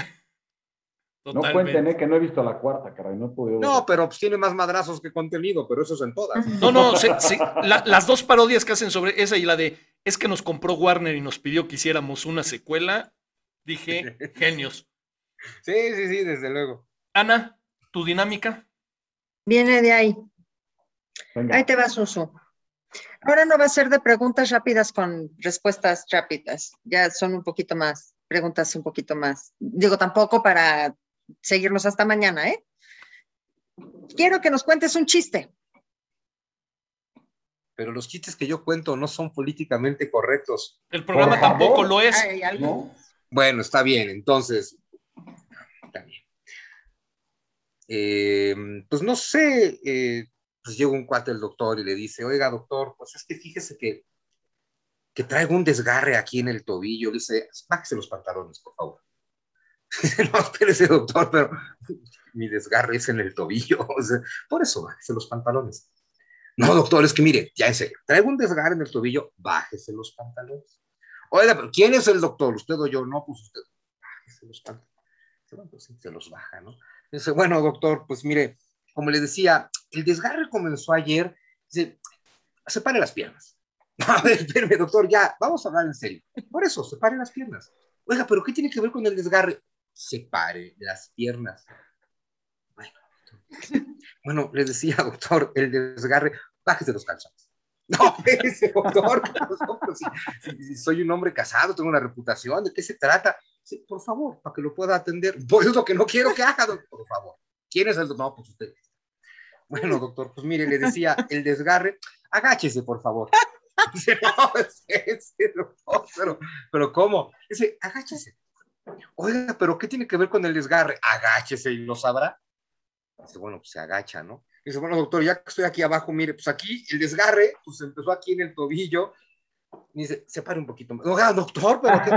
No cuenten, ¿eh? que no he visto la cuarta, caray. No he podido. No, pero pues tiene más madrazos que contenido, pero eso es en todas. No, no, se- se- la- las dos parodias que hacen sobre esa y la de es que nos compró Warner y nos pidió que hiciéramos una secuela, dije, genios. Sí, sí, sí, desde luego. Ana, tu dinámica. Viene de ahí. Venga. Ahí te va, Susu. Ahora no va a ser de preguntas rápidas con respuestas rápidas. Ya son un poquito más, preguntas un poquito más. Digo, tampoco para seguirnos hasta mañana, ¿eh? Quiero que nos cuentes un chiste. Pero los chistes que yo cuento no son políticamente correctos. El programa tampoco lo es. Ay. ¿No? Bueno, está bien, entonces. Está bien. Eh, pues no sé, eh, pues llega un cuate el doctor y le dice, oiga, doctor, pues es que fíjese que, que traigo un desgarre aquí en el tobillo. Le dice, bájese los pantalones, por favor. no, espérese, doctor, pero mi desgarre es en el tobillo. Por eso, bájese los pantalones. No, doctor, es que mire, ya en serio, traigo un desgarre en el tobillo, bájese los pantalones. Oiga, pero ¿quién es el doctor? ¿Usted o yo? No, pues usted. Bájese los pantalones. Pues se los baja, ¿no? Dice, bueno, doctor, pues mire, como le decía, el desgarre comenzó ayer. Dice, separe las piernas. A ver, espérame, doctor, ya, vamos a hablar en serio. Por eso, separe las piernas. Oiga, pero ¿qué tiene que ver con el desgarre? Separe las piernas. Bueno. Bueno, le decía, doctor, el desgarre, bájese los calzones. No, ese doctor, si, si- si soy un hombre casado, tengo una reputación, ¿de qué se trata? Sí, por favor, para que lo pueda atender. Pues es lo que no quiero que haga, doctor, por favor. ¿Quién es el doctor? No, pues usted. Bueno, doctor, pues mire, le decía, el desgarre, agáchese, por favor. Dice, no, es doctor, pero, pero ¿cómo? Dice, agáchese. Oiga, pero ¿qué tiene que ver con el desgarre? Agáchese y lo sabrá. Dice, bueno, pues se agacha, ¿no? Dice, bueno, doctor, ya que estoy aquí abajo, mire, pues aquí el desgarre, pues empezó aquí en el tobillo. Dice, separe un poquito más. Oiga, doctor, pero ¿qué?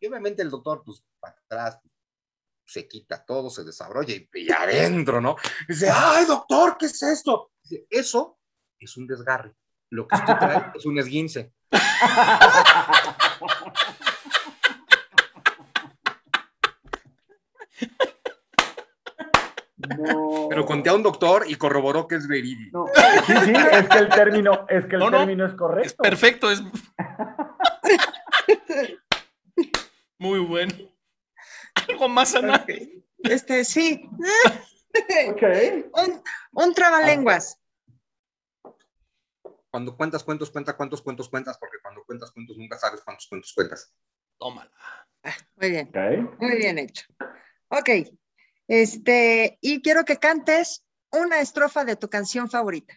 Y obviamente el doctor, pues, para atrás, se quita todo, se desarrolla y, y adentro, ¿no? Dice, ay, doctor, ¿qué es esto? Dice, eso es un desgarre. Lo que usted trae es un esguince. No. Pero conté a un doctor y corroboró que es verídico. No. Sí, sí, es que el término, es que el No, no, término es correcto. Es perfecto, es. Muy bueno. ¿Algo más, Ana? Ok. Este, sí. Ok. Un, un trabalenguas. Cuando cuentas cuentos, cuenta cuántos cuentos cuentas, porque cuando cuentas cuentos nunca sabes cuántos cuentos cuentas. Tómala. Muy bien, Ok. muy bien hecho. Ok. Este, y quiero que cantes una estrofa de tu canción favorita.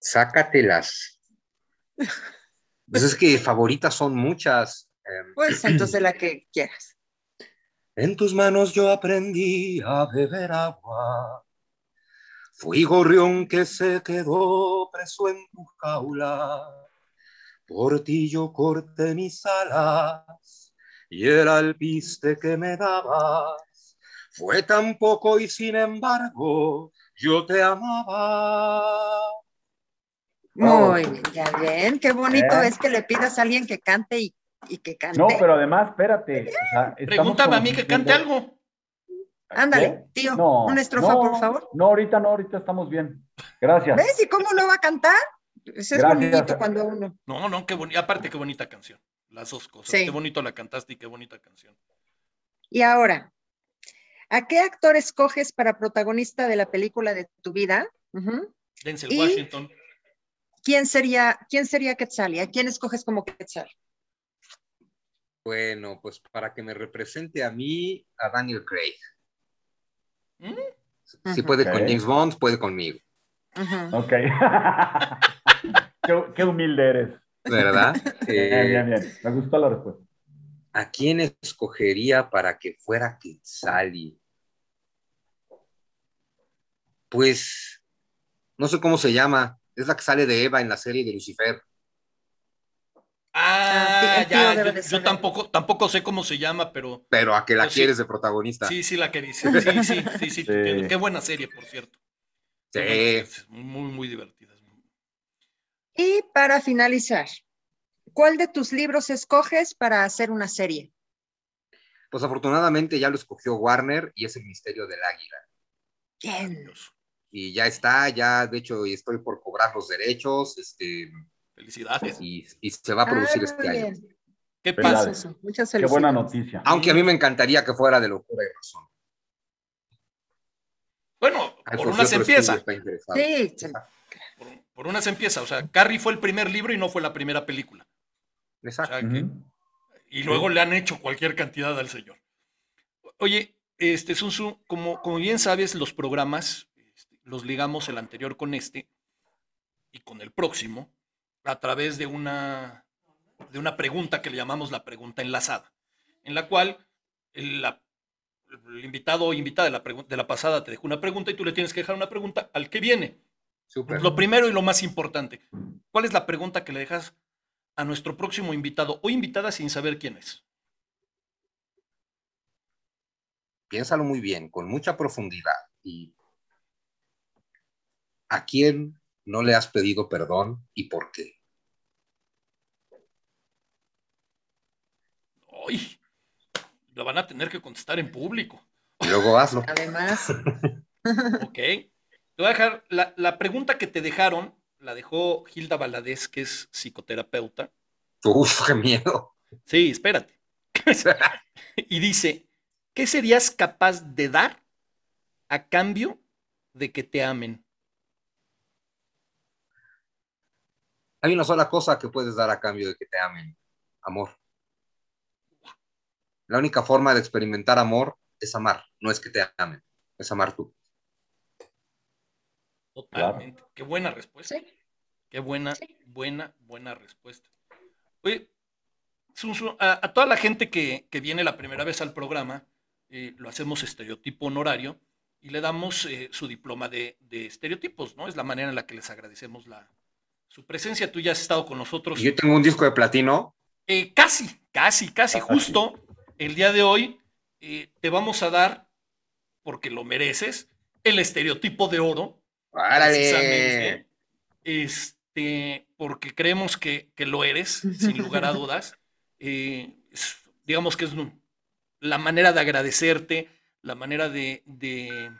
Sácatelas. Pues es que favoritas son muchas. em, Pues entonces la que quieras. En tus manos yo aprendí a beber agua. Fui gorrión que se quedó preso en tu jaula. Por ti yo corté mis alas y el alpiste que me dabas fue tan poco y sin embargo yo te amaba. Muy bien, ya ven, qué bonito Eh. es que le pidas a alguien que cante y, y que cante. No, pero además, espérate. o sea, estamos Pregúntame a mí que cante algo. Ándale, tío, No, una estrofa, no, por favor. No, ahorita no, ahorita estamos bien. Gracias. ¿Ves? ¿Y cómo no va a cantar? Pues es Gracias. bonito cuando uno. No, no, qué bonita. Aparte, qué bonita canción. Las dos cosas. Sí. Qué bonito la cantaste y qué bonita canción. Y ahora, ¿a qué actor escoges para protagonista de la película de tu vida? Ujú. Denzel Y- Washington. ¿Quién sería, quién sería Quetzal? ¿Y a quién escoges como Quetzal? Bueno, pues para que me represente a mí, a Daniel Craig. ¿Mm? Si puede con James Bond, puede conmigo. Ok. qué, qué humilde eres. ¿verdad? Bien, Eh, bien, bien. Me gustó la respuesta. ¿A quién escogería para que fuera Quetzali? Pues no sé cómo se llama. Es la que sale de Eva en la serie de Lucifer. Ah, Ah, ya. Yo, tampoco, tampoco sé cómo se llama, pero Pero a que la sí. quieres de protagonista. sí, sí la que dice. Sí, sí, sí, sí. Sí. Qué, buena serie, por cierto. Sí. muy, muy divertida. Y para finalizar, ¿cuál de tus libros escoges para hacer una serie? Pues afortunadamente ya lo escogió Warner y es el misterio del águila. Bien. Y ya está, ya de hecho estoy por cobrar los derechos, este, Felicidades. y, y se va a producir Ah, este año. ¿Qué pasa? Eso, Muchas Qué felicidades. buena noticia. Aunque a mí me encantaría que fuera de locura y razón. Bueno, Ay, por pues, una se empieza. interesado. Sí, Por, por una se empieza. O sea, Carrie fue el primer libro y no fue la primera película. O Exacto. sea, que- Ujú. y luego le han hecho cualquier cantidad al señor. Oye, este Sunsu, como, como bien sabes, los programas este, los ligamos el anterior con este y con el próximo a través de una, de una pregunta que le llamamos la pregunta enlazada, en la cual el, la- el invitado o invitada de la, de la pasada te dejó una pregunta y tú le tienes que dejar una pregunta al que viene. Lo primero y lo más importante, ¿cuál es la pregunta que le dejas a nuestro próximo invitado o invitada sin saber quién es? Piénsalo muy bien, con mucha profundidad. Y ¿a quién no le has pedido perdón y por qué? ¡Ay! Lo van a tener que contestar en público. Y luego hazlo. además. ¿Ok? Te voy a dejar la, la pregunta que te dejaron, la dejó Hilda Valadez, que es psicoterapeuta. Uf, qué miedo. Sí, espérate. y dice, ¿qué serías capaz de dar a cambio de que te amen? Hay una sola cosa que puedes dar a cambio de que te amen. Amor. La única forma de experimentar amor es amar, no es que te amen, es amar tú. Totalmente. Qué buena respuesta. Sí. Qué buena, Sí. buena, buena respuesta. Oye, a, a toda la gente que, que viene la primera vez al programa, eh, lo hacemos estereotipo honorario y le damos eh, su diploma de, de estereotipos, ¿no? Es la manera en la que les agradecemos la, su presencia. Tú ya has estado con nosotros. Y yo tengo un disco de platino. Eh, casi, casi, casi, justo el día de hoy eh, te vamos a dar, porque lo mereces, el estereotipo de oro ¡Árale! precisamente, este, porque creemos que, que lo eres, sin lugar a dudas. Eh, es- digamos que es un- la manera de agradecerte, la manera de, de-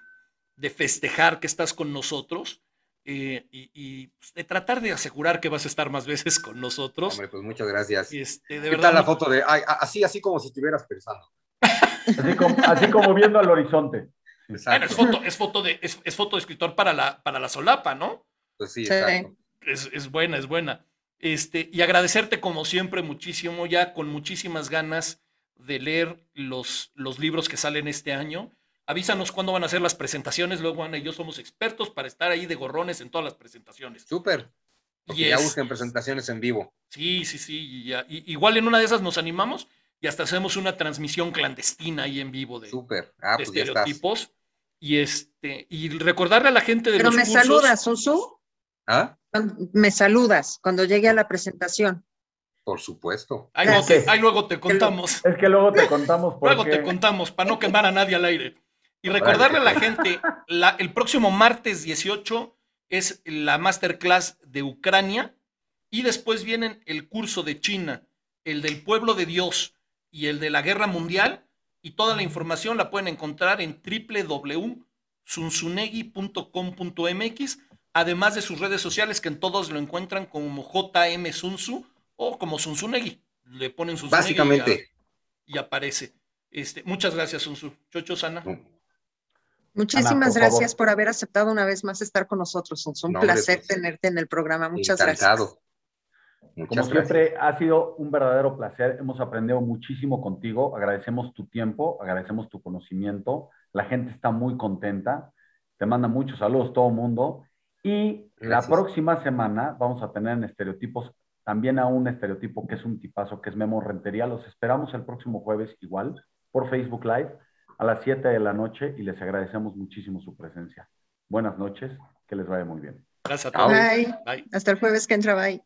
de festejar que estás con nosotros eh, y, y, pues, de tratar de asegurar que vas a estar más veces con nosotros. Hombre, pues muchas gracias. Este, de ¿Qué verdad, tal la foto de, ay, así, así como si estuvieras pensando? Así como, así como viendo al horizonte. Bueno, Exacto. es foto, es foto de, es, es foto de escritor para la, para la solapa, ¿no? Pues sí, Sí. Es, es buena, es buena. Este, y agradecerte como siempre muchísimo, ya con muchísimas ganas de leer los, los libros que salen este año. Avísanos cuándo van a ser las presentaciones. Luego Ana y yo somos expertos para estar ahí de gorrones en todas las presentaciones. Súper. Porque Y ya busquen presentaciones en vivo. Sí, sí, sí. y ya- y- igual en una de esas nos animamos y hasta hacemos una transmisión clandestina ahí en vivo de, Súper. Ah, de pues ya estás. estereotipos. Y este, y recordarle a la gente de Pero los me cursos- saludas, Susu. ¿Ah? Me saludas cuando llegue a la presentación. Por supuesto. Ahí luego, te, ahí luego te contamos. Es que luego te contamos por Luego qué. te contamos para no quemar a nadie al aire. Y recordarle a la gente, la- el próximo martes 18 es la masterclass de Ucrania y después vienen el curso de China, el del pueblo de Dios y el de la guerra mundial. Y toda la información la pueden encontrar en www.sunsunegi.com.mx, además de sus redes sociales que en todos lo encuentran como JM Sunsu o como Sunsunegi. Le ponen y ya- Básicamente. y aparece. Este, muchas gracias, Sunsu. Chocho Sana. Muchísimas por gracias favor. por haber aceptado una vez más estar con nosotros. Es un No, hombre, placer pues, tenerte en el programa. Muchas Encantado. Como Muchas siempre, gracias. ha sido un verdadero placer. Hemos aprendido muchísimo contigo. Agradecemos tu tiempo, agradecemos tu conocimiento. La gente está muy contenta. Te manda muchos saludos todo el mundo. Y la próxima semana vamos a tener en estereotipos también a un estereotipo que es un tipazo, que es Memo Rentería. Los esperamos el próximo jueves igual por Facebook Live a las 7 de la noche y les agradecemos muchísimo su presencia. Buenas noches, que les vaya muy bien. Gracias a todos. Bye. Bye. Hasta el jueves que entra. Bye.